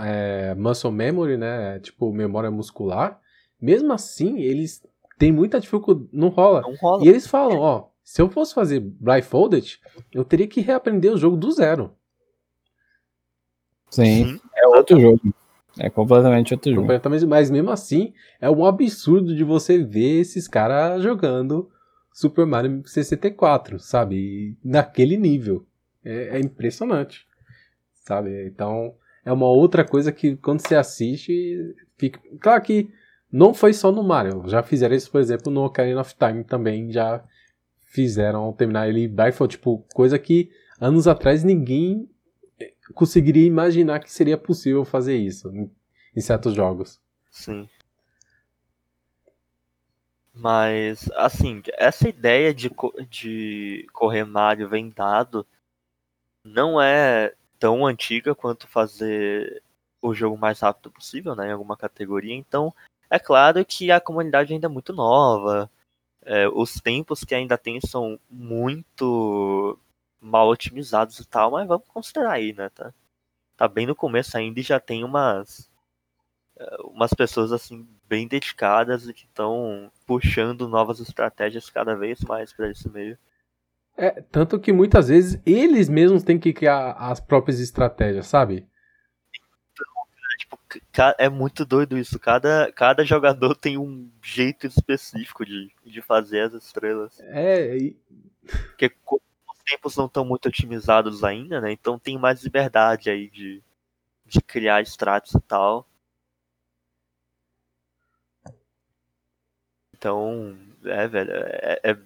é, muscle memory, né? Tipo, memória muscular. Mesmo assim, eles têm muita dificuldade. Não rola. Não rola. E eles falam, ó, se eu fosse fazer blindfolded, eu teria que reaprender o jogo do zero. Sim, é outro jogo. É completamente outro jogo. Mas mesmo assim, é um absurdo de você ver esses caras jogando Super Mario 64, sabe? E naquele nível. É, é, impressionante, sabe? Então, é uma outra coisa que quando você assiste, fica. Claro que não foi só no Mario. Já fizeram isso, por exemplo, no Ocarina of Time também. Já fizeram terminar ele Blindfold, tipo, coisa que anos atrás ninguém conseguiria imaginar que seria possível fazer isso em certos jogos. Sim. Mas, assim, essa ideia de, de correr Mario vendado não é tão antiga quanto fazer o jogo mais rápido possível, né, em alguma categoria. Então, é claro que a comunidade ainda é muito nova. É, os tempos que ainda tem são muito mal otimizados e tal, mas vamos considerar aí, né? Tá, tá bem no começo ainda e já tem umas eh, umas pessoas assim bem dedicadas e que estão puxando novas estratégias cada vez mais para esse meio. É, tanto que muitas vezes eles mesmos têm que criar as próprias estratégias, sabe? Então, tipo, é muito doido isso. Cada, cada jogador tem um jeito específico de, de fazer as estrelas. É. E... Porque tempos não estão muito otimizados ainda, né? Então tem mais liberdade aí de, de criar extratos e tal. Então, é, velho, é, é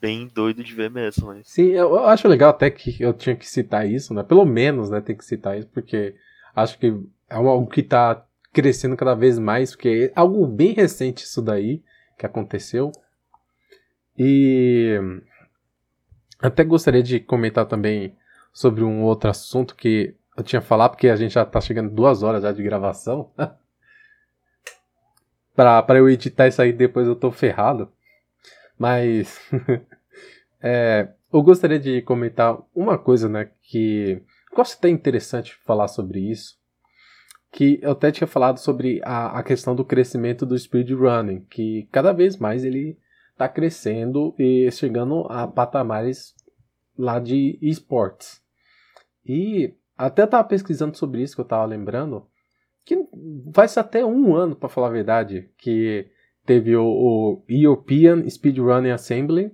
bem doido de ver mesmo. Mas... Sim, eu acho legal até que eu tinha que citar isso, né? Pelo menos, né, tem que citar isso, porque acho que é algo que tá crescendo cada vez mais, porque é algo bem recente isso daí que aconteceu. E até gostaria de comentar também sobre um outro assunto que eu tinha falado, porque a gente já tá chegando duas horas já de gravação. *laughs* pra, pra eu editar isso aí depois eu tô ferrado. Mas. *laughs* é, eu gostaria de comentar uma coisa, né? Que gosto até interessante falar sobre isso, que eu até tinha falado sobre a, a questão do crescimento do speedrunning, que cada vez mais ele está crescendo e chegando a patamares lá de esportes. E até estava pesquisando sobre isso que eu estava lembrando, que faz até um ano, para falar a verdade, que teve o, o European Speedrunning Assembly,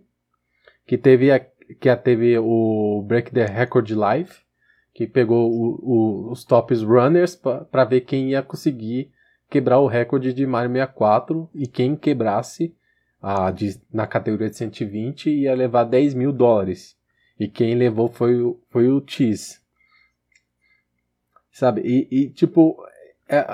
que teve a, que teve o Break the Record Live, que pegou o, o, os tops runners para ver quem ia conseguir quebrar o recorde de Mario 64 e quem quebrasse a, de, na categoria de 120 ia levar 10 mil dólares. E quem levou foi, foi o Cheese. Sabe? E, e tipo, é,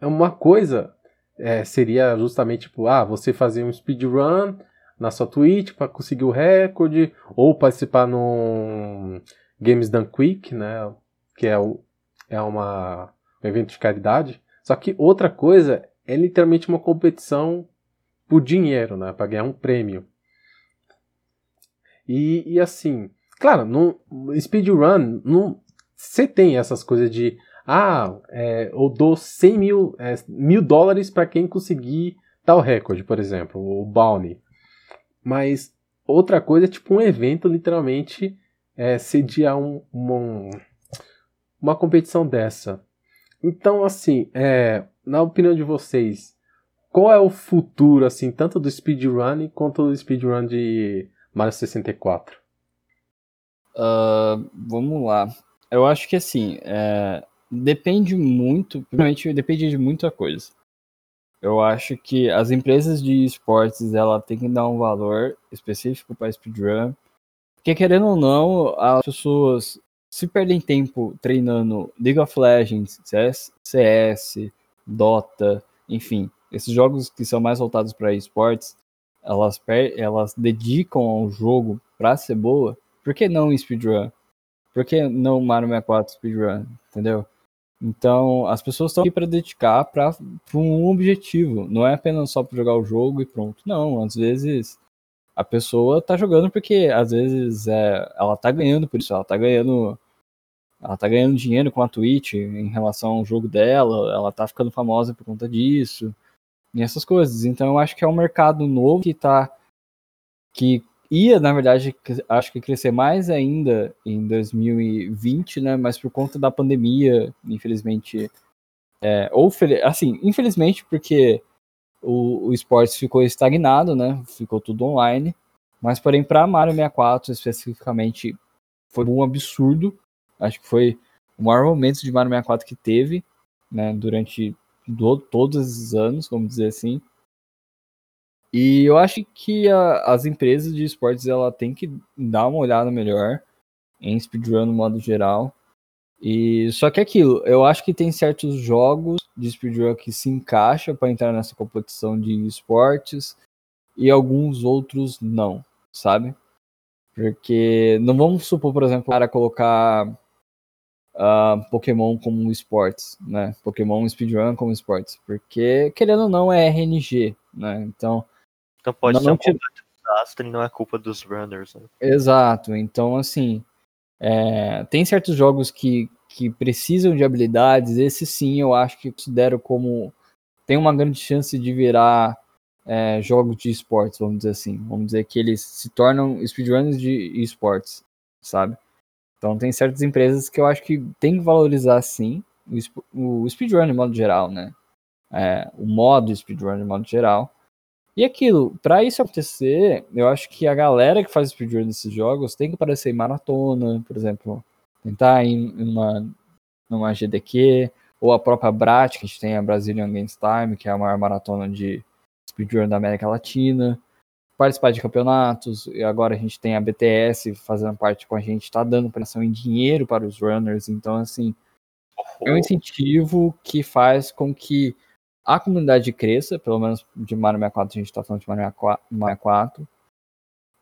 é uma coisa é, seria justamente tipo, ah, você fazer um speedrun na sua Twitch para conseguir o recorde, ou participar num Games Done Quick, né, que é, o, é uma, um evento de caridade. Só que outra coisa é literalmente uma competição por dinheiro, né, para ganhar um prêmio. E, e assim, claro, no speedrun, você tem essas coisas de ah, é, eu dou 100 mil, é, mil dólares para quem conseguir tal recorde, por exemplo, o Bounty. Mas outra coisa é tipo um evento, literalmente, é, sediar um, um, uma competição dessa. Então, assim, é, na opinião de vocês, qual é o futuro, assim, tanto do speedrun quanto do speedrun de Mario 64? Uh, vamos lá. Eu acho que, assim, é, depende muito, primeiramente depende de muita coisa. Eu acho que as empresas de esportes ela tem que dar um valor específico para speedrun, porque querendo ou não, as pessoas se perdem tempo treinando League of Legends, CS, CS Dota, enfim, esses jogos que são mais voltados para esportes, elas, elas dedicam ao jogo para ser boa, por que não speedrun? Por que não Mario 64 speedrun? Entendeu? Então, as pessoas estão aqui para dedicar para um objetivo. Não é apenas só para jogar o jogo e pronto. Não, às vezes a pessoa está jogando porque às vezes é, ela está ganhando por isso, ela está ganhando ela tá ganhando dinheiro com a Twitch em relação ao jogo dela, ela está ficando famosa por conta disso. E essas coisas. Então eu acho que é um mercado novo que tá que ia, na verdade, acho que crescer mais ainda em 2020, né? Mas por conta da pandemia, infelizmente, é, ou assim, infelizmente porque o, o esporte ficou estagnado, né? Ficou tudo online. Mas porém para Mario 64 especificamente foi um absurdo. Acho que foi o maior momento de Mario 64 que teve, né? Durante do, todos esses anos, vamos dizer assim. E eu acho que a, as empresas de esportes ela tem que dar uma olhada melhor em speedrun no modo geral. E só que é aquilo, eu acho que tem certos jogos de speedrun que se encaixa para entrar nessa competição de esportes e alguns outros não, sabe? Porque não vamos supor, por exemplo, para colocar uh, Pokémon como esportes, né? Pokémon speedrun como esportes, porque querendo ou não é RNG, né? Então então pode não, ser não culpa do desastre e não é culpa dos runners. Né? Exato. Então, assim, é, tem certos jogos que, que precisam de habilidades. Esse sim, eu acho que considero como. Tem uma grande chance de virar é, jogos de esportes, vamos dizer assim. Vamos dizer que eles se tornam speedrunners de esportes, sabe? Então, tem certas empresas que eu acho que tem que valorizar, sim, o, o speedrun de modo geral, né? É, o modo speedrun de modo geral. E aquilo, para isso acontecer, eu acho que a galera que faz speedrun desses jogos tem que aparecer em maratona, por exemplo, tentar em uma, numa GDQ, ou a própria BRAT, que a gente tem a Brazilian Games Time, que é a maior maratona de speedrun da América Latina, participar de campeonatos, e agora a gente tem a BTS fazendo parte com a gente, está dando pressão em dinheiro para os runners, então assim, é um incentivo que faz com que a comunidade cresça, pelo menos de Mario 64 a gente está falando de Mario 64,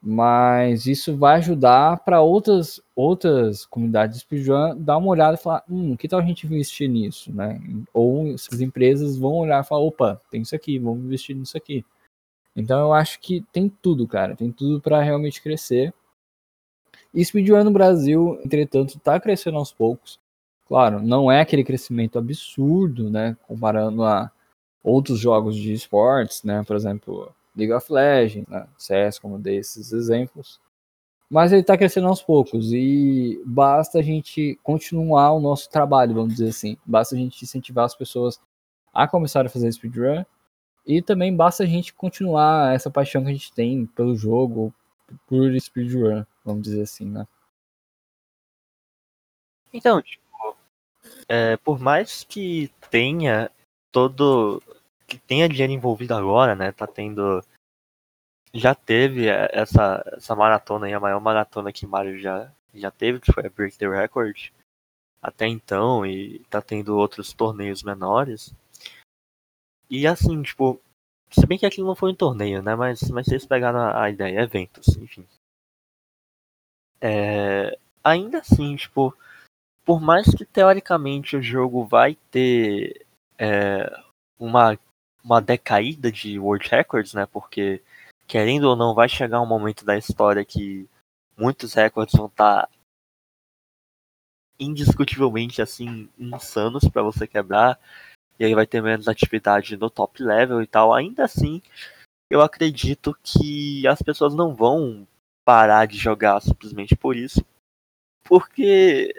mas isso vai ajudar para outras outras comunidades de speedrun dar uma olhada e falar, hum, que tal a gente investir nisso, né? Ou essas empresas vão olhar e falar, opa, tem isso aqui, vamos investir nisso aqui. Então eu acho que tem tudo, cara, tem tudo para realmente crescer. E speedrun no Brasil, entretanto, está crescendo aos poucos. Claro, não é aquele crescimento absurdo, né? Comparando a outros jogos de esportes, né? Por exemplo, League of Legends, né? CS, como desses exemplos. Mas ele está crescendo aos poucos e basta a gente continuar o nosso trabalho, vamos dizer assim. Basta a gente incentivar as pessoas a começar a fazer speedrun e também basta a gente continuar essa paixão que a gente tem pelo jogo, por speedrun, vamos dizer assim, né? Então, tipo, é, por mais que tenha todo. Que tenha dinheiro envolvido agora, né? Tá tendo. Já teve essa, essa maratona aí, a maior maratona que Mario já, já teve, que foi a Break the Record até então, e tá tendo outros torneios menores. E assim, tipo, se bem que aquilo não foi um torneio, né? Mas, mas vocês pegaram a, a ideia, eventos, enfim. É, ainda assim, tipo, por mais que teoricamente o jogo vai ter é, uma, uma decaída de World Records, né? Porque, querendo ou não, vai chegar um momento da história que muitos recordes vão estar tá indiscutivelmente assim insanos para você quebrar e aí vai ter menos atividade no top level e tal. Ainda assim, eu acredito que as pessoas não vão parar de jogar simplesmente por isso, porque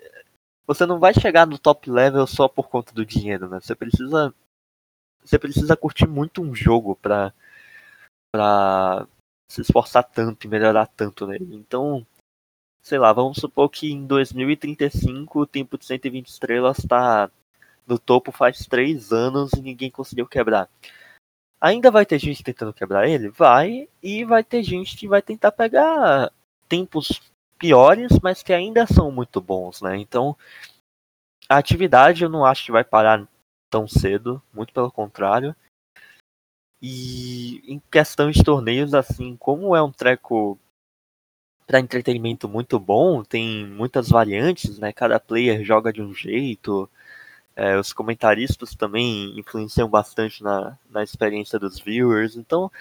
você não vai chegar no top level só por conta do dinheiro, né? Você precisa você precisa curtir muito um jogo pra para se esforçar tanto e melhorar tanto nele. Então, sei lá, vamos supor que em 2035 o tempo de 120 estrelas está no topo faz três anos e ninguém conseguiu quebrar. Ainda vai ter gente tentando quebrar ele? Vai. E vai ter gente que vai tentar pegar tempos piores, mas que ainda são muito bons, né? Então, a atividade eu não acho que vai parar tão cedo, muito pelo contrário. E em questão de torneios, assim, como é um treco para entretenimento muito bom, tem muitas variantes, né? Cada player joga de um jeito. É, os comentaristas também influenciam bastante na, na experiência dos viewers. Então,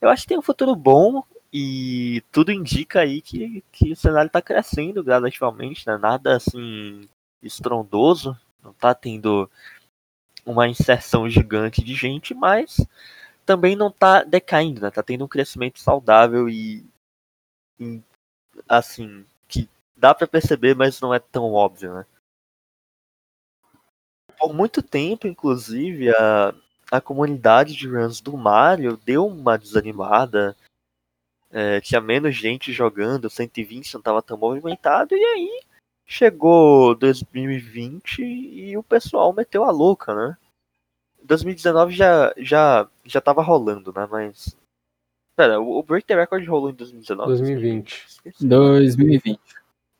eu acho que tem um futuro bom e tudo indica aí que, que o cenário está crescendo gradativamente, né? Nada assim estrondoso, não está tendo uma inserção gigante de gente, mas também não está decaindo, né? Tá tendo um crescimento saudável e, e assim que dá para perceber, mas não é tão óbvio, né? por muito tempo, inclusive, a, a comunidade de runs do Mario deu uma desanimada. É, tinha menos gente jogando, 120 não estava tão movimentado, e aí chegou 2020 e o pessoal meteu a louca, né? 2019 já, já, já tava rolando, né? Mas. Pera, o Break the Record rolou em 2019? 2020. 2020.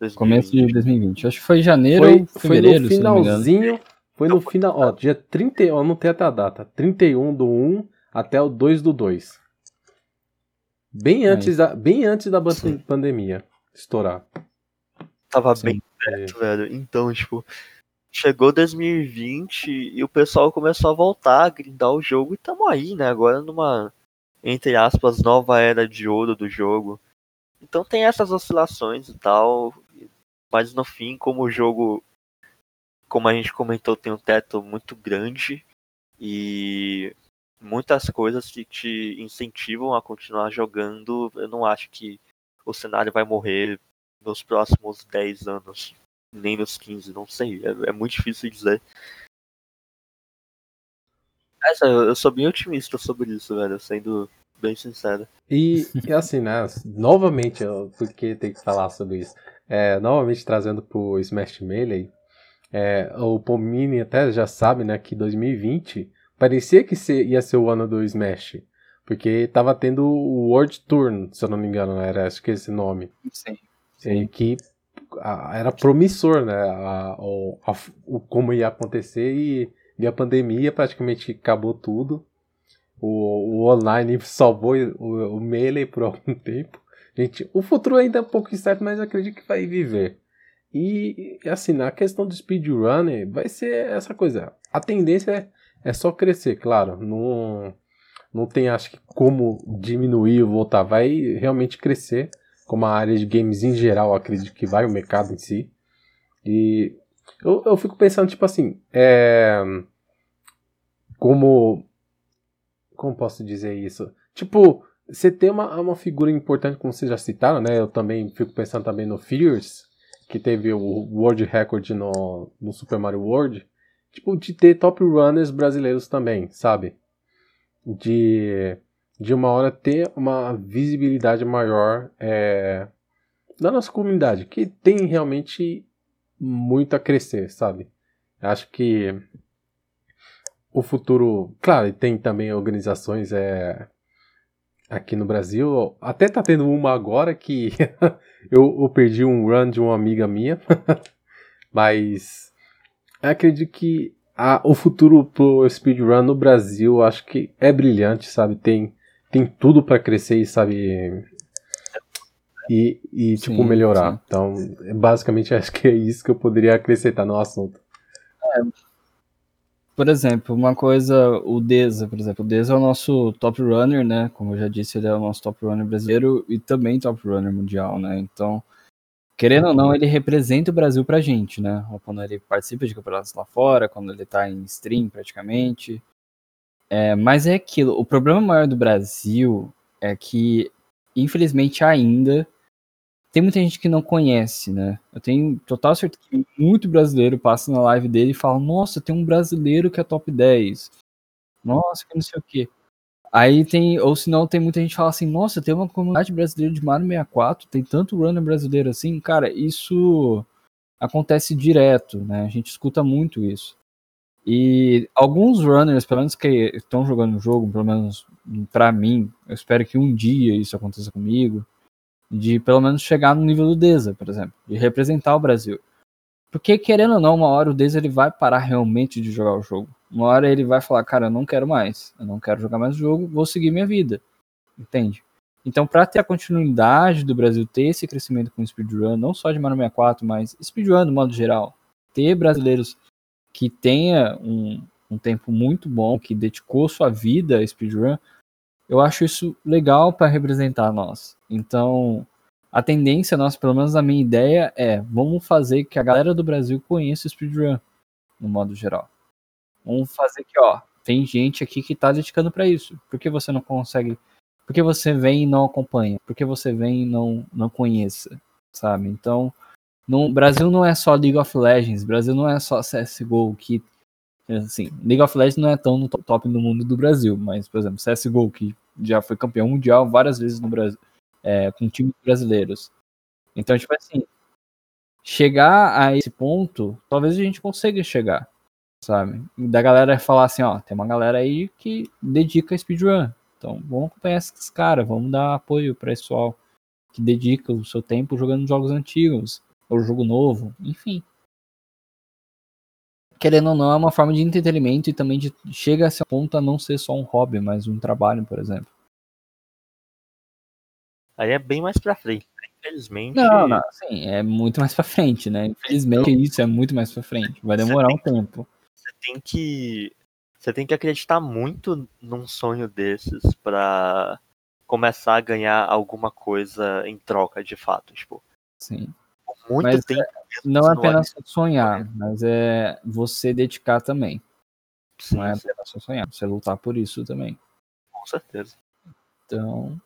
2020. Começo de 2020. Acho que foi janeiro foi, fevereiro, foi no finalzinho foi no final, ó, dia 30, ó, não tem até a data. 31 do 1 até o 2 do 2. Bem antes da, bem antes da Sim. pandemia estourar. Tava Sim. bem é. velho. Então, tipo, chegou 2020 e o pessoal começou a voltar a grindar o jogo e tamo aí, né? Agora numa, entre aspas, nova era de ouro do jogo. Então tem essas oscilações e tal. Mas no fim, como o jogo como a gente comentou, tem um teto muito grande e muitas coisas que te incentivam a continuar jogando. Eu não acho que o cenário vai morrer nos próximos 10 anos, nem nos 15, não sei. É, é muito difícil dizer. Essa, eu sou bem otimista sobre isso, velho, sendo bem sincero. E, e assim, né, novamente, porque tem que falar sobre isso, é, novamente trazendo pro Smash Melee, é, o Pomini até já sabe, né, que 2020 parecia que ia ser o ano do Smash. Porque tava tendo o World Tour, se eu não me engano, era acho que esse nome. Sim. Sim. Que a, era promissor, né? A, a, o, como ia acontecer e, e a pandemia praticamente acabou tudo. O, o online salvou o, o Melee por *laughs* algum tempo. Gente, o futuro ainda é um pouco incerto, mas eu acredito que vai viver. E assim, na questão do speedrunner, vai ser essa coisa. A tendência é, é só crescer, claro. Não, não tem, acho que, como diminuir ou voltar. Vai realmente crescer como a área de games em geral, acredito que vai o mercado em si. E eu, eu fico pensando, tipo assim, é, como. Como posso dizer isso? Tipo, você tem uma, uma figura importante, como vocês já citaram, né? Eu também fico pensando também no Fierce, que teve o World Record no, no Super Mario World. Tipo, de ter top runners brasileiros também, sabe? De, de uma hora ter uma visibilidade maior é, da nossa comunidade, que tem realmente muito a crescer, sabe? Acho que o futuro, claro, tem também organizações é, aqui no Brasil, até tá tendo uma agora que *laughs* eu, eu, perdi um run de uma amiga minha, *laughs* mas acredito que a, o futuro pro speedrun no Brasil acho que é brilhante, sabe? Tem, tem tudo para crescer, sabe? E, e tipo, sim, melhorar. Sim. Então, basicamente, *laughs* acho que é isso que eu poderia acrescentar no assunto. É, por exemplo, uma coisa, o Deza, por exemplo, o Deza é o nosso top runner, né? Como eu já disse, ele é o nosso top runner brasileiro e também top runner mundial, né? Então, querendo ou não, ele representa o Brasil pra gente, né? Quando ele participa de campeonatos lá fora, quando ele tá em stream praticamente. É, mas é aquilo, o problema maior do Brasil é que, infelizmente, ainda tem muita gente que não conhece, né? Eu tenho total certeza que muito brasileiro passa na live dele e fala: Nossa, tem um brasileiro que é top 10. Nossa, que não sei o quê. Aí tem, ou se não, tem muita gente que fala assim: Nossa, tem uma comunidade brasileira de Mario 64, tem tanto runner brasileiro assim. Cara, isso acontece direto, né? A gente escuta muito isso. E alguns runners, pelo menos que estão jogando o jogo, pelo menos para mim, eu espero que um dia isso aconteça comigo de pelo menos chegar no nível do Deza, por exemplo, de representar o Brasil. Porque, querendo ou não, uma hora o Deza ele vai parar realmente de jogar o jogo. Uma hora ele vai falar, cara, eu não quero mais, eu não quero jogar mais o jogo, vou seguir minha vida. Entende? Então, para ter a continuidade do Brasil ter esse crescimento com speedrun, não só de Mario 64, mas speedrun no modo geral, ter brasileiros que tenha um, um tempo muito bom, que dedicou sua vida a speedrun, eu acho isso legal para representar nós. Então, a tendência nossa, pelo menos a minha ideia, é vamos fazer que a galera do Brasil conheça o speedrun, no modo geral. Vamos fazer que, ó, tem gente aqui que tá dedicando para isso. Por que você não consegue? Por que você vem e não acompanha? Por que você vem e não, não conheça? Sabe? Então, no Brasil não é só League of Legends, Brasil não é só CSGO, que Assim, League of Legends não é tão no top do mundo do Brasil, mas, por exemplo, CSGO, que já foi campeão mundial várias vezes no Brasil, é, com times brasileiros. Então, tipo assim, chegar a esse ponto, talvez a gente consiga chegar, sabe? Da galera falar assim, ó, tem uma galera aí que dedica a speedrun. Então, vamos acompanhar esses caras, vamos dar apoio para pessoal que dedica o seu tempo jogando jogos antigos, ou jogo novo, enfim querendo ou não, é uma forma de entretenimento e também de, chega a ser ponto a não ser só um hobby, mas um trabalho, por exemplo. Aí é bem mais pra frente, né? infelizmente. Não, não, sim, é muito mais pra frente, né? Infelizmente então, isso é muito mais pra frente. Vai demorar um tempo. Você tem que. Você tem que acreditar muito num sonho desses pra começar a ganhar alguma coisa em troca, de fato. Tipo, Sim muito mas tempo. É, não é apenas sonhar, mas é você dedicar também. Sim, não é apenas sonhar, você lutar por isso também. Com certeza. Então,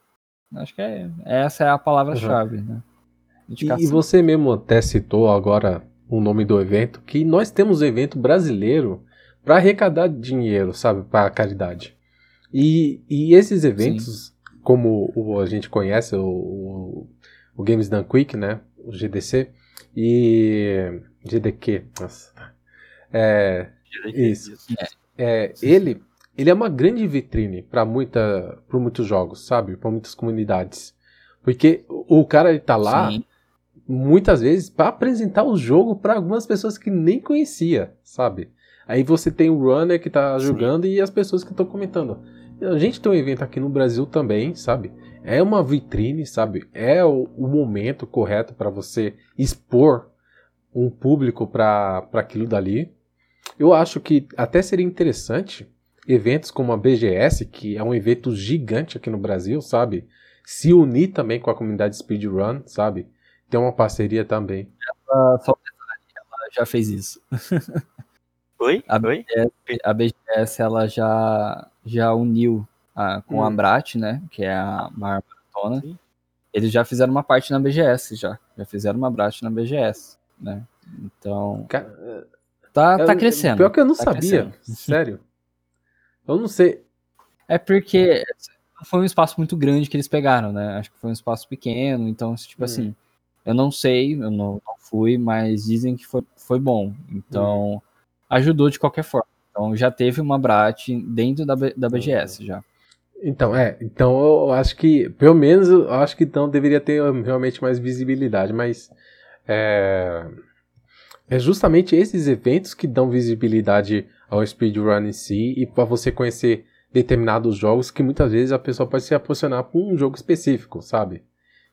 acho que é, essa é a palavra-chave, uhum. né? E, e você mesmo até citou agora o nome do evento, que nós temos um evento brasileiro para arrecadar dinheiro, sabe, para a caridade. E, e esses eventos, Sim. como o, a gente conhece, o, o, o Games Done Quick, né? O GDC, e. GDQ, nossa. É, isso. É, ele, ele é uma grande vitrine para muita, para muitos jogos, sabe? Para muitas comunidades. Porque o cara ele tá lá Sim. muitas vezes para apresentar o jogo para algumas pessoas que nem conhecia, sabe? Aí você tem o runner que tá jogando e as pessoas que estão comentando. A gente tem um evento aqui no Brasil também, sabe? É uma vitrine, sabe? É o, o momento correto para você expor um público para aquilo dali. Eu acho que até seria interessante eventos como a BGS, que é um evento gigante aqui no Brasil, sabe? se unir também com a comunidade speedrun, sabe? Ter uma parceria também. Ela, só ela já fez isso. Oi? *laughs* A Oi? BGS, a BGS ela já, já uniu a, com Hum. a Brat, né? Que é a maior maratona. Sim. Eles já fizeram uma parte na BGS, já. Já fizeram uma Brat na BGS, né? Então, Cara, tá, tá eu- crescendo. Pior que eu não tá sabia, crescendo. *laughs* sério. Eu não sei. É porque foi um espaço muito grande que eles pegaram, né? Acho que foi um espaço pequeno, então, tipo Hum. assim, eu não sei, eu não, não fui, mas dizem que foi, foi bom. Então, Hum. ajudou de qualquer forma. Então, já teve uma Brat dentro da, da BGS, já. Então, é, então eu acho que, pelo menos, eu acho que então deveria ter realmente mais visibilidade, mas é, é justamente esses eventos que dão visibilidade ao speedrun em si e para você conhecer determinados jogos que muitas vezes a pessoa pode se apaixonar por um jogo específico, sabe?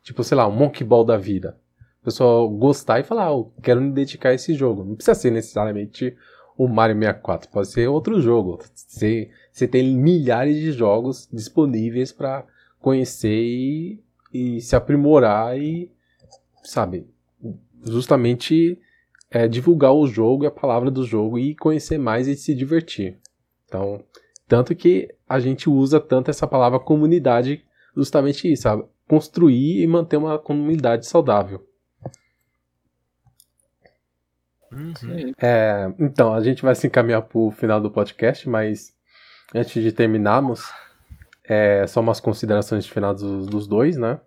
Tipo, sei lá, um Monkey Ball da vida. A pessoa gostar e falar, ah, eu quero me dedicar a esse jogo. Não precisa ser necessariamente o Mario 64, pode ser outro jogo. Você, você tem milhares de jogos disponíveis para conhecer e, e se aprimorar e, sabe, justamente é, divulgar o jogo e a palavra do jogo e conhecer mais e se divertir. Então, tanto que a gente usa tanto essa palavra comunidade, justamente isso, sabe? Construir e manter uma comunidade saudável. Uhum. É, então, a gente vai se encaminhar para o final do podcast, mas antes de terminarmos, é, só umas considerações de final dos, dos dois, né?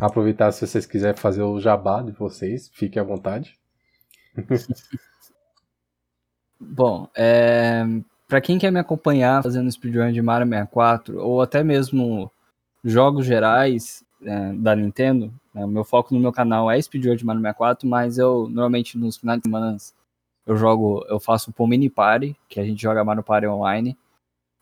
Aproveitar se vocês quiserem fazer o jabá de vocês, fiquem à vontade. *laughs* Bom, é, para quem quer me acompanhar fazendo speedrun de Mario 64, ou até mesmo jogos gerais é, da Nintendo, né, meu foco no meu canal é speedrun de Mario 64, mas eu normalmente nos finais de semana eu jogo, eu faço o Pomini Party, que a gente joga Mario Party online,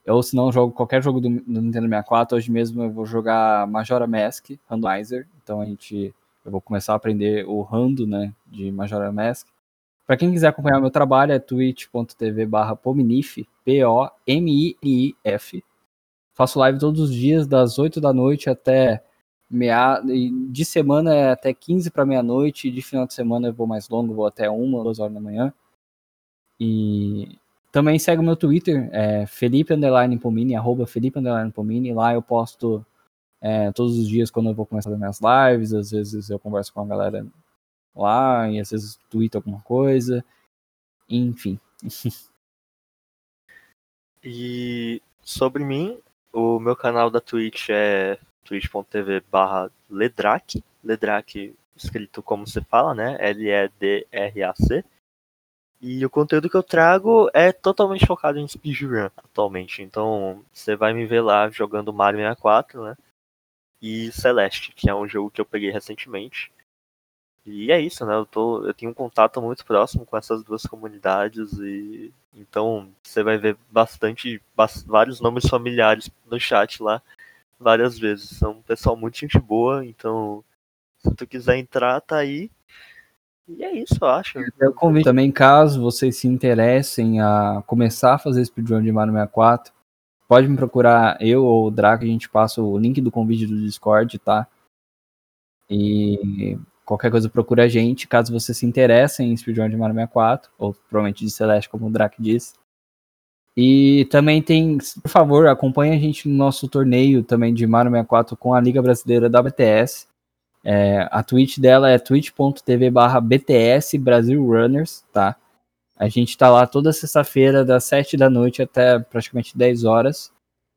ou se não, jogo qualquer jogo do, do Nintendo 64, hoje mesmo eu vou jogar Majora Mask, Randomizer, então a gente, eu vou começar a aprender o rando, né, de Majora Mask, Pra quem quiser acompanhar meu trabalho, é twitch.tv barra Pominif, P-O-M-I-I-F. Faço live todos os dias, das 8 da noite até meia... De semana é até 15 para meia-noite, de final de semana eu vou mais longo, vou até 1, 2 horas da manhã. E também segue o meu Twitter, é Felipe Underline Pomini, arroba Felipe Underline Pomini. Lá eu posto é, todos os dias quando eu vou começar as minhas lives, às vezes eu converso com a galera lá e às vezes twitta alguma coisa. Enfim. *laughs* E sobre mim, o meu canal da Twitch é twitch.tv barra Ledrac. Ledrac escrito como se fala, né? L-E-D-R-A-C. E o conteúdo que eu trago é totalmente focado em speedrun atualmente. Então você vai me ver lá jogando Mario 64, né? E Celeste, que é um jogo que eu peguei recentemente. E é isso, né? Eu, tô, eu tenho um contato muito próximo com essas duas comunidades e então você vai ver bastante, bas- vários nomes familiares no chat lá várias vezes. São um pessoal muito gente boa, então se tu quiser entrar, tá aí. E é isso, eu acho. Eu convido também, caso vocês se interessem a começar a fazer speedrun de Mario 64, pode me procurar eu ou o Draco, a gente passa o link do convite do Discord, tá? E qualquer coisa procura a gente, caso você se interesse em speedrun de Mario 64, ou provavelmente de Celeste, como o Draco disse. E também tem, por favor, acompanhe a gente no nosso torneio também de Mario 64 com a Liga Brasileira da BTS. É, a Twitch dela é twitch.tv barra BTS Brasil Runners, tá? A gente tá lá toda sexta-feira, das 7 da noite até praticamente 10 horas,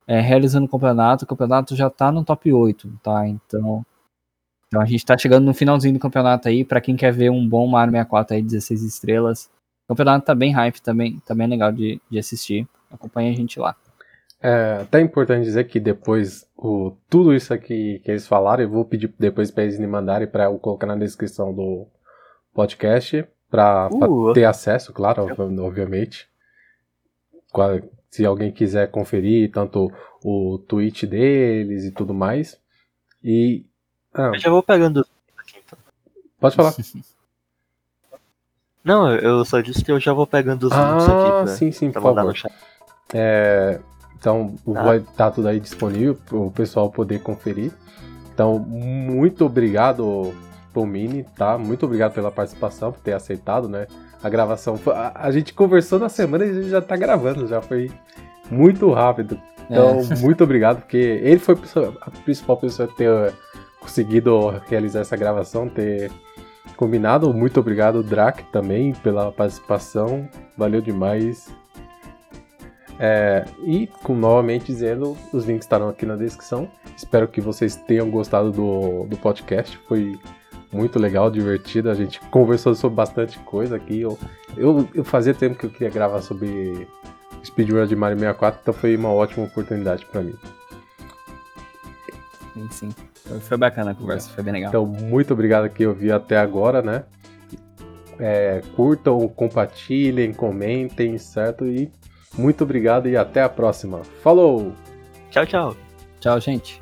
é, realizando o campeonato. O campeonato já tá no top 8, tá? Então, então a gente tá chegando no finalzinho do campeonato aí. Pra quem quer ver um bom Mario 64 aí, 16 estrelas. O campeonato tá bem hype, também, tá bem legal de, de assistir. Acompanha a gente lá. É até importante dizer que depois o, tudo isso aqui que eles falaram, eu vou pedir depois para eles me mandarem para eu colocar na descrição do podcast para Uh. ter acesso, claro, ob- obviamente. Se alguém quiser conferir tanto o tweet deles e tudo mais. E ah, Eu já vou pegando os aqui, então. pode falar. *laughs* Não, eu só disse que eu já vou pegando os links aqui Ah, pra, sim, sim, pra por favor. no chat. É, então Tá. vai estar tudo aí disponível para o pessoal poder conferir. Então, muito obrigado, Pomini, tá? Muito obrigado pela participação, por ter aceitado, né? A gravação. A, a gente conversou na semana e a gente já tá gravando, já foi muito rápido. Então, é. *laughs* muito obrigado, porque ele foi a principal pessoa a ter conseguido realizar essa gravação, ter combinado. Muito obrigado, Drac, também, pela participação. Valeu demais. É, e, com, novamente dizendo, os links estarão aqui na descrição. Espero que vocês tenham gostado do, do podcast. Foi muito legal, divertido. A gente conversou sobre bastante coisa aqui. Eu, eu, eu fazia tempo que eu queria gravar sobre speedrun de Mario 64, então foi uma ótima oportunidade para mim. Sim, sim. Foi bacana a conversa, foi bem legal. Então, muito obrigado que eu vi até agora, né? É, curtam, compartilhem, comentem, certo? E muito obrigado e até a próxima. Falou! Tchau, tchau. Tchau, gente.